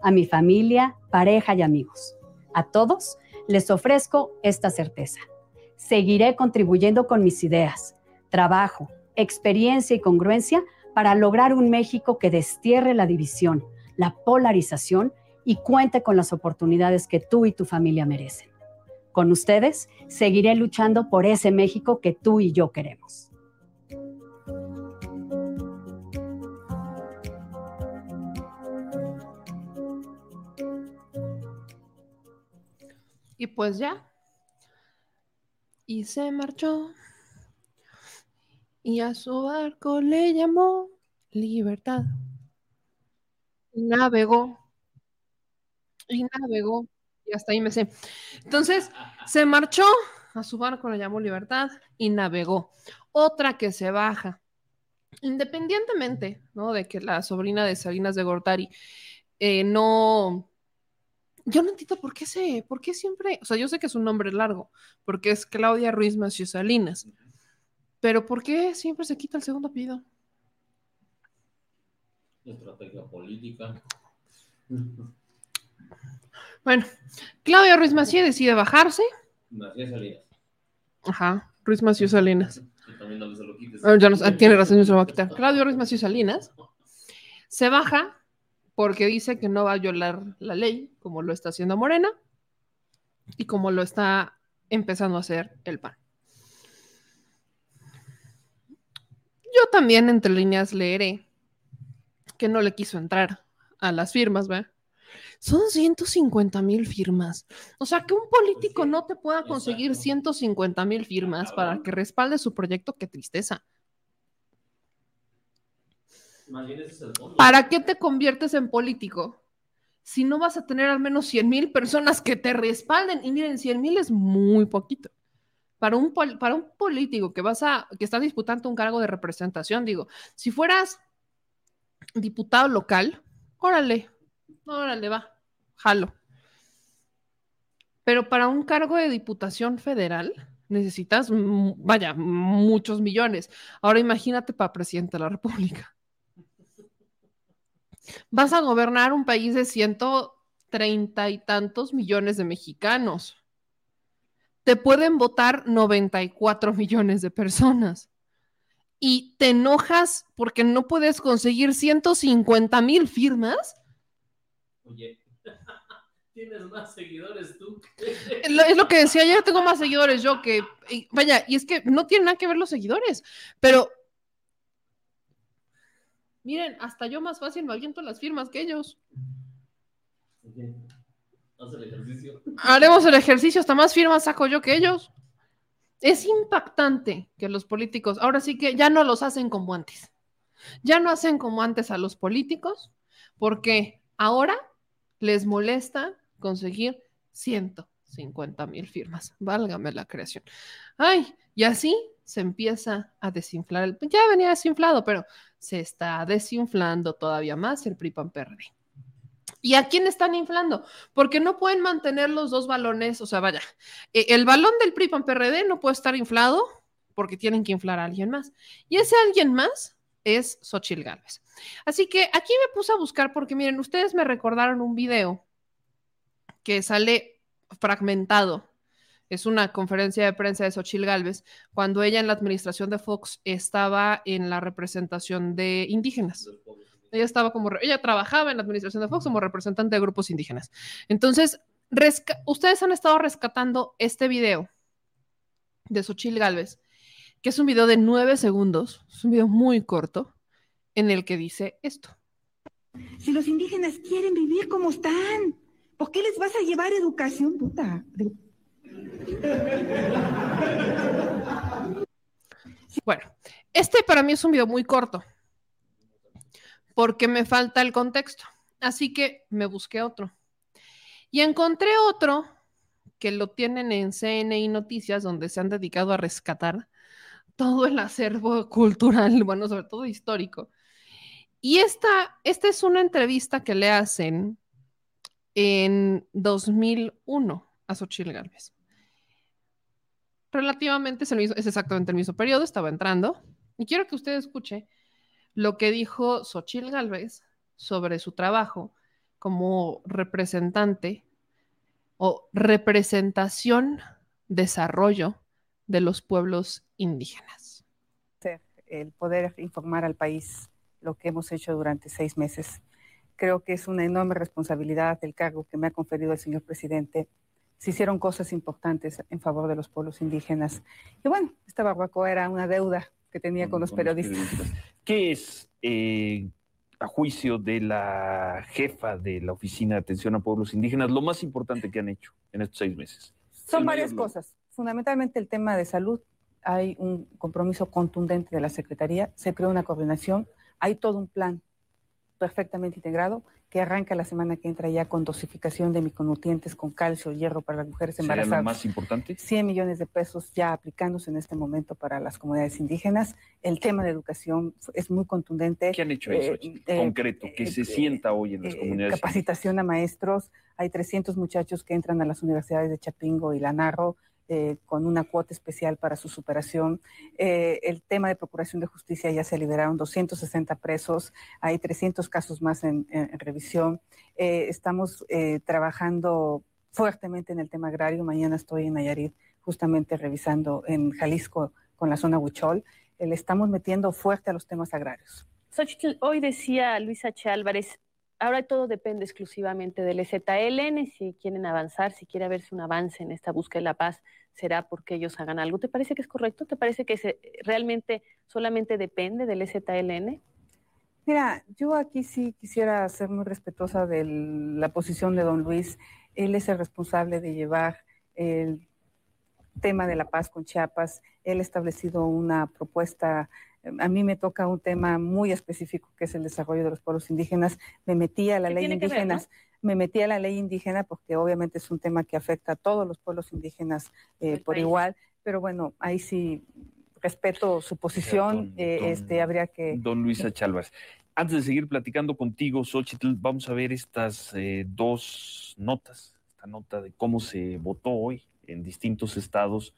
a mi familia, pareja y amigos. A todos les ofrezco esta certeza. Seguiré contribuyendo con mis ideas, trabajo, experiencia y congruencia para lograr un México que destierre la división, la polarización y cuente con las oportunidades que tú y tu familia merecen. Con ustedes seguiré luchando por ese México que tú y yo queremos. Y pues ya. Y se marchó. Y a su barco le llamó libertad. Y navegó. Y navegó. Y hasta ahí me sé. Entonces, se marchó. A su barco le llamó libertad y navegó. Otra que se baja. Independientemente, ¿no? De que la sobrina de Salinas de Gortari eh, no yo no entiendo por qué se, por qué siempre, o sea, yo sé que es un nombre largo, porque es Claudia Ruiz Macio Salinas, pero ¿por qué siempre se quita el segundo apellido? Estrategia política. *laughs* Bueno, Claudia Ruiz Macié decide bajarse. Macié Salinas. Ajá, Ruiz Macio Salinas. También no se lo quites. Ah, ya no- ah, tiene razón, no se lo va a quitar. Claudio Ruiz Massieu Salinas se baja porque dice que no va a violar la ley, como lo está haciendo Morena y como lo está empezando a hacer el PAN. Yo también entre líneas leeré que no le quiso entrar a las firmas, ¿verdad? Son 150 mil firmas. O sea, que un político no te pueda conseguir 150 mil firmas para que respalde su proyecto, qué tristeza. Más bien ese es el fondo. ¿Para qué te conviertes en político si no vas a tener al menos 100 mil personas que te respalden? Y miren, 100 mil es muy poquito. Para un, para un político que vas a, que está disputando un cargo de representación, digo, si fueras diputado local, órale, órale, va, jalo. Pero para un cargo de diputación federal necesitas, vaya, muchos millones. Ahora imagínate para presidente de la República. Vas a gobernar un país de ciento treinta y tantos millones de mexicanos. Te pueden votar 94 millones de personas. Y te enojas porque no puedes conseguir 150 mil firmas. Oye, *laughs* tienes más seguidores tú. Es lo, que decía, yo tengo más seguidores yo que, y vaya, y es que no tiene nada que ver los seguidores, pero miren, hasta yo más fácil me aviento las firmas que ellos. Haz el ejercicio. Haremos el ejercicio, hasta más firmas saco yo que ellos. Es impactante que los políticos, ahora sí que ya no los hacen como antes. Ya no hacen como antes a los políticos, porque ahora les molesta conseguir 150 mil firmas. Válgame la creación. Ay, y así se empieza a desinflar. El, ya venía desinflado, pero se está desinflando todavía más el PRI-PAN-PRD. ¿Y a quién están inflando? Porque no pueden mantener los dos balones, o sea, vaya, eh, el balón del PRI PAN PRD no puede estar inflado porque tienen que inflar a alguien más. Y ese alguien más es Xochil Gálvez. Así que aquí me puse a buscar porque miren, ustedes me recordaron un video que sale fragmentado. Es una conferencia de prensa de Xochil Gálvez cuando ella en la administración de Fox estaba en la representación de indígenas. Ella estaba como, ella trabajaba en la administración de Fox como representante de grupos indígenas. Entonces, ustedes han estado rescatando este video de Xochil Gálvez, que es un video de nueve segundos, es un video muy corto, en el que dice esto. Si los indígenas quieren vivir como están, ¿por qué les vas a llevar educación, puta? Bueno, este para mí es un video muy corto, porque me falta el contexto. Así que me busqué otro. Y encontré otro que lo tienen en CNI Noticias, donde se han dedicado a rescatar todo el acervo *laughs* cultural, bueno, sobre todo histórico. Y esta, esta es una entrevista que le hacen en 2001 a Xochitl Gálvez. Relativamente es, exactamente el mismo periodo, estaba entrando. Y quiero que usted escuche lo que dijo Xochitl Gálvez sobre su trabajo como representante o representación, desarrollo de los pueblos indígenas. el poder informar al país lo que hemos hecho durante seis meses. Creo que es una enorme responsabilidad el cargo que me ha conferido el señor presidente. Se hicieron cosas importantes en favor de los pueblos indígenas. Y bueno, esta barbacoa era una deuda que tenía con los periodistas. ¿Qué es, eh, a juicio de la jefa de la Oficina de Atención a Pueblos Indígenas, lo más importante que han hecho en estos seis meses? Son El varias cosas. Fundamentalmente el tema de salud. Hay un compromiso contundente de la Secretaría. Se creó una coordinación. Hay todo un plan perfectamente integrado que arranca la semana que entra ya con dosificación de micronutrientes con calcio, hierro para las mujeres ¿Sería lo embarazadas. más importante? 100 millones de pesos ya aplicándose en este momento para las comunidades indígenas. El tema de educación es muy contundente. ¿Qué han hecho eso, Eh, eh, concreto, que se sienta hoy en las eh, comunidades? capacitación a maestros. Hay 300 muchachos que entran a las universidades de Chapingo y La Narro eh, con una cuota especial para su superación. Eh, el tema de procuración de justicia ya se liberaron 260 presos, hay 300 casos más en, revisión. Eh, estamos trabajando fuertemente en el tema agrario. Mañana estoy en Nayarit justamente revisando en Jalisco con la zona Huichol, le estamos metiendo fuerte a los temas agrarios. hoy decía Luisa H. Álvarez, ahora todo depende exclusivamente del EZLN, si quieren avanzar, si quiere verse un avance en esta búsqueda de la paz, será porque ellos hagan algo. ¿Te parece que es correcto? ¿Te parece que se, realmente solamente depende del EZLN? Mira, yo aquí sí quisiera ser muy respetuosa de la posición de don Luis. Él es el responsable de llevar el tema de la paz con Chiapas. Él ha establecido una propuesta, a mí me toca un tema muy específico que es el desarrollo de los pueblos indígenas. Me metí a la ley indígena, me metí a la ley indígena porque obviamente es un tema que afecta a todos los pueblos indígenas eh, por igual, pero bueno, ahí sí respeto su posición, eh, este habría que... Don Luisa Chalvas. Antes de seguir platicando contigo, Xochitl, vamos a ver estas dos notas, esta nota de cómo se votó hoy en distintos estados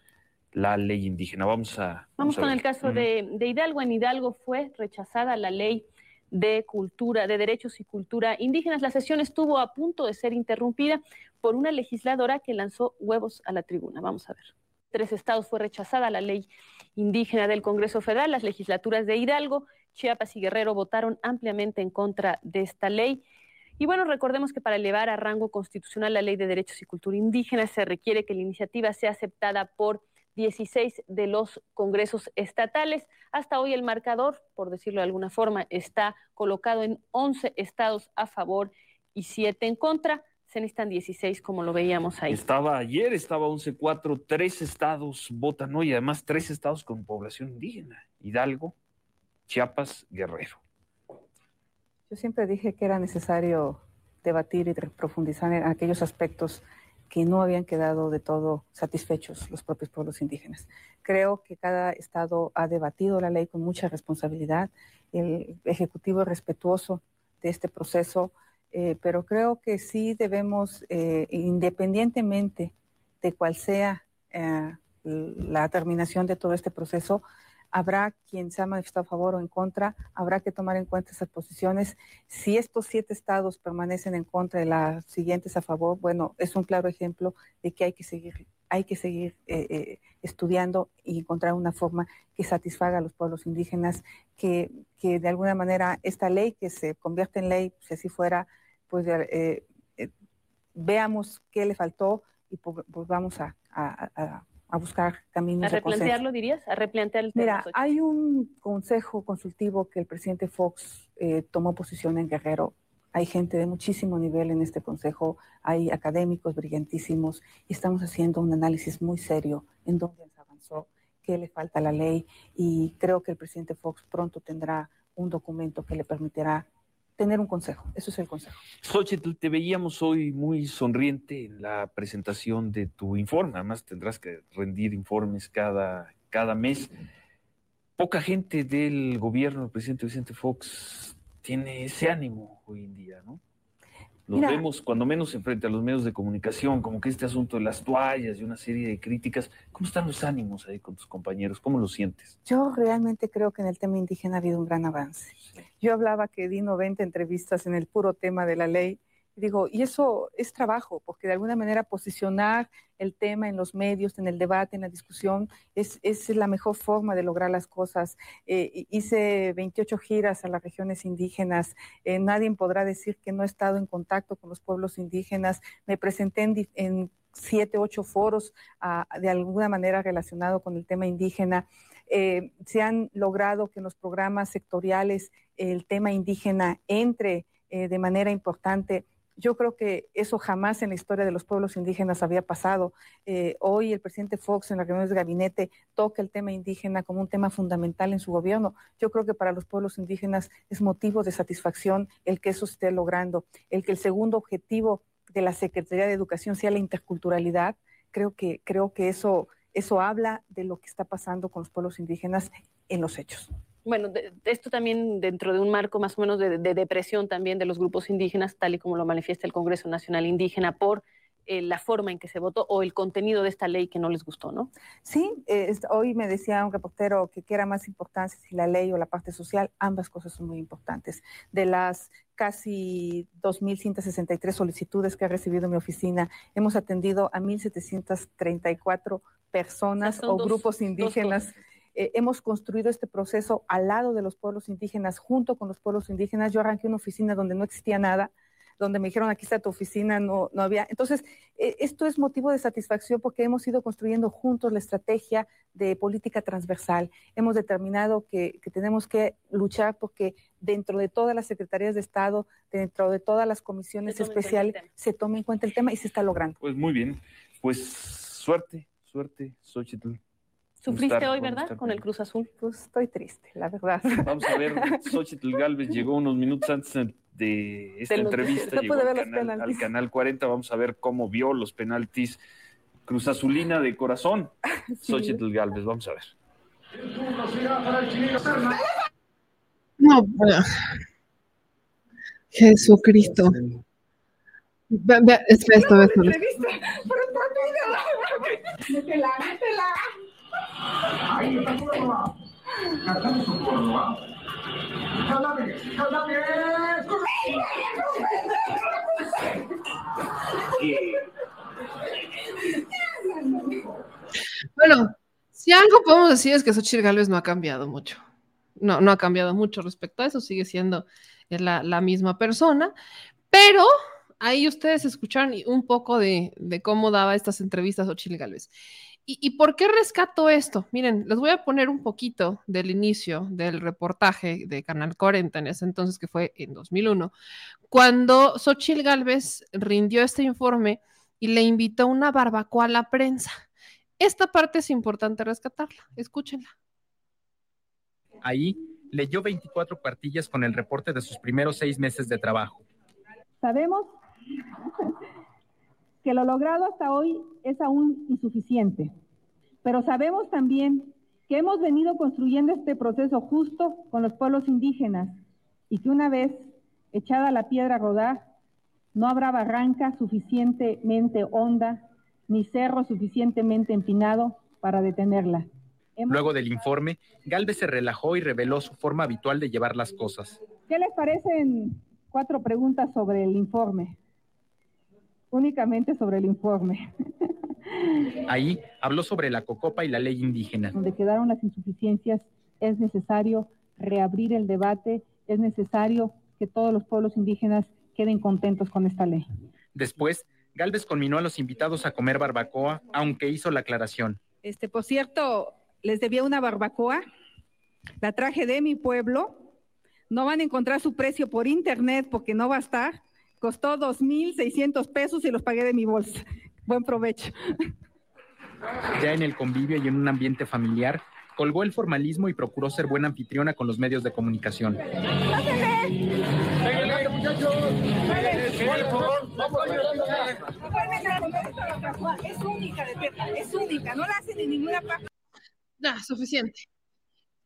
la ley indígena. Vamos a... Vamos, con el caso de, Hidalgo. En Hidalgo fue rechazada la ley de cultura, de derechos y cultura indígenas. La sesión estuvo a punto de ser interrumpida por una legisladora que lanzó huevos a la tribuna. Vamos a ver. Tres estados fue rechazada la ley indígena del Congreso Federal. Las legislaturas de Hidalgo, Chiapas y Guerrero votaron ampliamente en contra de esta ley. Y bueno, recordemos que para elevar a rango constitucional la Ley de Derechos y Cultura Indígena se requiere que la iniciativa sea aceptada por 16 de los congresos estatales. Hasta hoy el marcador, por decirlo de alguna forma, está colocado en 11 estados a favor y 7 en contra. Se necesitan 16, como lo veíamos ahí. Estaba ayer, estaba 11-4, tres estados votan hoy, además tres estados con población indígena, Hidalgo, Chiapas, Guerrero. Yo siempre dije que era necesario debatir y profundizar en aquellos aspectos que no habían quedado de todo satisfechos los propios pueblos indígenas. Creo que cada estado ha debatido la ley con mucha responsabilidad, el Ejecutivo es respetuoso de este proceso, eh, pero creo que sí debemos, eh, independientemente de cuál sea eh, la terminación de todo este proceso, habrá quien se ha manifestado a favor o en contra, habrá que tomar en cuenta esas posiciones. Si estos siete estados permanecen en contra de las siguientes a favor, bueno, es un claro ejemplo de que hay que seguir, hay que seguir eh, eh, estudiando y encontrar una forma que satisfaga a los pueblos indígenas, que, que, de alguna manera esta ley que se convierte en ley, si así fuera, pues eh, veamos qué le faltó y vamos a a buscar caminos. ¿A replantearlo, dirías? ¿A replantear el tema? Mira, hay un consejo consultivo que el presidente Fox eh, tomó posición en Guerrero. Hay gente de muchísimo nivel en este consejo, hay académicos brillantísimos y estamos haciendo un análisis muy serio en dónde se avanzó, qué le falta a la ley y creo que el presidente Fox pronto tendrá un documento que le permitirá tener un consejo. Eso es el consejo. Xochitl, te veíamos hoy muy sonriente en la presentación de tu informe. Además, tendrás que rendir informes cada, cada mes. Poca gente del gobierno del presidente Vicente Fox tiene ese ánimo hoy en día, ¿no? Los vemos cuando menos frente a los medios de comunicación, como que este asunto de las toallas y una serie de críticas. ¿Cómo están los ánimos ahí con tus compañeros? ¿Cómo lo sientes? Yo realmente creo que en el tema indígena ha habido un gran avance. Yo hablaba que di 90 entrevistas en el puro tema de la ley digo, y eso es trabajo, porque de alguna manera posicionar el tema en los medios, en el debate, en la discusión, es, es la mejor forma de lograr las cosas. Eh, hice 28 giras a las regiones indígenas, eh, nadie podrá decir que no he estado en contacto con los pueblos indígenas, me presenté en, en siete, ocho foros ah, de alguna manera relacionado con el tema indígena. Eh, se han logrado que en los programas sectoriales el tema indígena entre de manera importante yo creo que eso jamás en la historia de los pueblos indígenas había pasado. Eh, hoy el presidente Fox en la reunión de gabinete toca el tema indígena como un tema fundamental en su gobierno. Yo creo que para los pueblos indígenas es motivo de satisfacción el que eso esté logrando, el que el segundo objetivo de la Secretaría de Educación sea la interculturalidad. Creo que, creo que eso, eso habla de lo que está pasando con los pueblos indígenas en los hechos bueno, esto también dentro de un marco más o menos de, depresión también de los grupos indígenas, tal y como lo manifiesta el Congreso Nacional Indígena, por eh, la forma en que se votó o el contenido de esta ley que no les gustó, ¿no? Sí, eh, hoy me decía un reportero que quiera más importancia si la ley o la parte social, ambas cosas son muy importantes. De las casi 2.163 solicitudes que ha recibido mi oficina, hemos atendido a 1.734 personas o, grupos indígenas. Eh, hemos construido este proceso al lado de los pueblos indígenas, junto con los pueblos indígenas. Yo arranqué una oficina donde no existía nada, donde me dijeron aquí está tu oficina, no, no había. Entonces, eh, esto es motivo de satisfacción porque hemos ido construyendo juntos la estrategia de política transversal. Hemos determinado que, que tenemos que luchar porque dentro de todas las secretarías de Estado, dentro de todas las comisiones especiales, se tome en cuenta el tema y se está logrando. Pues muy bien, pues suerte, suerte, Xochitl. Sufriste hoy, ¿verdad? Con el Cruz Azul. Pues estoy triste, la verdad. *laughs* Vamos a ver, Xochitl Galvez llegó unos minutos antes de esta De los- entrevista, no llegó pude al ver los canal, penaltis. al canal 40, vamos a ver cómo vio los penaltis Cruz Azulina de corazón, *laughs* Xochitl Galvez, vamos a ver. No, bueno. Jesucristo. Ve, ve, es esto, esto. Ahí está Córdoba. Cantando su Córdoba. Bueno, si algo podemos decir es que Xochitl Gálvez no ha cambiado mucho. No, no ha cambiado mucho respecto a eso, sigue siendo la, la misma persona, pero ahí ustedes escucharon un poco de, de cómo daba estas entrevistas Xochitl Gálvez. ¿Y, ¿Y por qué rescato esto? Miren, les voy a poner un poquito del inicio del reportaje de Canal 40 en ese entonces, que fue en 2001, cuando Xochitl Gálvez rindió este informe y le invitó una barbacoa a la prensa. Esta parte es importante rescatarla. Escúchenla. Ahí leyó 24 cuartillas con el reporte de sus primeros seis meses de trabajo. Sabemos que lo logrado hasta hoy es aún insuficiente, pero sabemos también que hemos venido construyendo este proceso justo con los pueblos indígenas y que una vez echada la piedra a rodar, no habrá barranca suficientemente honda ni cerro suficientemente empinado para detenerla. Hemos- Luego del informe, Galvez se relajó y reveló su forma habitual de llevar las cosas. ¿Qué les parecen cuatro preguntas sobre el informe? Únicamente sobre el informe. *laughs* Ahí habló sobre la cocopa y la ley indígena. donde quedaron las insuficiencias, es necesario reabrir el debate, es necesario que todos los pueblos indígenas queden contentos con esta ley. Después, Galvez conminó a los invitados a comer barbacoa, aunque hizo la aclaración. Este, por cierto, les debía una barbacoa. La traje de mi pueblo. No van a encontrar su precio por internet porque no va a estar. Costó 2.600 pesos y los pagué de mi bolsa. Buen provecho. Ya en el convivio y en un ambiente familiar, colgó el formalismo y procuró ser buena anfitriona con los medios de comunicación. Es única es única, no la hacen en ninguna parte. Suficiente.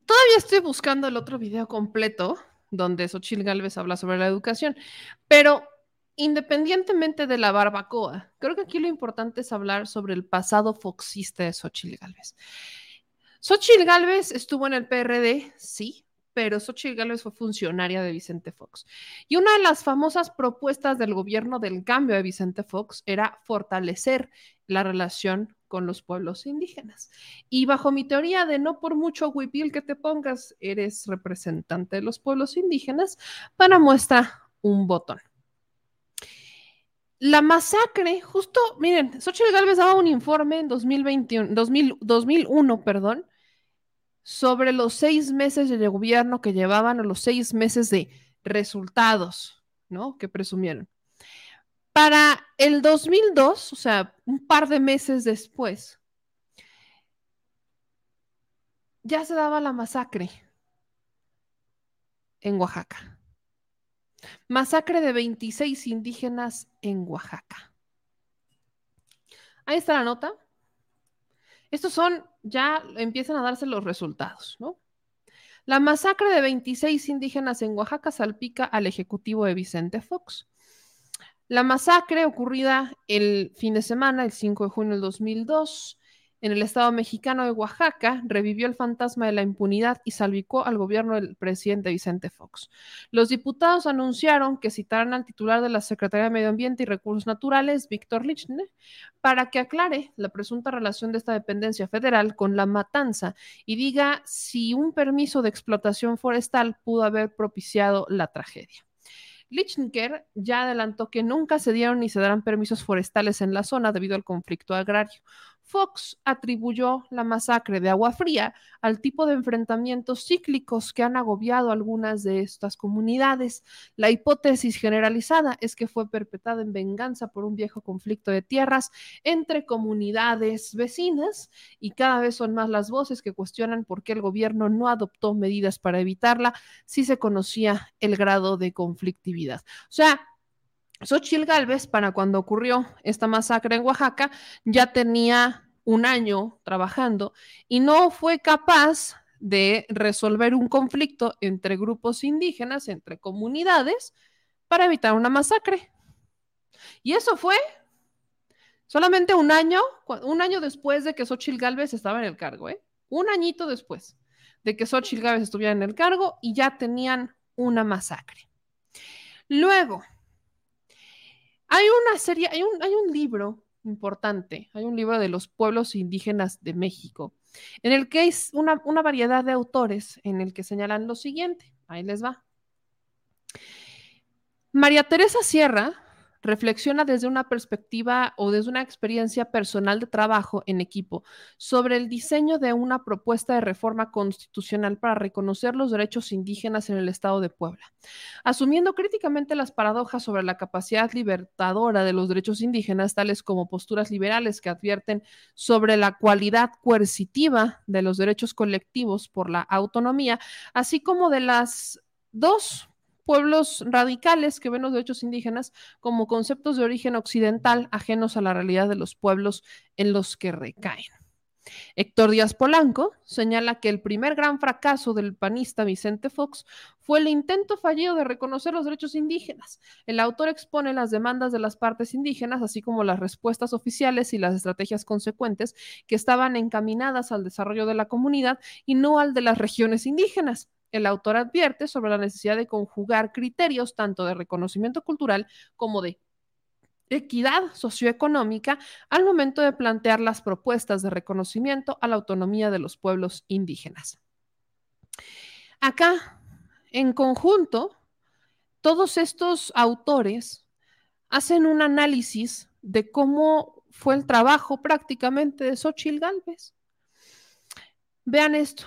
Todavía estoy buscando el otro video completo donde Xochitl Galvez habla sobre la educación, pero independientemente de la barbacoa, creo que aquí lo importante es hablar sobre el pasado foxista de Xochitl Galvez. Xochitl Galvez estuvo en el PRD, sí, pero Xochitl Galvez fue funcionaria de Vicente Fox. Y una de las famosas propuestas del gobierno del cambio de Vicente Fox era fortalecer la relación con los pueblos indígenas. Y bajo mi teoría de no por mucho huipil que te pongas, eres representante de los pueblos indígenas, para muestra un botón. La masacre, justo, miren, Xochitl Galvez daba un informe en 2021, 2000 2001, perdón, sobre los seis meses de gobierno que llevaban o los seis meses de resultados, ¿no? Que presumieron. Para el 2002, o sea, un par de meses después, ya se daba la masacre en Oaxaca. Masacre de 26 indígenas en Oaxaca. Ahí está la nota. Estos son, ya empiezan a darse los resultados, ¿no? La masacre de 26 indígenas en Oaxaca salpica al ejecutivo de Vicente Fox. La masacre ocurrida el fin de semana, el 5 de junio del 2002, en el estado mexicano de Oaxaca, revivió el fantasma de la impunidad y salvicó al gobierno del presidente Vicente Fox. Los diputados anunciaron que citarán al titular de la Secretaría de Medio Ambiente y Recursos Naturales, Víctor Lichner, para que aclare la presunta relación de esta dependencia federal con la matanza y diga si un permiso de explotación forestal pudo haber propiciado la tragedia. Lichner ya adelantó que nunca se dieron ni se darán permisos forestales en la zona debido al conflicto agrario. Fox atribuyó la masacre de Agua Fría al tipo de enfrentamientos cíclicos que han agobiado algunas de estas comunidades. La hipótesis generalizada es que fue perpetrada en venganza por un viejo conflicto de tierras entre comunidades vecinas y cada vez son más las voces que cuestionan por qué el gobierno no adoptó medidas para evitarla si se conocía el grado de conflictividad. O sea, Xochitl Galvez, para cuando ocurrió esta masacre en Oaxaca, ya tenía un año trabajando y no fue capaz de resolver un conflicto entre grupos indígenas, entre comunidades, para evitar una masacre. Y eso fue solamente un año, un año después de que Xochitl Galvez estaba en el cargo, ¿eh? Un añito después de que Xochitl Galvez estuviera en el cargo y ya tenían una masacre. Luego, hay una serie, hay un, libro importante, hay un libro de los pueblos indígenas de México, en el que hay una, una variedad de autores en el que señalan lo siguiente. Ahí les va. María Teresa Sierra reflexiona desde una perspectiva o desde una experiencia personal de trabajo en equipo sobre el diseño de una propuesta de reforma constitucional para reconocer los derechos indígenas en el Estado de Puebla. Asumiendo críticamente las paradojas sobre la capacidad libertadora de los derechos indígenas, tales como posturas liberales que advierten sobre la cualidad coercitiva de los derechos colectivos por la autonomía, así como de las dos pueblos radicales que ven los derechos indígenas como conceptos de origen occidental ajenos a la realidad de los pueblos en los que recaen. Héctor Díaz Polanco señala que el primer gran fracaso del panista Vicente Fox fue el intento fallido de reconocer los derechos indígenas. El autor expone las demandas de las partes indígenas, así como las respuestas oficiales y las estrategias consecuentes que estaban encaminadas al desarrollo de la comunidad y no al de las regiones indígenas. El autor advierte sobre la necesidad de conjugar criterios tanto de reconocimiento cultural como de equidad socioeconómica al momento de plantear las propuestas de reconocimiento a la autonomía de los pueblos indígenas. Acá, en conjunto, todos estos autores hacen un análisis de cómo fue el trabajo prácticamente de Xochitl Galvez. Vean esto.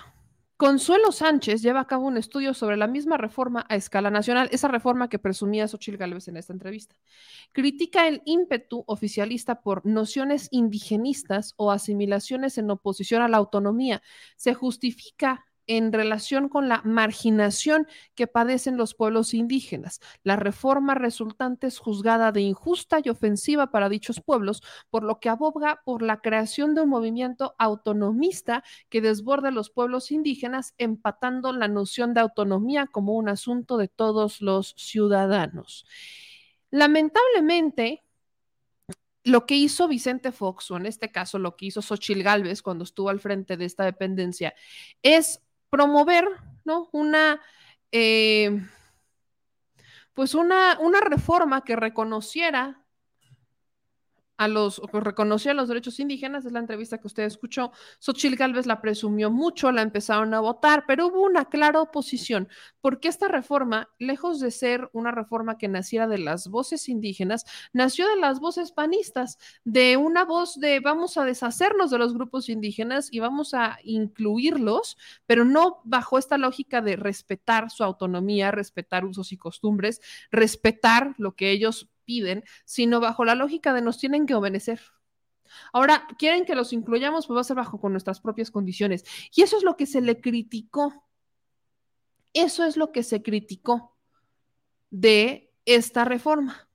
Consuelo Sánchez lleva a cabo un estudio sobre la misma reforma a escala nacional, esa reforma que presumía Xochitl Gálvez en esta entrevista. Critica el ímpetu oficialista por nociones indigenistas o asimilaciones en oposición a la autonomía. Se justifica en relación con la marginación que padecen los pueblos indígenas. La reforma resultante es juzgada de injusta y ofensiva para dichos pueblos, por lo que aboga por la creación de un movimiento autonomista que desborde los pueblos indígenas, empatando la noción de autonomía como un asunto de todos los ciudadanos. Lamentablemente, lo que hizo Vicente Fox, o en este caso lo que hizo Xochil Gálvez cuando estuvo al frente de esta dependencia, es promover, ¿no? Una, eh, pues una, una reforma que reconociera a los, que reconoció los derechos indígenas, es la entrevista que usted escuchó. Xochitl Galvez la presumió mucho, la empezaron a votar, pero hubo una clara oposición, porque esta reforma, lejos de ser una reforma que naciera de las voces indígenas, nació de las voces panistas, de una voz de vamos a deshacernos de los grupos indígenas y vamos a incluirlos, pero no bajo esta lógica de respetar su autonomía, respetar usos y costumbres, respetar lo que ellos piden, sino bajo la lógica de nos tienen que obedecer. Ahora, quieren que los incluyamos, pues va a ser bajo con nuestras propias condiciones. Y eso es lo que se le criticó. Eso es lo que se criticó de esta reforma.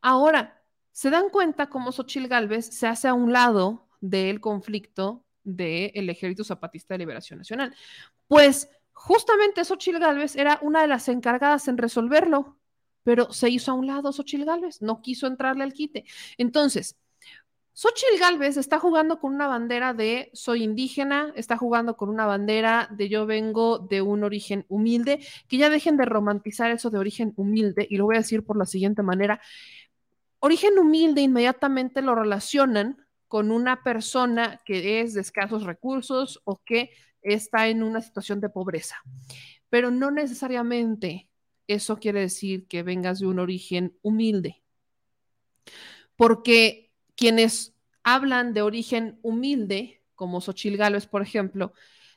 Ahora, ¿se dan cuenta cómo Xochil Gálvez se hace a un lado del conflicto del Ejército Zapatista de Liberación Nacional? Pues justamente Xochil Gálvez era una de las encargadas en resolverlo pero se hizo a un lado Xochil Gálvez, no quiso entrarle al quite. Entonces, Xochitl Galvez está jugando con una bandera de soy indígena, está jugando con una bandera de yo vengo de un origen humilde, que ya dejen de romantizar eso de origen humilde, y lo voy a decir por la siguiente manera. Origen humilde inmediatamente lo relacionan con una persona que es de escasos recursos o que está en una situación de pobreza. Pero no necesariamente eso quiere decir que vengas de un origen humilde. Porque quienes hablan de origen humilde, como Xochil Gálvez, por ejemplo,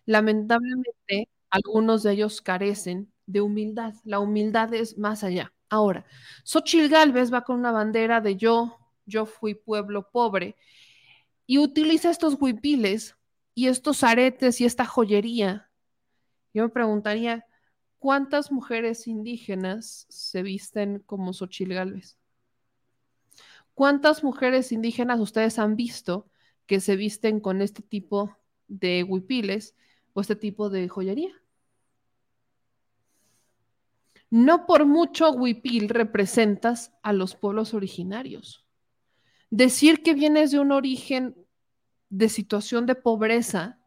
lamentablemente algunos de ellos carecen de humildad. La humildad es más allá. Ahora, Xochil Gálvez va con una bandera de yo, yo fui pueblo pobre, y utiliza estos huipiles y estos aretes y esta joyería. Yo me preguntaría, ¿cuántas mujeres indígenas se visten como Xochil Gálvez? ¿Cuántas mujeres indígenas ustedes han visto que se visten con este tipo de huipiles o este tipo de joyería? No por mucho huipil representas a los pueblos originarios. Decir que vienes de un origen de situación de pobreza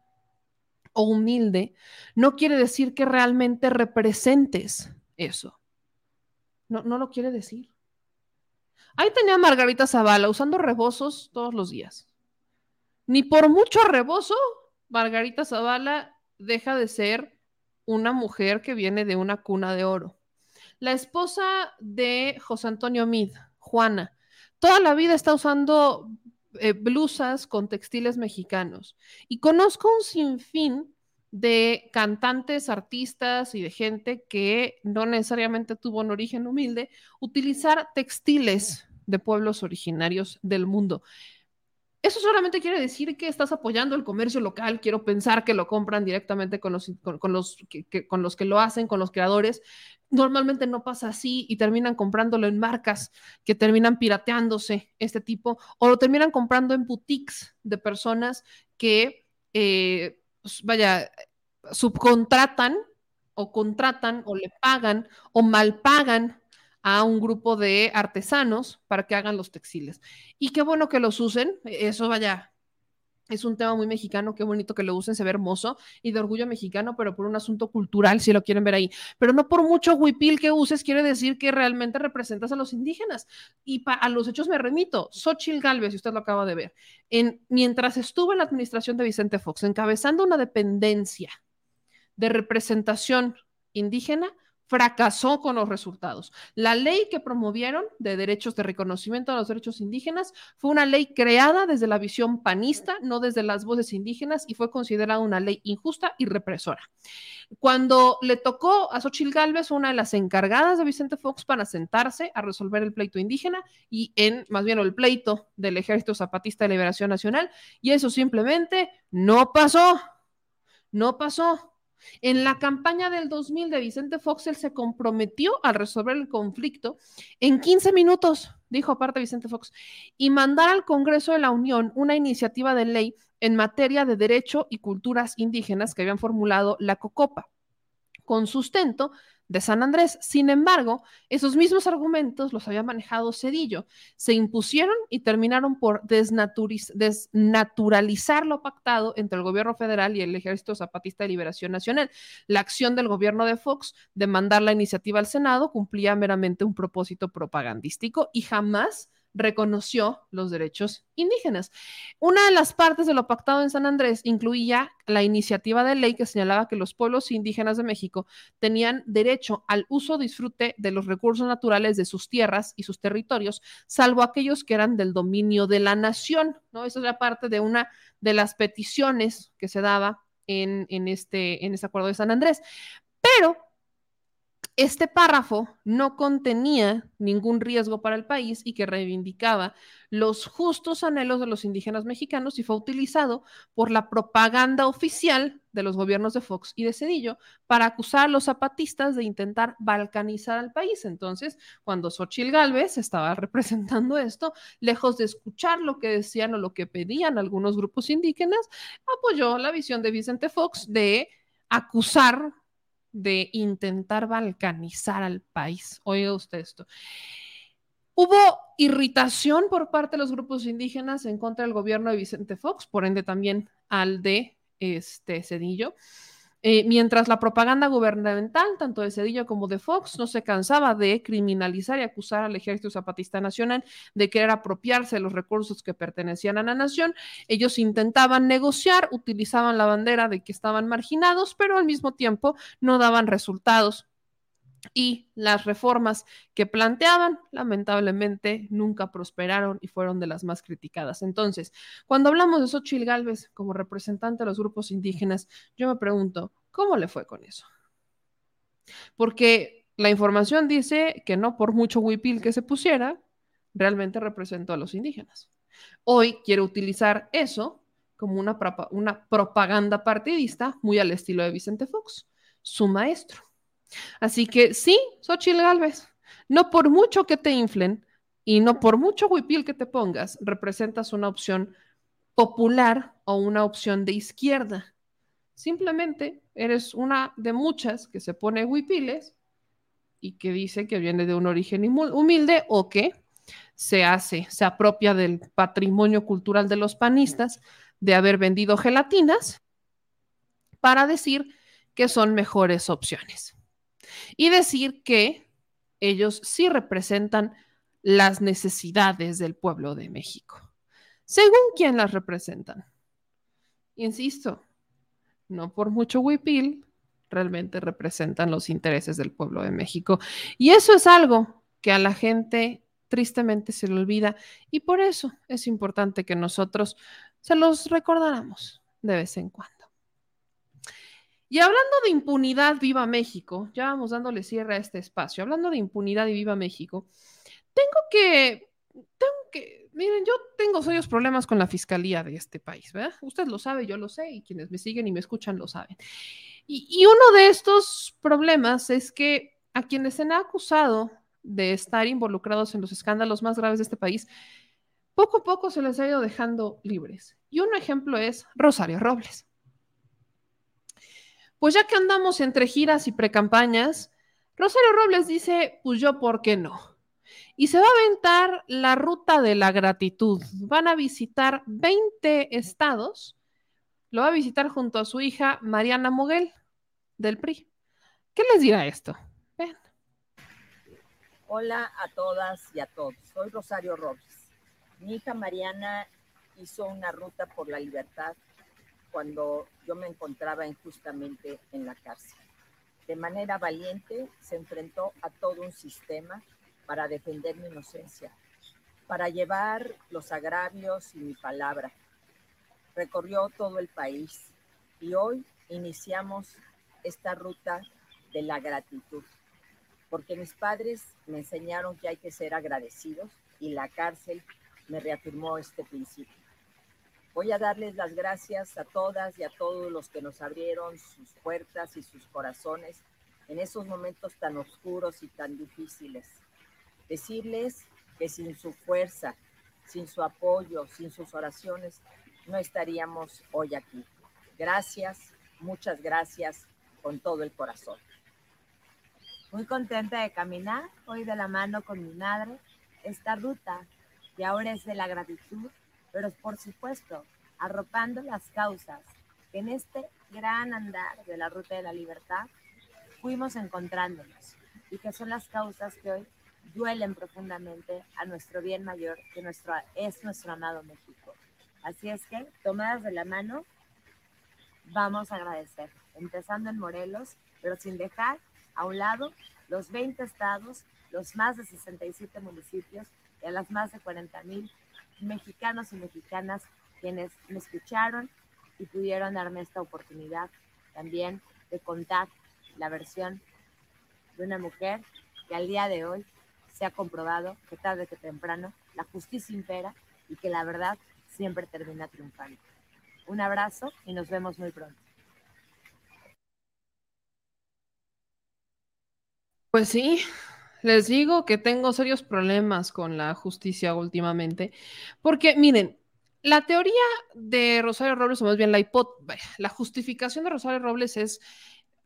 o humilde no quiere decir que realmente representes eso. No, no lo quiere decir. Ahí tenía Margarita Zavala usando rebozos todos los días. Ni por mucho rebozo, Margarita Zavala deja de ser una mujer que viene de una cuna de oro. La esposa de José Antonio Mid, Juana, toda la vida está usando eh, blusas con textiles mexicanos. Y conozco un sinfín de cantantes, artistas y de gente que no necesariamente tuvo un origen humilde, utilizar textiles de pueblos originarios del mundo. Eso solamente quiere decir que estás apoyando el comercio local. Quiero pensar que lo compran directamente con los, con, los, con los que lo hacen, con los creadores. Normalmente no pasa así y terminan comprándolo en marcas que terminan pirateándose este tipo o lo terminan comprando en boutiques de personas que, eh, pues, vaya, subcontratan o contratan o le pagan o mal pagan a un grupo de artesanos para que hagan los textiles. Y qué bueno que los usen, eso vaya, es un tema muy mexicano, qué bonito que lo usen, se ve hermoso y de orgullo mexicano, pero por un asunto cultural, si lo quieren ver ahí. Pero no por mucho huipil que uses, quiere decir que realmente representas a los indígenas. Y a los hechos me remito. Xochil Galvez, si usted lo acaba de ver, en, mientras estuvo en la administración de Vicente Fox, encabezando una dependencia de representación indígena, fracasó con los resultados. La ley que promovieron de derechos de reconocimiento a los derechos indígenas fue una ley creada desde la visión panista, no desde las voces indígenas, y fue considerada una ley injusta y represora. Cuando le tocó a Xochil Gálvez, una de las encargadas de Vicente Fox para sentarse a resolver el pleito indígena y en más bien el pleito del Ejército Zapatista de Liberación Nacional, y eso simplemente no pasó. No pasó. En la campaña del 2000 de Vicente Fox, él se comprometió a resolver el conflicto en 15 minutos, dijo aparte Vicente Fox, y mandar al Congreso de la Unión una iniciativa de ley en materia de derecho y culturas indígenas que habían formulado la COCOPA, con sustento de San Andrés. Sin embargo, esos mismos argumentos los había manejado Cedillo. Se impusieron y terminaron por desnaturalizar lo pactado entre el gobierno federal y el Ejército Zapatista de Liberación Nacional. La acción del gobierno de Fox de mandar la iniciativa al Senado cumplía meramente un propósito propagandístico y jamás reconoció los derechos indígenas. Una de las partes de lo pactado en San Andrés incluía la iniciativa de ley que señalaba que los pueblos indígenas de México tenían derecho al uso disfrute de los recursos naturales de sus tierras y sus territorios, salvo aquellos que eran del dominio de la nación, ¿no? Esa era parte de una de las peticiones que se daba en este, en este acuerdo de San Andrés. Pero este párrafo no contenía ningún riesgo para el país y que reivindicaba los justos anhelos de los indígenas mexicanos y fue utilizado por la propaganda oficial de los gobiernos de Fox y de Cedillo para acusar a los zapatistas de intentar balcanizar al país. Entonces, cuando Xochil Gálvez estaba *laughs* representando esto, lejos de escuchar lo que decían o lo que pedían algunos grupos indígenas, apoyó la visión de Vicente Fox de acusar de intentar balcanizar al país. Oiga usted esto. Hubo irritación por parte de los grupos indígenas en contra del gobierno de Vicente Fox, por ende también al de este Cedillo. Eh, mientras la propaganda gubernamental, tanto de Cedillo como de Fox, no se cansaba de criminalizar y acusar al Ejército Zapatista Nacional de querer apropiarse de los recursos que pertenecían a la nación, ellos intentaban negociar, utilizaban la bandera de que estaban marginados, pero al mismo tiempo no daban resultados y las reformas que planteaban, lamentablemente, nunca prosperaron y fueron de las más criticadas. Entonces, cuando hablamos de Xochitl Gálvez como representante de los grupos indígenas, yo me pregunto, ¿cómo le fue con eso? Porque la información dice que no por mucho huipil que se pusiera, realmente representó a los indígenas. Hoy quiere utilizar eso como una, una propaganda partidista muy al estilo de Vicente Fox, su maestro. Así que sí, Xochitl Galvez, no por mucho que te inflen y no por mucho huipil que te pongas, representas una opción popular o una opción de izquierda. Simplemente eres una de muchas que se pone huipiles y que dice que viene de un origen humilde o que se hace, se apropia del patrimonio cultural de los panistas de haber vendido gelatinas para decir que son mejores opciones y decir que ellos sí representan las necesidades del pueblo de México. Según quién las representan. Insisto, no por mucho huipil, realmente representan los intereses del pueblo de México. Y eso es algo que a la gente tristemente se le olvida y por eso es importante que nosotros se los recordáramos de vez en cuando. Y hablando de impunidad, viva México, ya vamos dándole cierre a este espacio, hablando de impunidad y viva México, tengo que, tengo que, miren, yo tengo serios problemas con la fiscalía de este país, ¿verdad? Usted lo sabe, yo lo sé, y quienes me siguen y me escuchan lo saben. Y, y uno de estos problemas es que a quienes se han acusado de estar involucrados en los escándalos más graves de este país, poco a poco se les ha ido dejando libres. Y un ejemplo es Rosario Robles. Pues ya que andamos entre giras y precampañas, Rosario Robles dice, pues yo, ¿por qué no? Y se va a aventar la ruta de la gratitud. Van a visitar 20 estados. Lo va a visitar junto a su hija Mariana Moguel, del PRI. ¿Qué les dirá esto? Ven. Hola a todas y a todos. Soy Rosario Robles. Mi hija Mariana hizo una ruta por la libertad cuando yo me encontraba injustamente en la cárcel. De manera valiente se enfrentó a todo un sistema para defender mi inocencia, para llevar los agravios y mi palabra. Recorrió todo el país y hoy iniciamos esta ruta de la gratitud, porque mis padres me enseñaron que hay que ser agradecidos y la cárcel me reafirmó este principio. Voy a darles las gracias a todas y a todos los que nos abrieron sus puertas y sus corazones en esos momentos tan oscuros y tan difíciles. Decirles que sin su fuerza, sin su apoyo, sin sus oraciones, no estaríamos hoy aquí. Gracias, muchas gracias con todo el corazón. Muy contenta de caminar hoy de la mano con mi madre esta ruta que ahora es de la gratitud pero por supuesto arropando las causas que en este gran andar de la ruta de la libertad fuimos encontrándonos y que son las causas que hoy duelen profundamente a nuestro bien mayor, que nuestro, es nuestro amado México. Así es que, tomadas de la mano, vamos a agradecer, empezando en Morelos, pero sin dejar a un lado los 20 estados, los más de 67 municipios y a las más de 40 mil mexicanos y mexicanas quienes me escucharon y pudieron darme esta oportunidad también de contar la versión de una mujer que al día de hoy se ha comprobado que tarde que temprano la justicia impera y que la verdad siempre termina triunfando. Un abrazo y nos vemos muy pronto. Pues sí, les digo que tengo serios problemas con la justicia últimamente, porque miren, la teoría de Rosario Robles, o más bien la, la justificación de Rosario Robles es,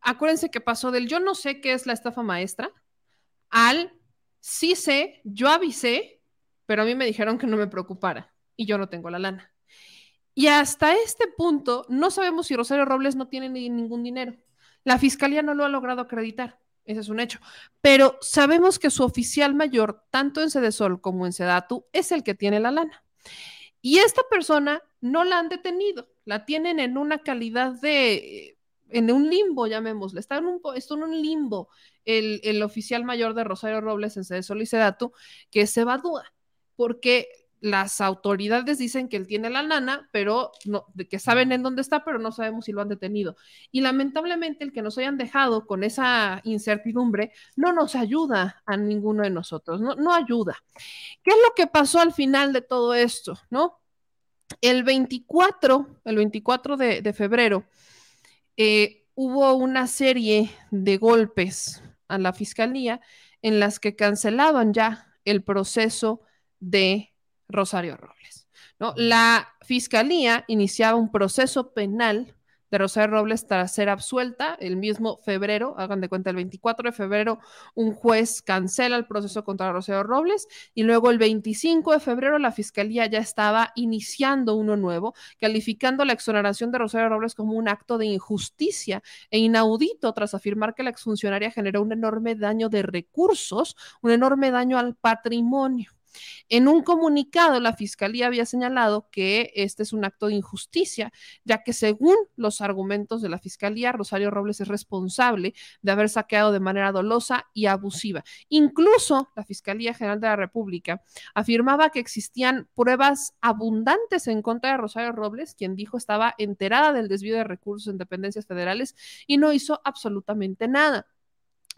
acuérdense que pasó del yo no sé qué es la estafa maestra al sí sé, yo avisé, pero a mí me dijeron que no me preocupara y yo no tengo la lana. Y hasta este punto no sabemos si Rosario Robles no tiene ni ningún dinero. La fiscalía no lo ha logrado acreditar, ese es un hecho. Pero sabemos que su oficial mayor, tanto en Sedesol como en Sedatu, es el que tiene la lana. Y esta persona no la han detenido, la tienen en una calidad de, en un limbo, llamémosle, está en un, está en un limbo el, el oficial mayor de Rosario Robles en Sedesol y Sedatu, que se evadúa, porque las autoridades dicen que él tiene la lana, pero no, de que saben en dónde está, pero no sabemos si lo han detenido. Y lamentablemente el que nos hayan dejado con esa incertidumbre no nos ayuda a ninguno de nosotros, no, no ayuda. ¿Qué es lo que pasó al final de todo esto? ¿No? El 24, el 24 de, de febrero, eh, hubo una serie de golpes a la fiscalía en las que cancelaban ya el proceso de Rosario Robles. ¿no? La fiscalía iniciaba un proceso penal de Rosario Robles tras ser absuelta el mismo febrero, hagan de cuenta, el 24 de febrero, un juez cancela el proceso contra Rosario Robles y luego el 25 de febrero la fiscalía ya estaba iniciando uno nuevo, calificando la exoneración de Rosario Robles como un acto de injusticia e inaudito tras afirmar que la exfuncionaria generó un enorme daño de recursos, un enorme daño al patrimonio. En un comunicado, la Fiscalía había señalado que este es un acto de injusticia, ya que según los argumentos de la Fiscalía, Rosario Robles es responsable de haber saqueado de manera dolosa y abusiva. Incluso la Fiscalía General de la República afirmaba que existían pruebas abundantes en contra de Rosario Robles, quien dijo estaba enterada del desvío de recursos en dependencias federales y no hizo absolutamente nada.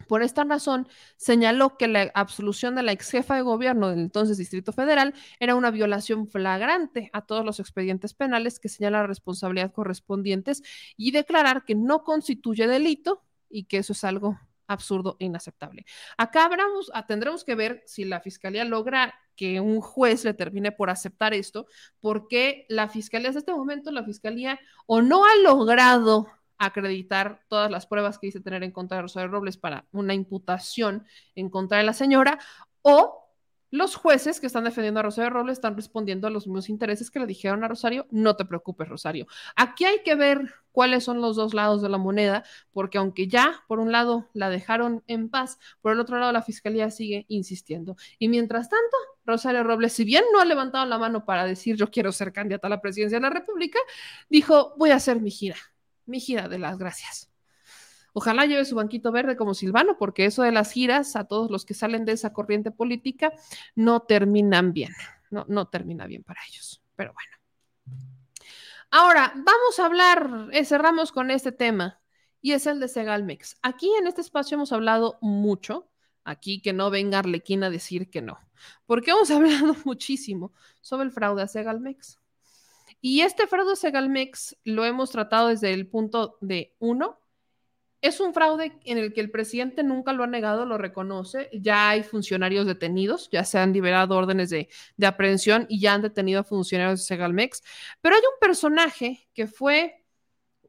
Por esta razón, señaló que la absolución de la ex jefa de gobierno del entonces Distrito Federal era una violación flagrante a todos los expedientes penales que señalan la responsabilidad correspondientes y declarar que no constituye delito y que eso es algo absurdo e inaceptable. Acá habramos, ah, tendremos que ver si la fiscalía logra que un juez le termine por aceptar esto, porque la fiscalía hasta este momento, la fiscalía o no ha logrado acreditar todas las pruebas que dice tener en contra de Rosario Robles para una imputación en contra de la señora, o los jueces que están defendiendo a Rosario Robles están respondiendo a los mismos intereses que le dijeron a Rosario, no te preocupes, Rosario. Aquí hay que ver cuáles son los dos lados de la moneda, porque aunque ya por un lado la dejaron en paz, por el otro lado la fiscalía sigue insistiendo. Y mientras tanto, Rosario Robles, si bien no ha levantado la mano para decir yo quiero ser candidata a la presidencia de la República, dijo voy a hacer mi gira mi gira de las gracias. Ojalá lleve su banquito verde como Silvano, porque eso de las giras a todos los que salen de esa corriente política no terminan bien, no, no termina bien para ellos. Pero bueno. Ahora, vamos a hablar, eh, cerramos con este tema, y es el de Segalmex. Aquí en este espacio hemos hablado mucho, aquí que no venga Arlequín a decir que no, porque hemos *laughs* hablado muchísimo sobre el fraude a Segalmex. Y este fraude Segalmex lo hemos tratado desde el punto de uno. Es un fraude en el que el presidente nunca lo ha negado, lo reconoce. Ya hay funcionarios detenidos, ya se han liberado órdenes de, de aprehensión y ya han detenido a funcionarios de Segalmex. Pero hay un personaje que fue,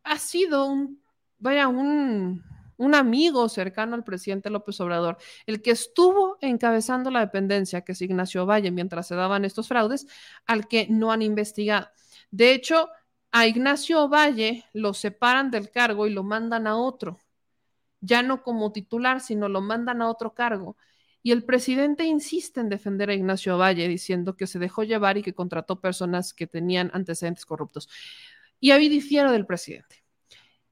ha sido un, vaya, un, un amigo cercano al presidente López Obrador, el que estuvo encabezando la dependencia, que es Ignacio Valle, mientras se daban estos fraudes, al que no han investigado. De hecho, a Ignacio Valle lo separan del cargo y lo mandan a otro, ya no como titular, sino lo mandan a otro cargo. Y el presidente insiste en defender a Ignacio Valle, diciendo que se dejó llevar y que contrató personas que tenían antecedentes corruptos. Y ahí difiero del presidente.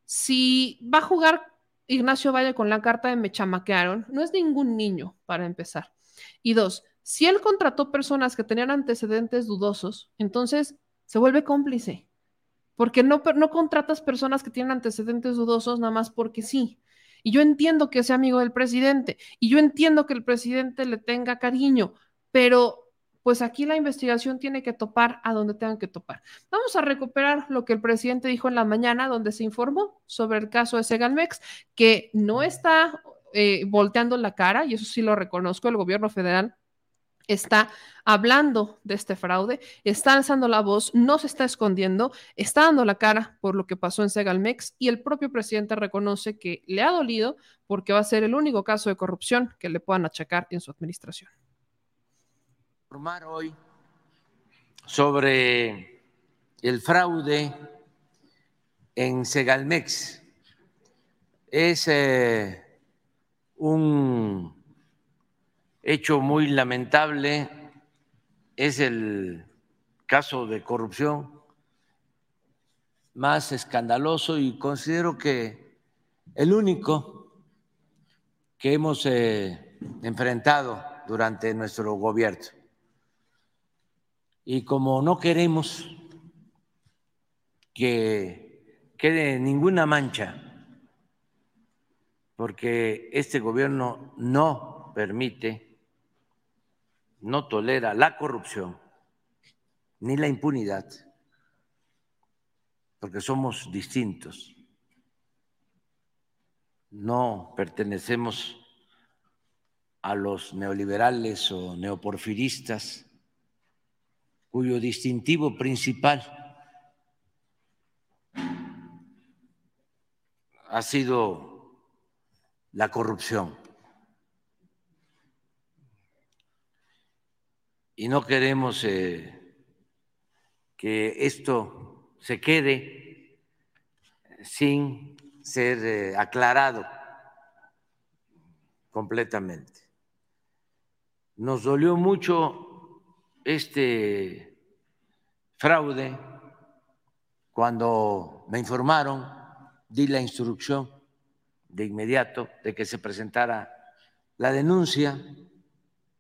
Si va a jugar Ignacio Valle con la carta de me chamaquearon, no es ningún niño, para empezar. Y dos, si él contrató personas que tenían antecedentes dudosos, entonces se vuelve cómplice, porque no, no contratas personas que tienen antecedentes dudosos nada más porque sí. Y yo entiendo que sea amigo del presidente, y yo entiendo que el presidente le tenga cariño, pero pues aquí la investigación tiene que topar a donde tengan que topar. Vamos a recuperar lo que el presidente dijo en la mañana, donde se informó sobre el caso de Segalmex, que no está eh, volteando la cara, y eso sí lo reconozco, el gobierno federal está hablando de este fraude, está alzando la voz, no se está escondiendo, está dando la cara por lo que pasó en Segalmex y el propio presidente reconoce que le ha dolido porque va a ser el único caso de corrupción que le puedan achacar en su administración. Informar hoy sobre el fraude en Segalmex. Es eh, un hecho muy lamentable, es el caso de corrupción más escandaloso y considero que el único que hemos eh, enfrentado durante nuestro gobierno. Y como no queremos que quede ninguna mancha, porque este gobierno no permite, no tolera la corrupción ni la impunidad, porque somos distintos. No pertenecemos a los neoliberales o neoporfiristas, cuyo distintivo principal ha sido la corrupción. Y no queremos eh, que esto se quede sin ser eh, aclarado completamente. Nos dolió mucho este fraude cuando me informaron di la instrucción de inmediato de que se presentara la denuncia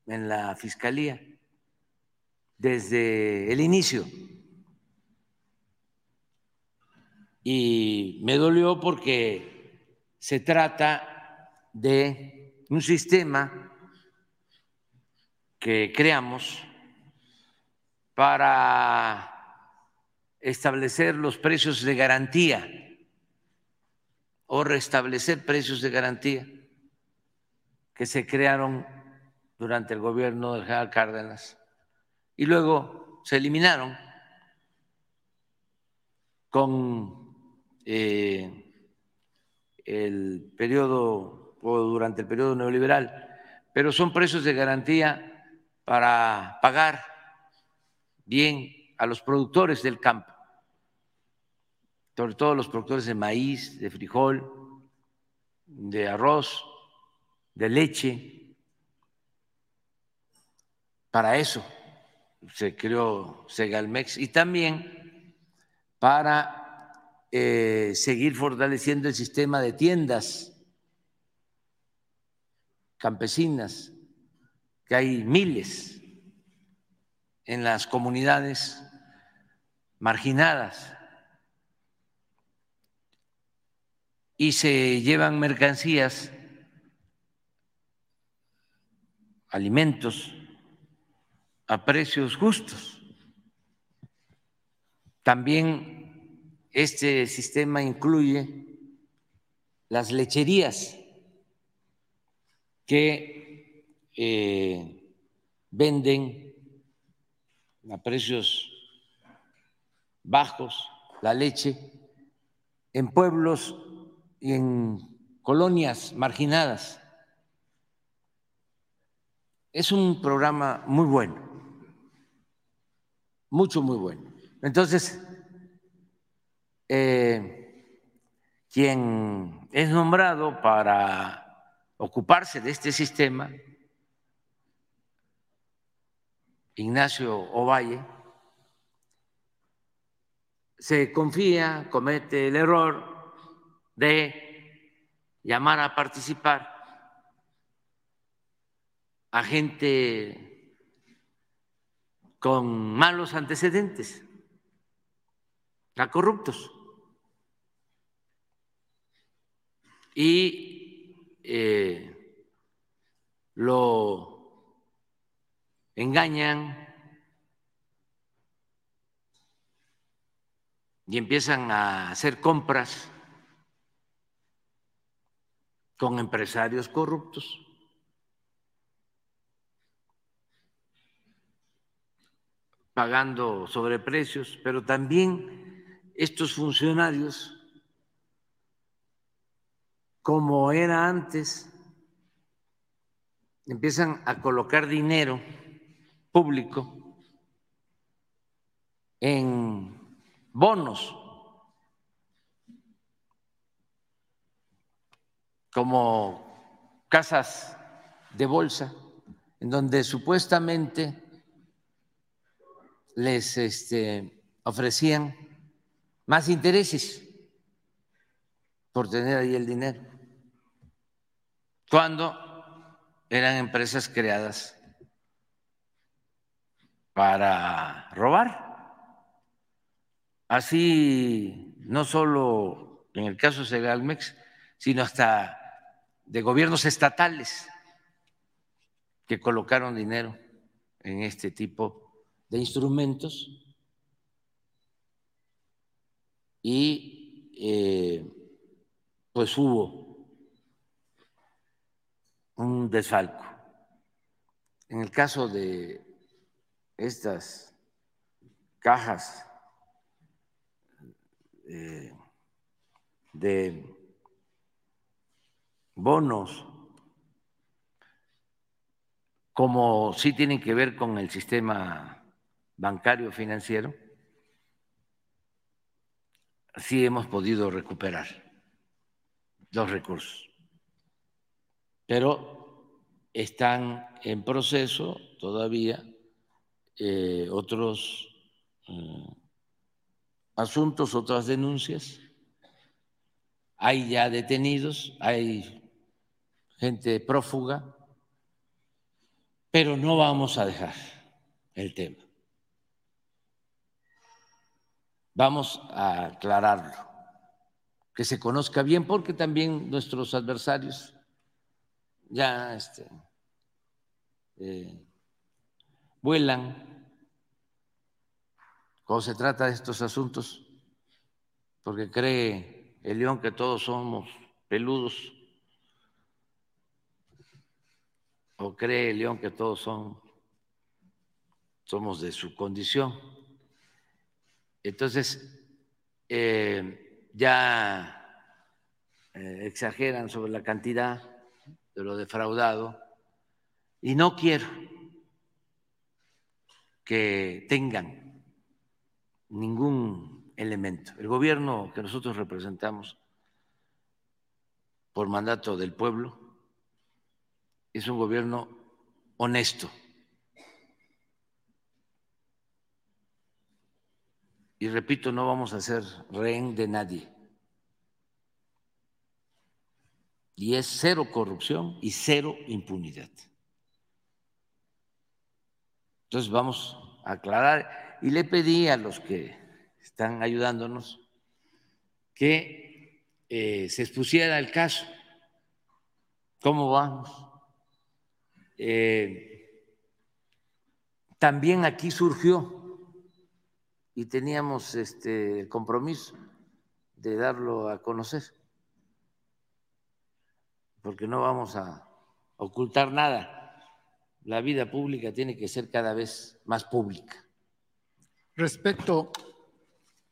en la Fiscalía desde el inicio. Y me dolió porque se trata de un sistema que creamos para establecer los precios de garantía o restablecer precios de garantía que se crearon durante el gobierno del general Cárdenas y luego se eliminaron con eh, el periodo o durante el periodo neoliberal, pero son precios de garantía para pagar bien a los productores del campo sobre todo los productores de maíz, de frijol, de arroz, de leche. Para eso se creó Segalmex y también para eh, seguir fortaleciendo el sistema de tiendas campesinas, que hay miles en las comunidades marginadas. Y se llevan mercancías, alimentos a precios justos. También este sistema incluye las lecherías que eh, venden a precios bajos la leche en pueblos y en colonias marginadas. Es un programa muy bueno, mucho, muy bueno. Entonces, eh, quien es nombrado para ocuparse de este sistema, Ignacio Ovalle, se confía, comete el error de llamar a participar a gente con malos antecedentes, a corruptos. Y eh, lo engañan y empiezan a hacer compras con empresarios corruptos. Pagando sobreprecios, pero también estos funcionarios, como era antes, empiezan a colocar dinero público en bonos, como casas de bolsa, en donde supuestamente les este, ofrecían más intereses por tener ahí el dinero, cuando eran empresas creadas para robar. Así, no solo en el caso de Segalmex, sino hasta de gobiernos estatales que colocaron dinero en este tipo de instrumentos y eh, pues hubo un desfalco. En el caso de estas cajas eh, de bonos, como sí tienen que ver con el sistema bancario financiero, sí hemos podido recuperar los recursos. Pero están en proceso todavía eh, otros eh, asuntos, otras denuncias. Hay ya detenidos, hay gente prófuga, pero no vamos a dejar el tema. Vamos a aclararlo, que se conozca bien, porque también nuestros adversarios ya este, eh, vuelan cuando se trata de estos asuntos, porque cree el león que todos somos peludos o cree el león que todos son, somos de su condición. Entonces, eh, ya eh, exageran sobre la cantidad de lo defraudado y no quiero que tengan ningún elemento. El gobierno que nosotros representamos por mandato del pueblo es un gobierno honesto. Y repito, no vamos a ser rehén de nadie. Y es cero corrupción y cero impunidad. Entonces vamos a aclarar. Y le pedí a los que están ayudándonos que eh, se expusiera el caso. ¿Cómo vamos? Eh, también aquí surgió y teníamos este el compromiso de darlo a conocer, porque no vamos a ocultar nada. La vida pública tiene que ser cada vez más pública. Respecto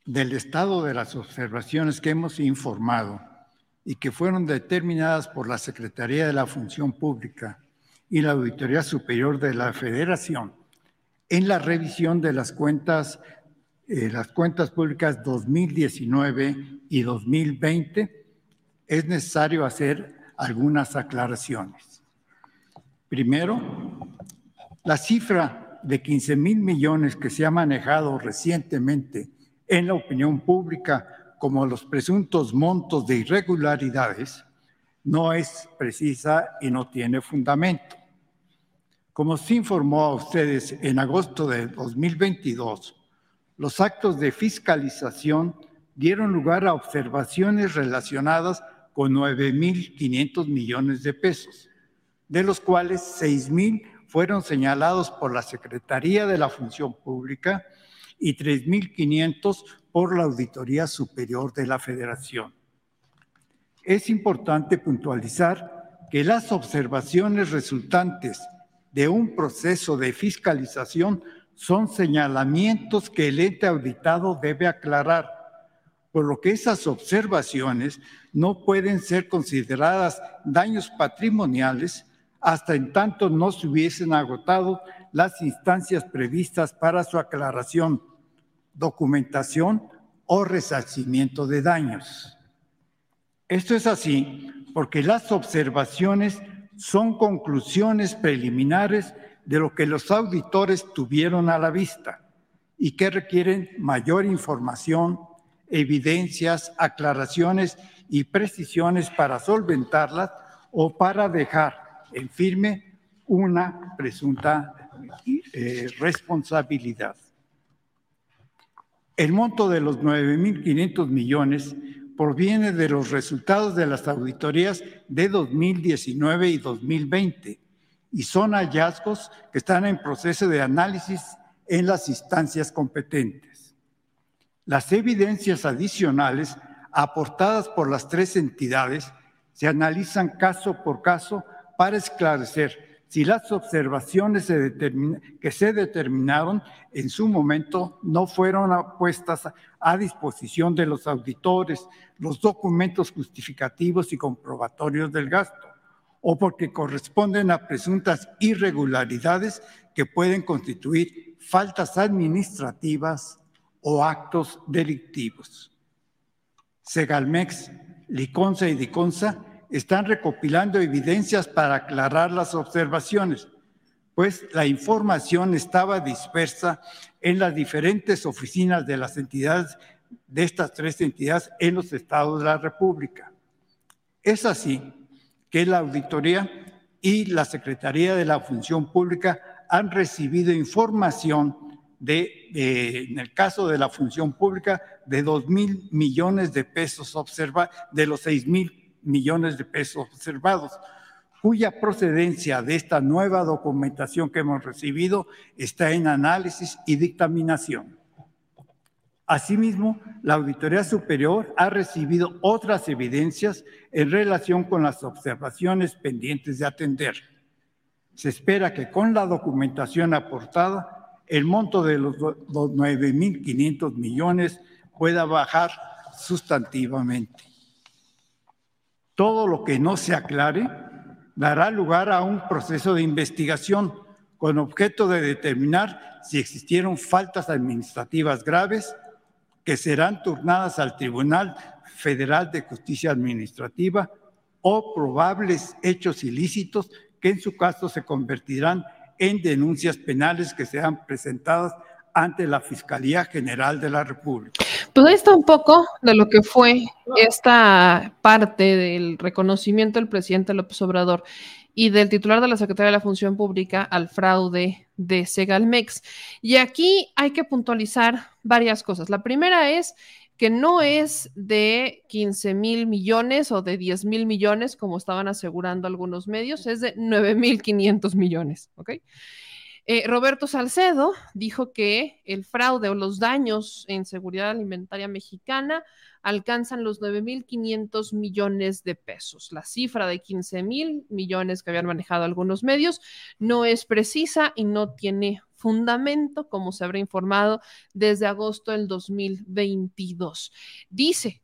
del estado de las observaciones que hemos informado y que fueron determinadas por la Secretaría de la Función Pública y la Auditoría Superior de la Federación en la revisión de las cuentas, eh, las cuentas públicas 2019 y 2020, es necesario hacer algunas aclaraciones. Primero, la cifra de 15 mil millones que se ha manejado recientemente en la opinión pública como los presuntos montos de irregularidades no es precisa y no tiene fundamento. Como se informó a ustedes en agosto de 2022, los actos de fiscalización dieron lugar a observaciones relacionadas con 9.500 millones de pesos, de los cuales 6.000 fueron señalados por la Secretaría de la Función Pública y 3.500 por la Auditoría Superior de la Federación. Es importante puntualizar que las observaciones resultantes de un proceso de fiscalización son señalamientos que el ente auditado debe aclarar, por lo que esas observaciones no pueden ser consideradas daños patrimoniales hasta en tanto no se hubiesen agotado las instancias previstas para su aclaración, documentación o resarcimiento de daños. Esto es así porque las observaciones son conclusiones preliminares de lo que los auditores tuvieron a la vista y que requieren mayor información, evidencias, aclaraciones y precisiones para solventarlas o para dejar en firme una presunta eh, responsabilidad. El monto de los 9.500 millones proviene de los resultados de las auditorías de 2019 y 2020 y son hallazgos que están en proceso de análisis en las instancias competentes. Las evidencias adicionales aportadas por las tres entidades se analizan caso por caso para esclarecer si las observaciones que se determinaron en su momento no fueron puestas a disposición de los auditores, los documentos justificativos y comprobatorios del gasto, o porque corresponden a presuntas irregularidades que pueden constituir faltas administrativas o actos delictivos. Segalmex, Liconza y Diconsa están recopilando evidencias para aclarar las observaciones, pues la información estaba dispersa en las diferentes oficinas de las entidades, de estas tres entidades en los estados de la República. Es así que la auditoría y la Secretaría de la Función Pública han recibido información de, en el caso de la función pública, de 2 mil millones de pesos observados, de los 6 mil millones de pesos observados, cuya procedencia de esta nueva documentación que hemos recibido está en análisis y dictaminación. Asimismo, la Auditoría Superior ha recibido otras evidencias en relación con las observaciones pendientes de atender. Se espera que con la documentación aportada, el monto de los 9.500 millones pueda bajar sustantivamente. Todo lo que no se aclare dará lugar a un proceso de investigación con objeto de determinar si existieron faltas administrativas graves que serán turnadas al Tribunal Federal de Justicia Administrativa o probables hechos ilícitos que en su caso se convertirán en denuncias penales que sean presentadas ante la Fiscalía General de la República. Pues ahí está un poco de lo que fue esta parte del reconocimiento del presidente López Obrador y del titular de la Secretaría de la Función Pública al fraude de Segalmex. Y aquí hay que puntualizar varias cosas. La primera es que no es de 15 mil millones o de 10 mil millones, como estaban asegurando algunos medios, es de 9 mil 500 millones. Eh, Roberto Salcedo dijo que el fraude o los daños en seguridad alimentaria mexicana alcanzan los 9.500 millones de pesos. La cifra de 15 mil millones que habían manejado algunos medios no es precisa y no tiene fundamento, como se habrá informado desde agosto del 2022. Dice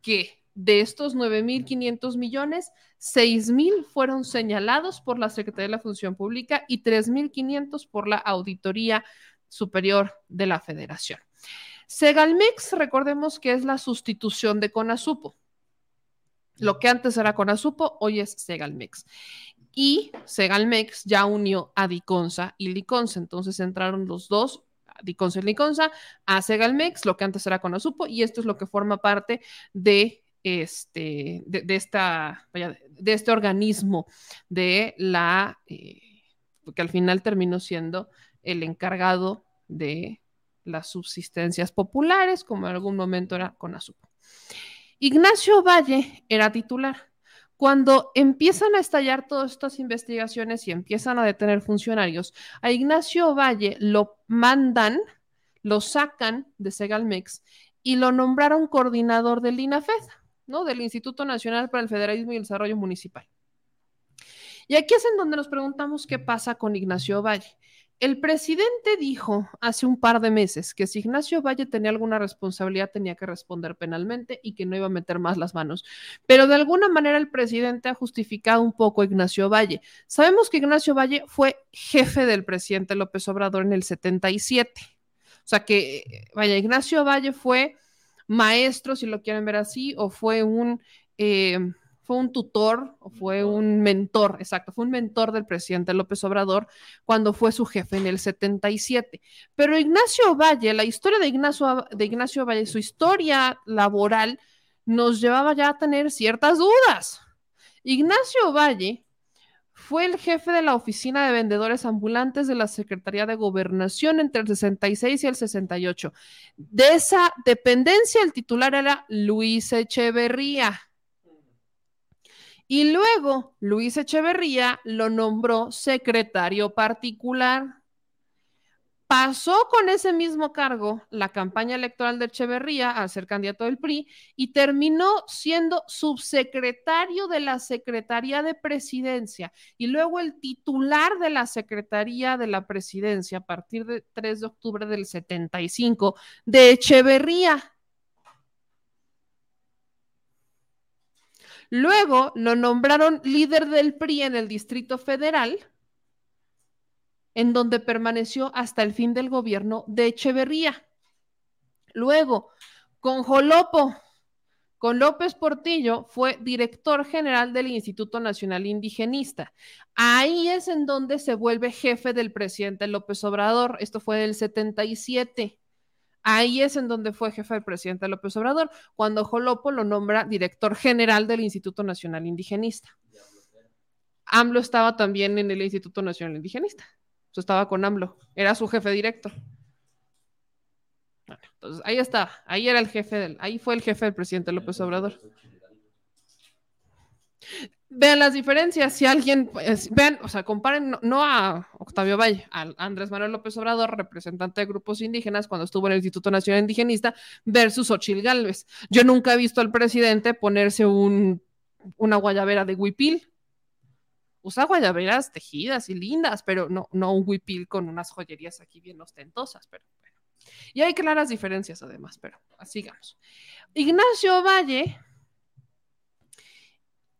que de estos 9.500 millones, 6.000 fueron señalados por la Secretaría de la Función Pública y 3.500 por la Auditoría Superior de la Federación. Segalmex, recordemos que es la sustitución de Conasupo. Lo que antes era Conasupo, hoy es Segalmex. Y Segalmex ya unió a Diconsa y Liconsa. Entonces entraron los dos, Diconsa y Liconsa, a Segalmex, lo que antes era Conasupo, y esto es lo que forma parte de este, de, esta, de este organismo de la, eh, que al final terminó siendo el encargado de las subsistencias populares, como en algún momento era Conasupo. Ignacio Valle era titular. Cuando empiezan a estallar todas estas investigaciones y empiezan a detener funcionarios, a Ignacio Valle lo mandan, lo sacan de Segalmex y lo nombraron coordinador del INAFED. ¿no? Del Instituto Nacional para el Federalismo y el Desarrollo Municipal. Y aquí es en donde nos preguntamos qué pasa con Ignacio Valle. El presidente dijo hace un par de meses que si Ignacio Valle tenía alguna responsabilidad tenía que responder penalmente y que no iba a meter más las manos. Pero de alguna manera el presidente ha justificado un poco a Ignacio Valle. Sabemos que Ignacio Valle fue jefe del presidente López Obrador en el 77. O sea que, vaya, Ignacio Valle fue maestro, si lo quieren ver así, o fue un... eh, fue un tutor o fue un mentor, exacto, fue un mentor del presidente López Obrador cuando fue su jefe en el 77. Pero Ignacio Valle, la historia de Ignacio, de Ignacio Valle, su historia laboral nos llevaba ya a tener ciertas dudas. Ignacio Valle fue el jefe de la oficina de vendedores ambulantes de la Secretaría de Gobernación entre el 66 y el 68. De esa dependencia, el titular era Luis Echeverría. Y luego Luis Echeverría lo nombró secretario particular. Pasó con ese mismo cargo la campaña electoral de Echeverría al ser candidato del PRI y terminó siendo subsecretario de la Secretaría de Presidencia y luego el titular de la Secretaría de la Presidencia a partir de 3 de octubre del 75 de Echeverría. Luego lo nombraron líder del PRI en el Distrito Federal, en donde permaneció hasta el fin del gobierno de Echeverría. Luego, con Jolopo, con López Portillo, fue director general del Instituto Nacional Indigenista. Ahí es en donde se vuelve jefe del presidente López Obrador. Esto fue del 77. Ahí es en donde fue jefe del presidente López Obrador, cuando Jolopo lo nombra director general del Instituto Nacional Indigenista. AMLO estaba también en el Instituto Nacional Indigenista. O sea, estaba con AMLO, era su jefe directo. Entonces ahí está, ahí era el jefe del, ahí fue el jefe del presidente López Obrador. Vean las diferencias, si alguien, pues, vean, o sea, comparen no, a Octavio Valle, a Andrés Manuel López Obrador, representante de grupos indígenas cuando estuvo en el Instituto Nacional Indigenista, versus Ochil Gálvez. Yo nunca he visto al presidente ponerse un, una guayabera de huipil. Usa guayaberas tejidas y lindas, pero no, no un huipil con unas joyerías aquí bien ostentosas, pero bueno. Y hay claras diferencias además, pero sigamos. Ignacio Valle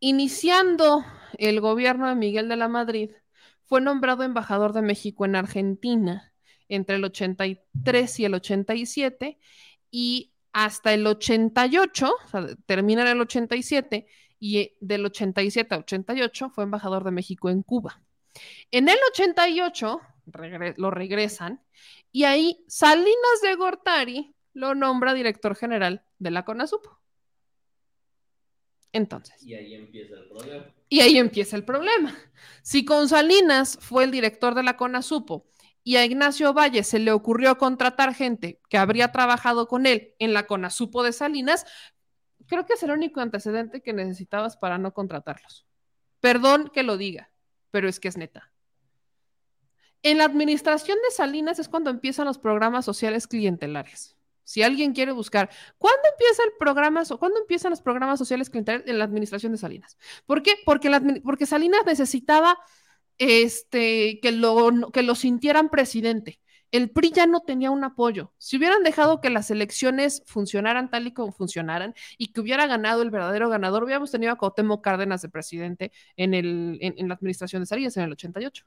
Iniciando el gobierno de Miguel de la Madrid, fue nombrado embajador de México en Argentina entre el 83 y el 87 y hasta el 88, o sea, termina en el 87 y del 87 a 88 fue embajador de México en Cuba. En el 88 regre lo regresan y ahí Salinas de Gortari lo nombra director general de la CONASUPO. Entonces. Y ahí empieza el problema. Y ahí empieza el problema. Si con Salinas fue el director de la CONASUPO y a Ignacio Valle se le ocurrió contratar gente que habría trabajado con él en la CONASUPO de Salinas, creo que es el único antecedente que necesitabas para no contratarlos. Perdón que lo diga, pero es que es neta. En la administración de Salinas es cuando empiezan los programas sociales clientelares. Si alguien quiere buscar, ¿cuándo empieza el programa, cuándo empiezan los programas sociales en la administración de Salinas? ¿Por qué? Porque, Salinas necesitaba este, que, lo, que lo sintieran presidente. El PRI ya no tenía un apoyo. Si hubieran dejado que las elecciones funcionaran tal y como funcionaran y que hubiera ganado el verdadero ganador, hubiéramos tenido a Cuauhtémoc Cárdenas de presidente en, el, en la administración de Salinas en el 88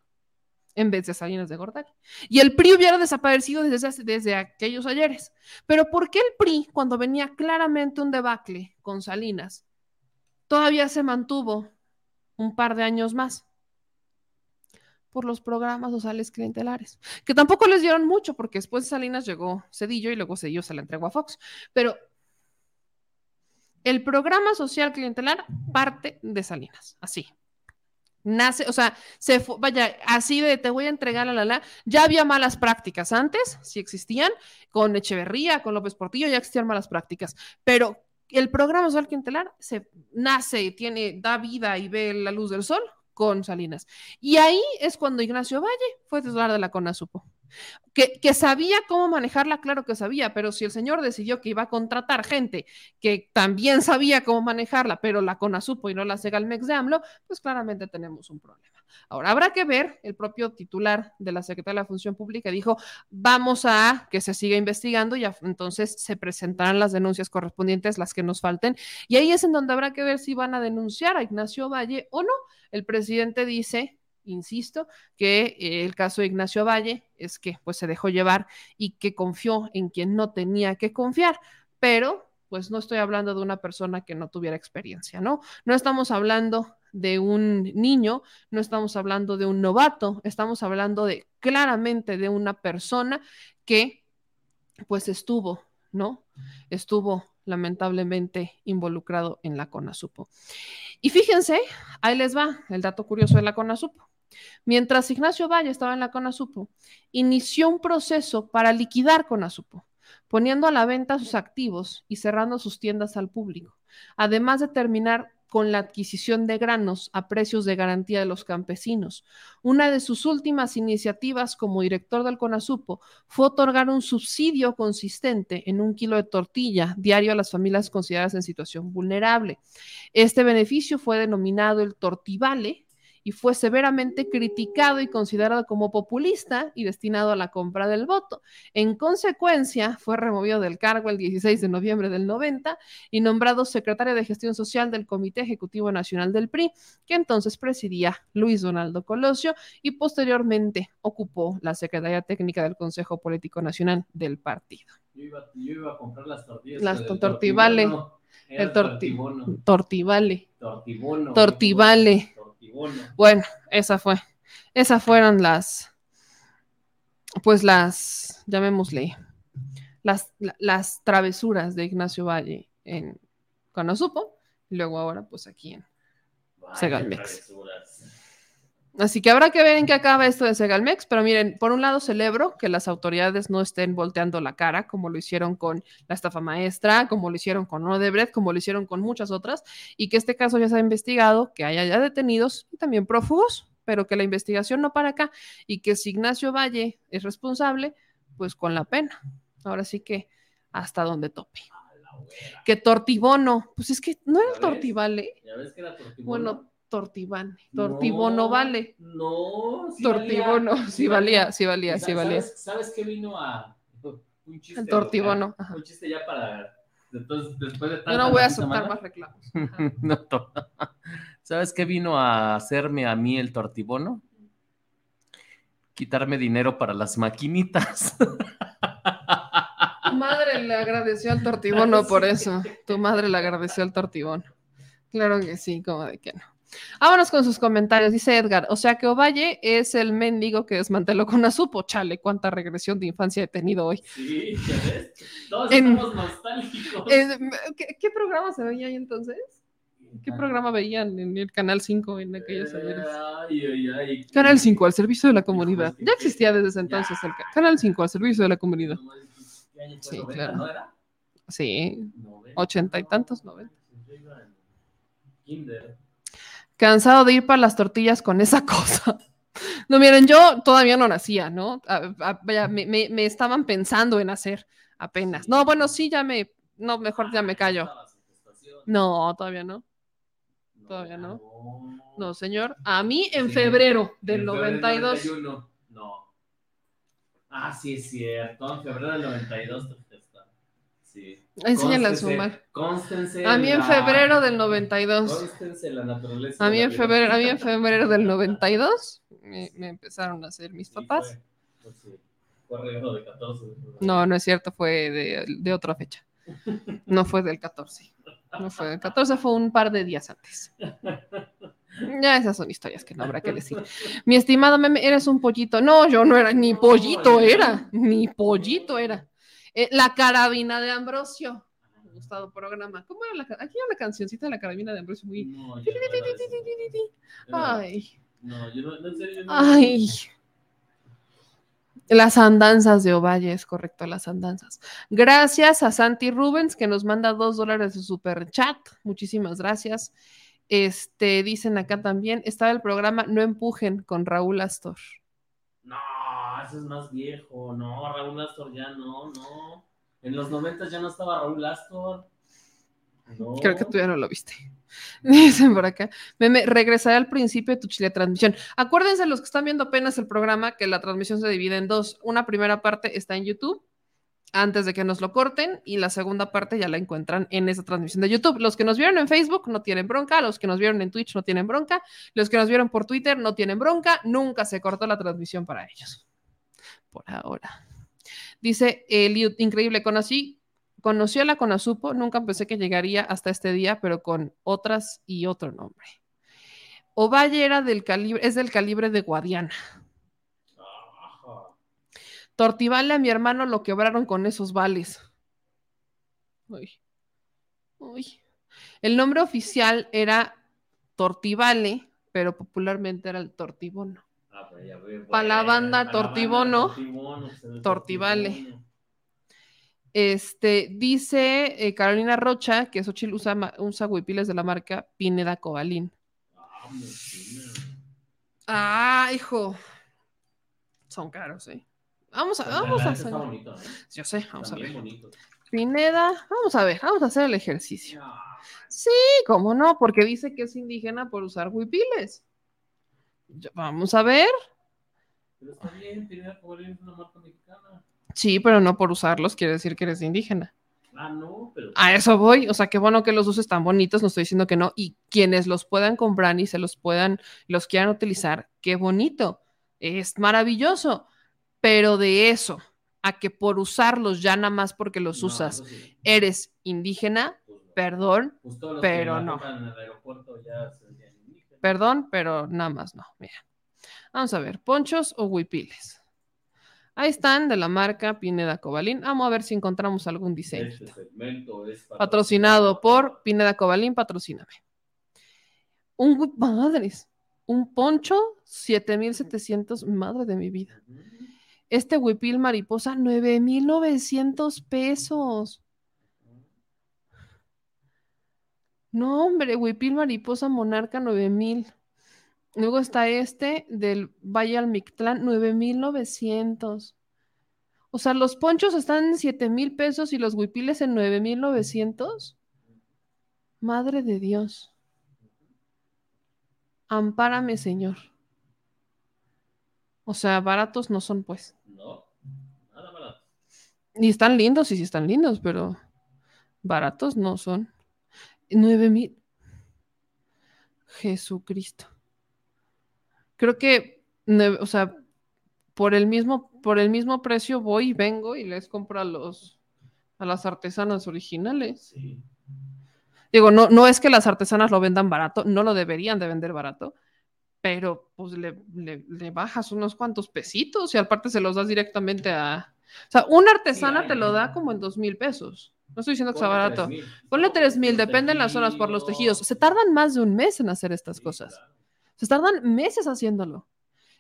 en vez de Salinas de Gortari. Y el PRI hubiera desaparecido desde, desde aquellos ayeres. Pero ¿por qué el PRI, cuando venía claramente un debacle con Salinas, todavía se mantuvo un par de años más? Por los programas sociales clientelares, que tampoco les dieron mucho, porque después de Salinas llegó Cedillo y luego Cedillo se la entregó a Fox. Pero el programa social clientelar parte de Salinas, así, nace, o sea, se fue, vaya, así de te voy a entregar a la la. Ya había malas prácticas antes, sí existían, con Echeverría, con López Portillo, ya existían malas prácticas, pero el programa social clientelar se nace, tiene, da vida y ve la luz del sol con Salinas. Y ahí es cuando Ignacio Valle fue titular de la CONASUPO. Que, sabía cómo manejarla, claro que sabía, pero si el señor decidió que iba a contratar gente que también sabía cómo manejarla, pero la CONASUPO y no la Segalmex de AMLO, pues claramente tenemos un problema. Ahora, habrá que ver, el propio titular de la Secretaría de la Función Pública dijo, vamos a que se siga investigando y entonces se presentarán las denuncias correspondientes, las que nos falten, y ahí es en donde habrá que ver si van a denunciar a Ignacio Valle o no. El presidente dice, insisto, que eh, el caso de Ignacio Valle es que pues se dejó llevar y que confió en quien no tenía que confiar, pero pues no estoy hablando de una persona que no tuviera experiencia, ¿no? No estamos hablando de un niño, no estamos hablando de un novato, estamos hablando de claramente de una persona que pues estuvo, ¿no? Estuvo lamentablemente involucrado en la CONASUPO. Y fíjense, ahí les va el dato curioso de la CONASUPO. Mientras Ignacio Valle estaba en la CONASUPO, inició un proceso para liquidar CONASUPO, poniendo a la venta sus activos y cerrando sus tiendas al público, además de terminar con la adquisición de granos a precios de garantía de los campesinos. Una de sus últimas iniciativas como director del CONASUPO fue otorgar un subsidio consistente en un kilo de tortilla diario a las familias consideradas en situación vulnerable. Este beneficio fue denominado el Tortivale y fue severamente criticado y considerado como populista y destinado a la compra del voto. En consecuencia, fue removido del cargo el 16 de noviembre del 90 y nombrado secretario de Gestión Social del Comité Ejecutivo Nacional del PRI, que entonces presidía Luis Donaldo Colosio y posteriormente ocupó la Secretaría Técnica del Consejo Político Nacional del partido. Yo iba, a comprar las tortillas. Las tortivale. El tortibono. Tortivale. Tortivale. Bueno, esa fue. Esas fueron las, pues las, llamémosle, las, las travesuras de Ignacio Valle en Conosupo, y luego ahora pues aquí en Segalmex. Así que habrá que ver en qué acaba esto de Segalmex, pero miren, por un lado celebro que las autoridades no estén volteando la cara como lo hicieron con la estafa maestra, como lo hicieron con Odebrecht, como lo hicieron con muchas otras, y que este caso ya se ha investigado, que haya ya detenidos y también prófugos, pero que la investigación no para acá y que si Ignacio Valle es responsable, pues con la pena. Ahora sí que hasta donde tope. Que Tortibono, pues es que no era el Tortivale. Ya ves que era Tortibono. Bueno, Tortibane. Tortibono vale. No, sí Tortibono, valía, sí valía, sí valía, sí valía. ¿Sabes, ¿Sabes qué vino a *laughs* un chiste? El Tortibono. Un chiste ya para. Entonces, después de Yo no voy a aceptar más reclamos. *laughs* no, ¿Sabes qué vino a hacerme a mí el Tortibono? Quitarme dinero para las maquinitas. Tu *laughs* madre le agradeció al Tortibono por eso. Tu madre le agradeció al Tortibono. Claro que sí, como de que no. Vámonos con sus comentarios. Dice Edgar, o sea que Ovalle es el mendigo que desmanteló con Azupo. Chale, cuánta regresión de infancia he tenido hoy. Sí, ¿ves? Todos estamos nostálgicos. ¿qué, programa se veía ahí entonces? ¿Qué programa veían en el Canal 5 en aquellas años? Ay, ay, ay. Canal 5, al servicio de la comunidad. Ya existía desde ese entonces el Canal 5, al servicio de la comunidad. Sí, claro. ¿no era? Sí, ochenta y tantos, noventa. Kinder cansado de ir para las tortillas con esa *laughs* cosa. No, miren, yo todavía no nacía, ¿no? me, estaban pensando en hacer apenas. No, bueno, sí, ya me, no, mejor ya me callo. No, todavía no. Todavía no. No, señor. A mí en febrero del 92. No. Ah, sí, es cierto. En febrero del 92 Enséñale a sumar. Constense a mí en febrero del 92. Constense la naturaleza. A mí en febrero, a mí en febrero del 92 me, me empezaron a hacer mis papás. Pues fue, de 14. No, no es cierto, fue de, de otra fecha. No fue del 14. No fue del 14, fue un par de días antes. Ya esas son historias que no habrá que decir. Mi estimado meme, eres un pollito. No, yo no era, ni pollito era, ni pollito era. Eh, la carabina de Ambrosio. Me ha gustado programa. ¿Cómo era la Aquí hay una cancioncita de la carabina de Ambrosio muy. Ay. No, yo no, en serio. Ay. Las andanzas de Ovalle, es correcto, las andanzas. Gracias a Santi Rubens que nos manda dos dólares de super chat. Muchísimas gracias. Este, dicen acá también, estaba el programa No Empujen con Raúl Astor. No, eso es más viejo. No, Raúl Astor ya no, no. En los 90 ya no estaba Raúl Astor. Creo que tú ya no lo viste. *laughs* Dicen por acá. Meme, regresaré al principio de tu chile transmisión. Acuérdense los que están viendo apenas el programa que la transmisión se divide en dos. Una primera parte está en YouTube antes de que nos lo corten y la segunda parte ya la encuentran en esa transmisión de YouTube. Los que nos vieron en Facebook no tienen bronca, los que nos vieron en Twitch no tienen bronca, los que nos vieron por Twitter no tienen bronca, nunca se cortó la transmisión para ellos. Por ahora. Dice Eliud, increíble, conocí, conocí a la Conasupo, nunca pensé que llegaría hasta este día, pero con otras y otro nombre. Ovalle era del calibre, es del calibre de Guadiana. Tortivale a mi hermano lo quebraron con esos vales. Uy. Uy. El nombre oficial era Tortivale, pero popularmente era el Tortibono. Ah, pues ya Para la banda Tortibono, pues, Tortivale. Tortibono. Este, dice eh, Carolina Rocha que Xochitl usa, usa huipiles de la marca Pineda Cobalín. Ah, hijo. Son caros, ¿eh? Vamos a, Pues, vamos a hacer. bonito, ¿eh? Yo sé, vamos a ver. bonito. Pineda, vamos a ver, vamos a hacer el ejercicio. Sí, cómo no, porque dice que es indígena por usar huipiles. Vamos a ver. Pero está bien, es una marca mexicana. Sí, pero no por usarlos quiere decir que eres indígena. Ah, no, pero. A eso voy, o sea, qué bueno que los uses tan bonitos, no estoy diciendo que no, y quienes los puedan comprar y se los puedan, los quieran utilizar, qué bonito, es maravilloso, pero de eso a que por usarlos ya nada más porque los usas eres indígena, perdón, Pues los que pero no, en el aeropuerto ya. Perdón, pero nada más no, mira. Vamos a ver, ponchos o huipiles. Ahí están de la marca Pineda Cobalín. Vamos a ver si encontramos algún diseño. Este segmento es patrocinado por Pineda Cobalín, patrocíname. Un madres, un poncho 7700, madre de mi vida. Este huipil mariposa 9900 pesos. No, hombre, huipil mariposa monarca 9000. Luego está este del Valle al Mictlán 9900. O sea, los ponchos están en 7 mil pesos y los huipiles en 9,900. Madre de Dios. Ampárame, Señor. O sea, baratos no son, pues. No, nada barato. Y están lindos, y sí están lindos, pero baratos no son. 9 mil. Jesucristo. Creo que, o sea, por el mismo, por el mismo precio voy y vengo y les compro a los a las artesanas originales. Digo, no, no es que las artesanas lo vendan barato, no lo deberían de vender barato, pero pues le, le- le bajas unos cuantos pesitos y aparte se los das directamente a. O sea, una artesana te lo da como en dos mil pesos. No estoy diciendo que sea barato. 3,000. Ponle tres mil, depende en las zonas por los tejidos. Se tardan más de un mes en hacer estas cosas. Se tardan meses haciéndolo.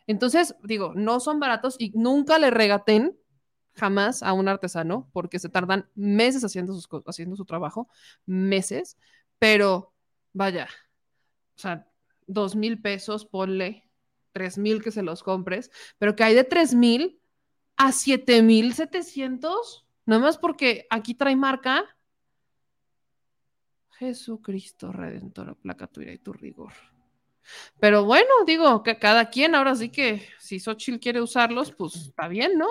Entonces, digo, no son baratos y nunca le regaten jamás a un artesano porque se tardan meses haciendo, sus, haciendo su trabajo, meses, pero vaya, o sea, dos mil pesos, ponle tres mil que se los compres, pero que hay de tres mil a siete mil setecientos, nada más porque aquí trae marca. Jesucristo Redentor, placa tu ira y tu rigor. Pero bueno, digo, que cada quien, ahora sí que si Xochitl quiere usarlos, pues está bien, ¿no?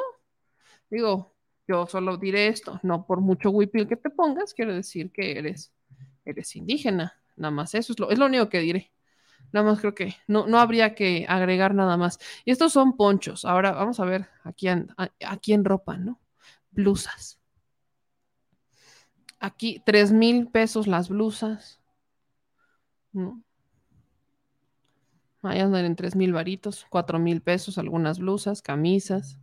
Digo, yo solo diré esto, no por mucho huipil que te pongas, quiere decir que eres, eres indígena, nada más eso es lo, es lo único que diré. Nada más creo que no, no habría que agregar nada más. Y estos son ponchos. Ahora vamos a ver aquí en, a- aquí en ropa, ¿no? Blusas. Aquí, tres mil pesos las blusas. ¿no? Ahí andan en tres mil varitos, cuatro mil pesos algunas blusas, camisas.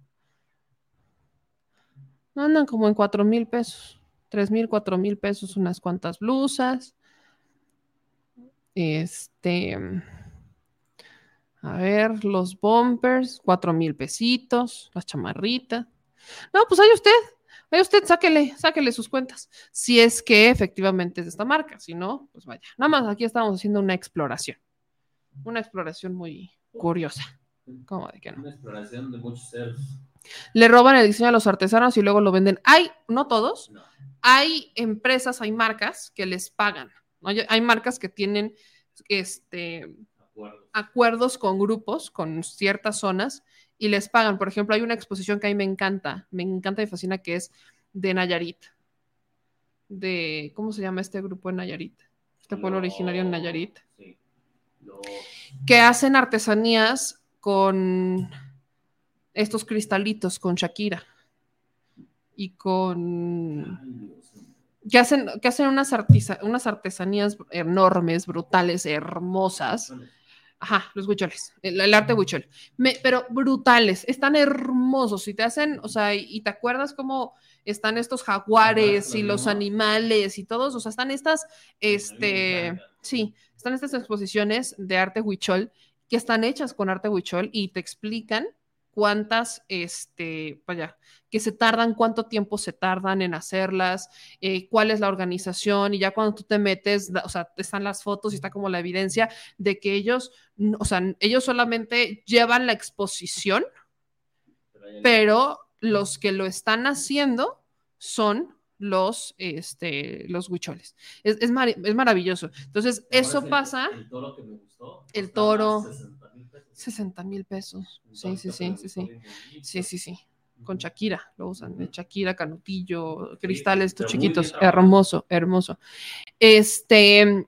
Andan como en cuatro mil pesos, tres mil, cuatro mil pesos unas cuantas blusas. Este, a ver, los bumpers, cuatro mil pesitos, las chamarritas. No, pues ahí usted, ahí usted sáquele, sáquele sus cuentas. Si es que efectivamente es de esta marca, si no, pues vaya. Nada más aquí estamos haciendo una exploración. Una exploración muy curiosa. ¿Cómo de que no? Una exploración de muchos seres. Le roban el diseño a los artesanos y luego lo venden. Hay, no todos, hay empresas, hay marcas que les pagan. ¿no? Hay- Hay marcas que tienen este, acuerdos con grupos, con ciertas zonas, y les pagan. Por ejemplo, hay una exposición que a mí me encanta, me encanta y fascina, que es de Nayarit. De, ¿cómo se llama este grupo en Nayarit? Este pueblo originario en Nayarit. Sí. Que hacen artesanías con estos cristalitos, con Shakira. Y con que hacen, que hacen unas, unas artesanías enormes, brutales, hermosas. Ajá, los huicholes, el, el arte huichol. Me- pero brutales, están hermosos. Y te hacen, o sea, y, y te acuerdas cómo están estos jaguares y los animales y todos, o sea, están estas, este, sí, están estas exposiciones de arte huichol que están hechas con arte huichol y te explican cuántas, este, vaya, que se tardan, cuánto tiempo se tardan en hacerlas, eh, cuál es la organización, y ya cuando tú te metes, o sea, están las fotos y está como la evidencia de que ellos, o sea, ellos solamente llevan la exposición, pero los que lo están haciendo son los, este, los huicholes. Es, es, mari- es maravilloso. Entonces, eso pasa. El toro que me gustó. El toro. 60 mil pesos. 60 mil pesos. Sí, sí, sí, sí, sí. Sí, sí, sí. Con Shakira, lo usan. de Shakira, Canutillo, cristales, estos chiquitos. Hermoso, hermoso. Este,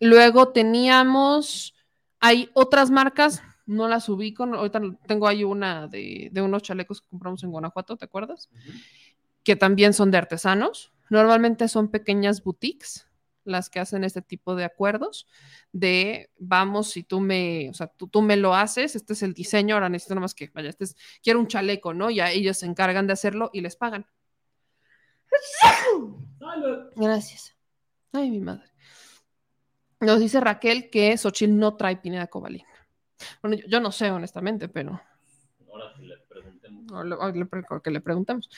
luego teníamos, hay otras marcas, no las ubico. Ahorita tengo ahí una de, de unos chalecos que compramos en Guanajuato, ¿te acuerdas? Que también son de artesanos. Normalmente son pequeñas boutiques las que hacen este tipo de acuerdos de vamos, si tú me, o sea, tú, tú me lo haces, este es el diseño, ahora necesito nomás que, vaya, este es, quiero un chaleco, ¿no? Ya ellos se encargan de hacerlo y les pagan. Gracias. Ay, mi madre. Nos dice Raquel que Xochitl no trae Pineda Cobalín. Bueno, yo, yo no sé, honestamente, pero Ahora que le preguntemos. O o que le preguntamos.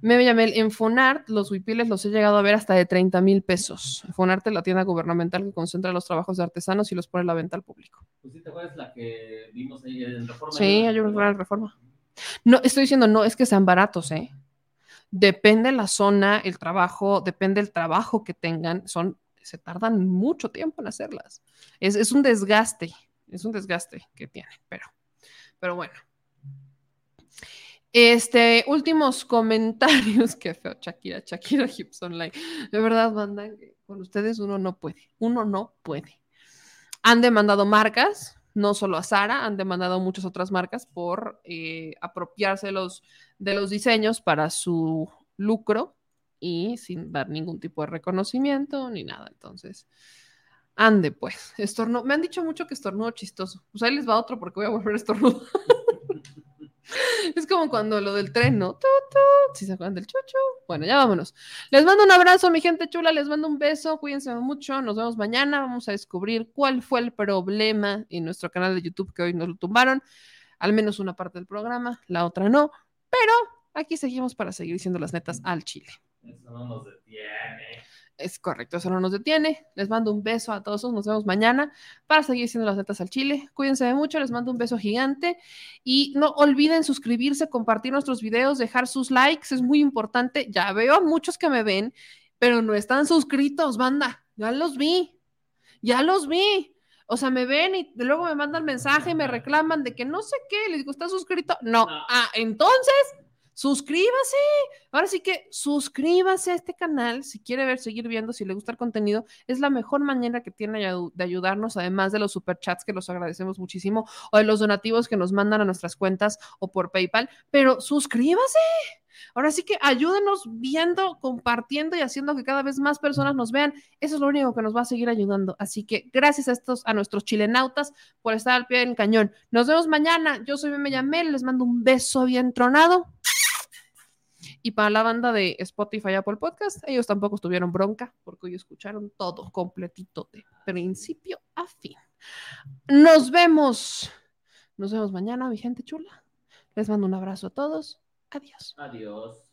Me Yamel, en Fonart los huipiles los he llegado a ver hasta de 30 mil pesos. Fonart es la tienda gubernamental que concentra los trabajos de artesanos y los pone a la venta al público. Pues sí, ¿te acuerdas la que vimos ahí en Reforma? Sí, hay una reforma. No, estoy diciendo, no es que sean baratos, ¿eh? Depende la zona, el trabajo, depende el trabajo que tengan, son, se tardan mucho tiempo en hacerlas. Es, es un desgaste, es un desgaste que tienen, pero, pero bueno. Este, últimos comentarios, *laughs* qué feo, Shakira, Shakira Hips Online. De verdad, banda, que con ustedes uno no puede, uno no puede. Han demandado marcas, no solo a Sara, han demandado muchas otras marcas por eh, apropiarse los, de los diseños para su lucro y sin dar ningún tipo de reconocimiento ni nada. Entonces, ande pues. Estornudo. Me han dicho mucho que estornudo chistoso. Pues ahí les va otro porque voy a volver a estornudar. *laughs* *laughs* Es como cuando lo del tren, ¿no? Si se acuerdan del chuchu. Bueno, ya vámonos. Les mando un abrazo, mi gente chula. Les mando un beso. Cuídense mucho. Nos vemos mañana. Vamos a descubrir cuál fue el problema en nuestro canal de YouTube que hoy nos lo tumbaron. Al menos una parte del programa, la otra no. Pero aquí seguimos para seguir diciendo las netas al chile. Eso no nos detiene. Es correcto, eso no nos detiene. Les mando un beso a todos. Nos vemos mañana para seguir diciendo las netas al chile. Cuídense de mucho. Les mando un beso gigante. Y no olviden suscribirse, compartir nuestros videos, dejar sus likes. Es muy importante. Ya veo a muchos que me ven, pero no están suscritos, banda. Ya los vi. Ya los vi. O sea, me ven y luego me mandan mensaje y me reclaman de que no sé qué. Les digo, ¿está suscrito? No. Ah, entonces, suscríbase. Ahora sí que suscríbase a este canal si quiere ver, seguir viendo, si le gusta el contenido. Es la mejor manera que tiene de ayudarnos, además de los superchats que los agradecemos muchísimo, o de los donativos que nos mandan a nuestras cuentas o por PayPal. Pero suscríbase. Ahora sí que ayúdenos viendo, compartiendo y haciendo que cada vez más personas nos vean. Eso es lo único que nos va a seguir ayudando. Así que gracias a estos, a nuestros chilenautas por estar al pie del cañón. Nos vemos mañana. Yo soy Meme Yamel. Les mando un beso bien tronado. Y para la banda de Spotify Apple Podcast, ellos tampoco tuvieron bronca porque hoy escucharon todo completito de principio a fin. Nos vemos. Nos vemos mañana, mi gente chula. Les mando un abrazo a todos. Adiós. Adiós.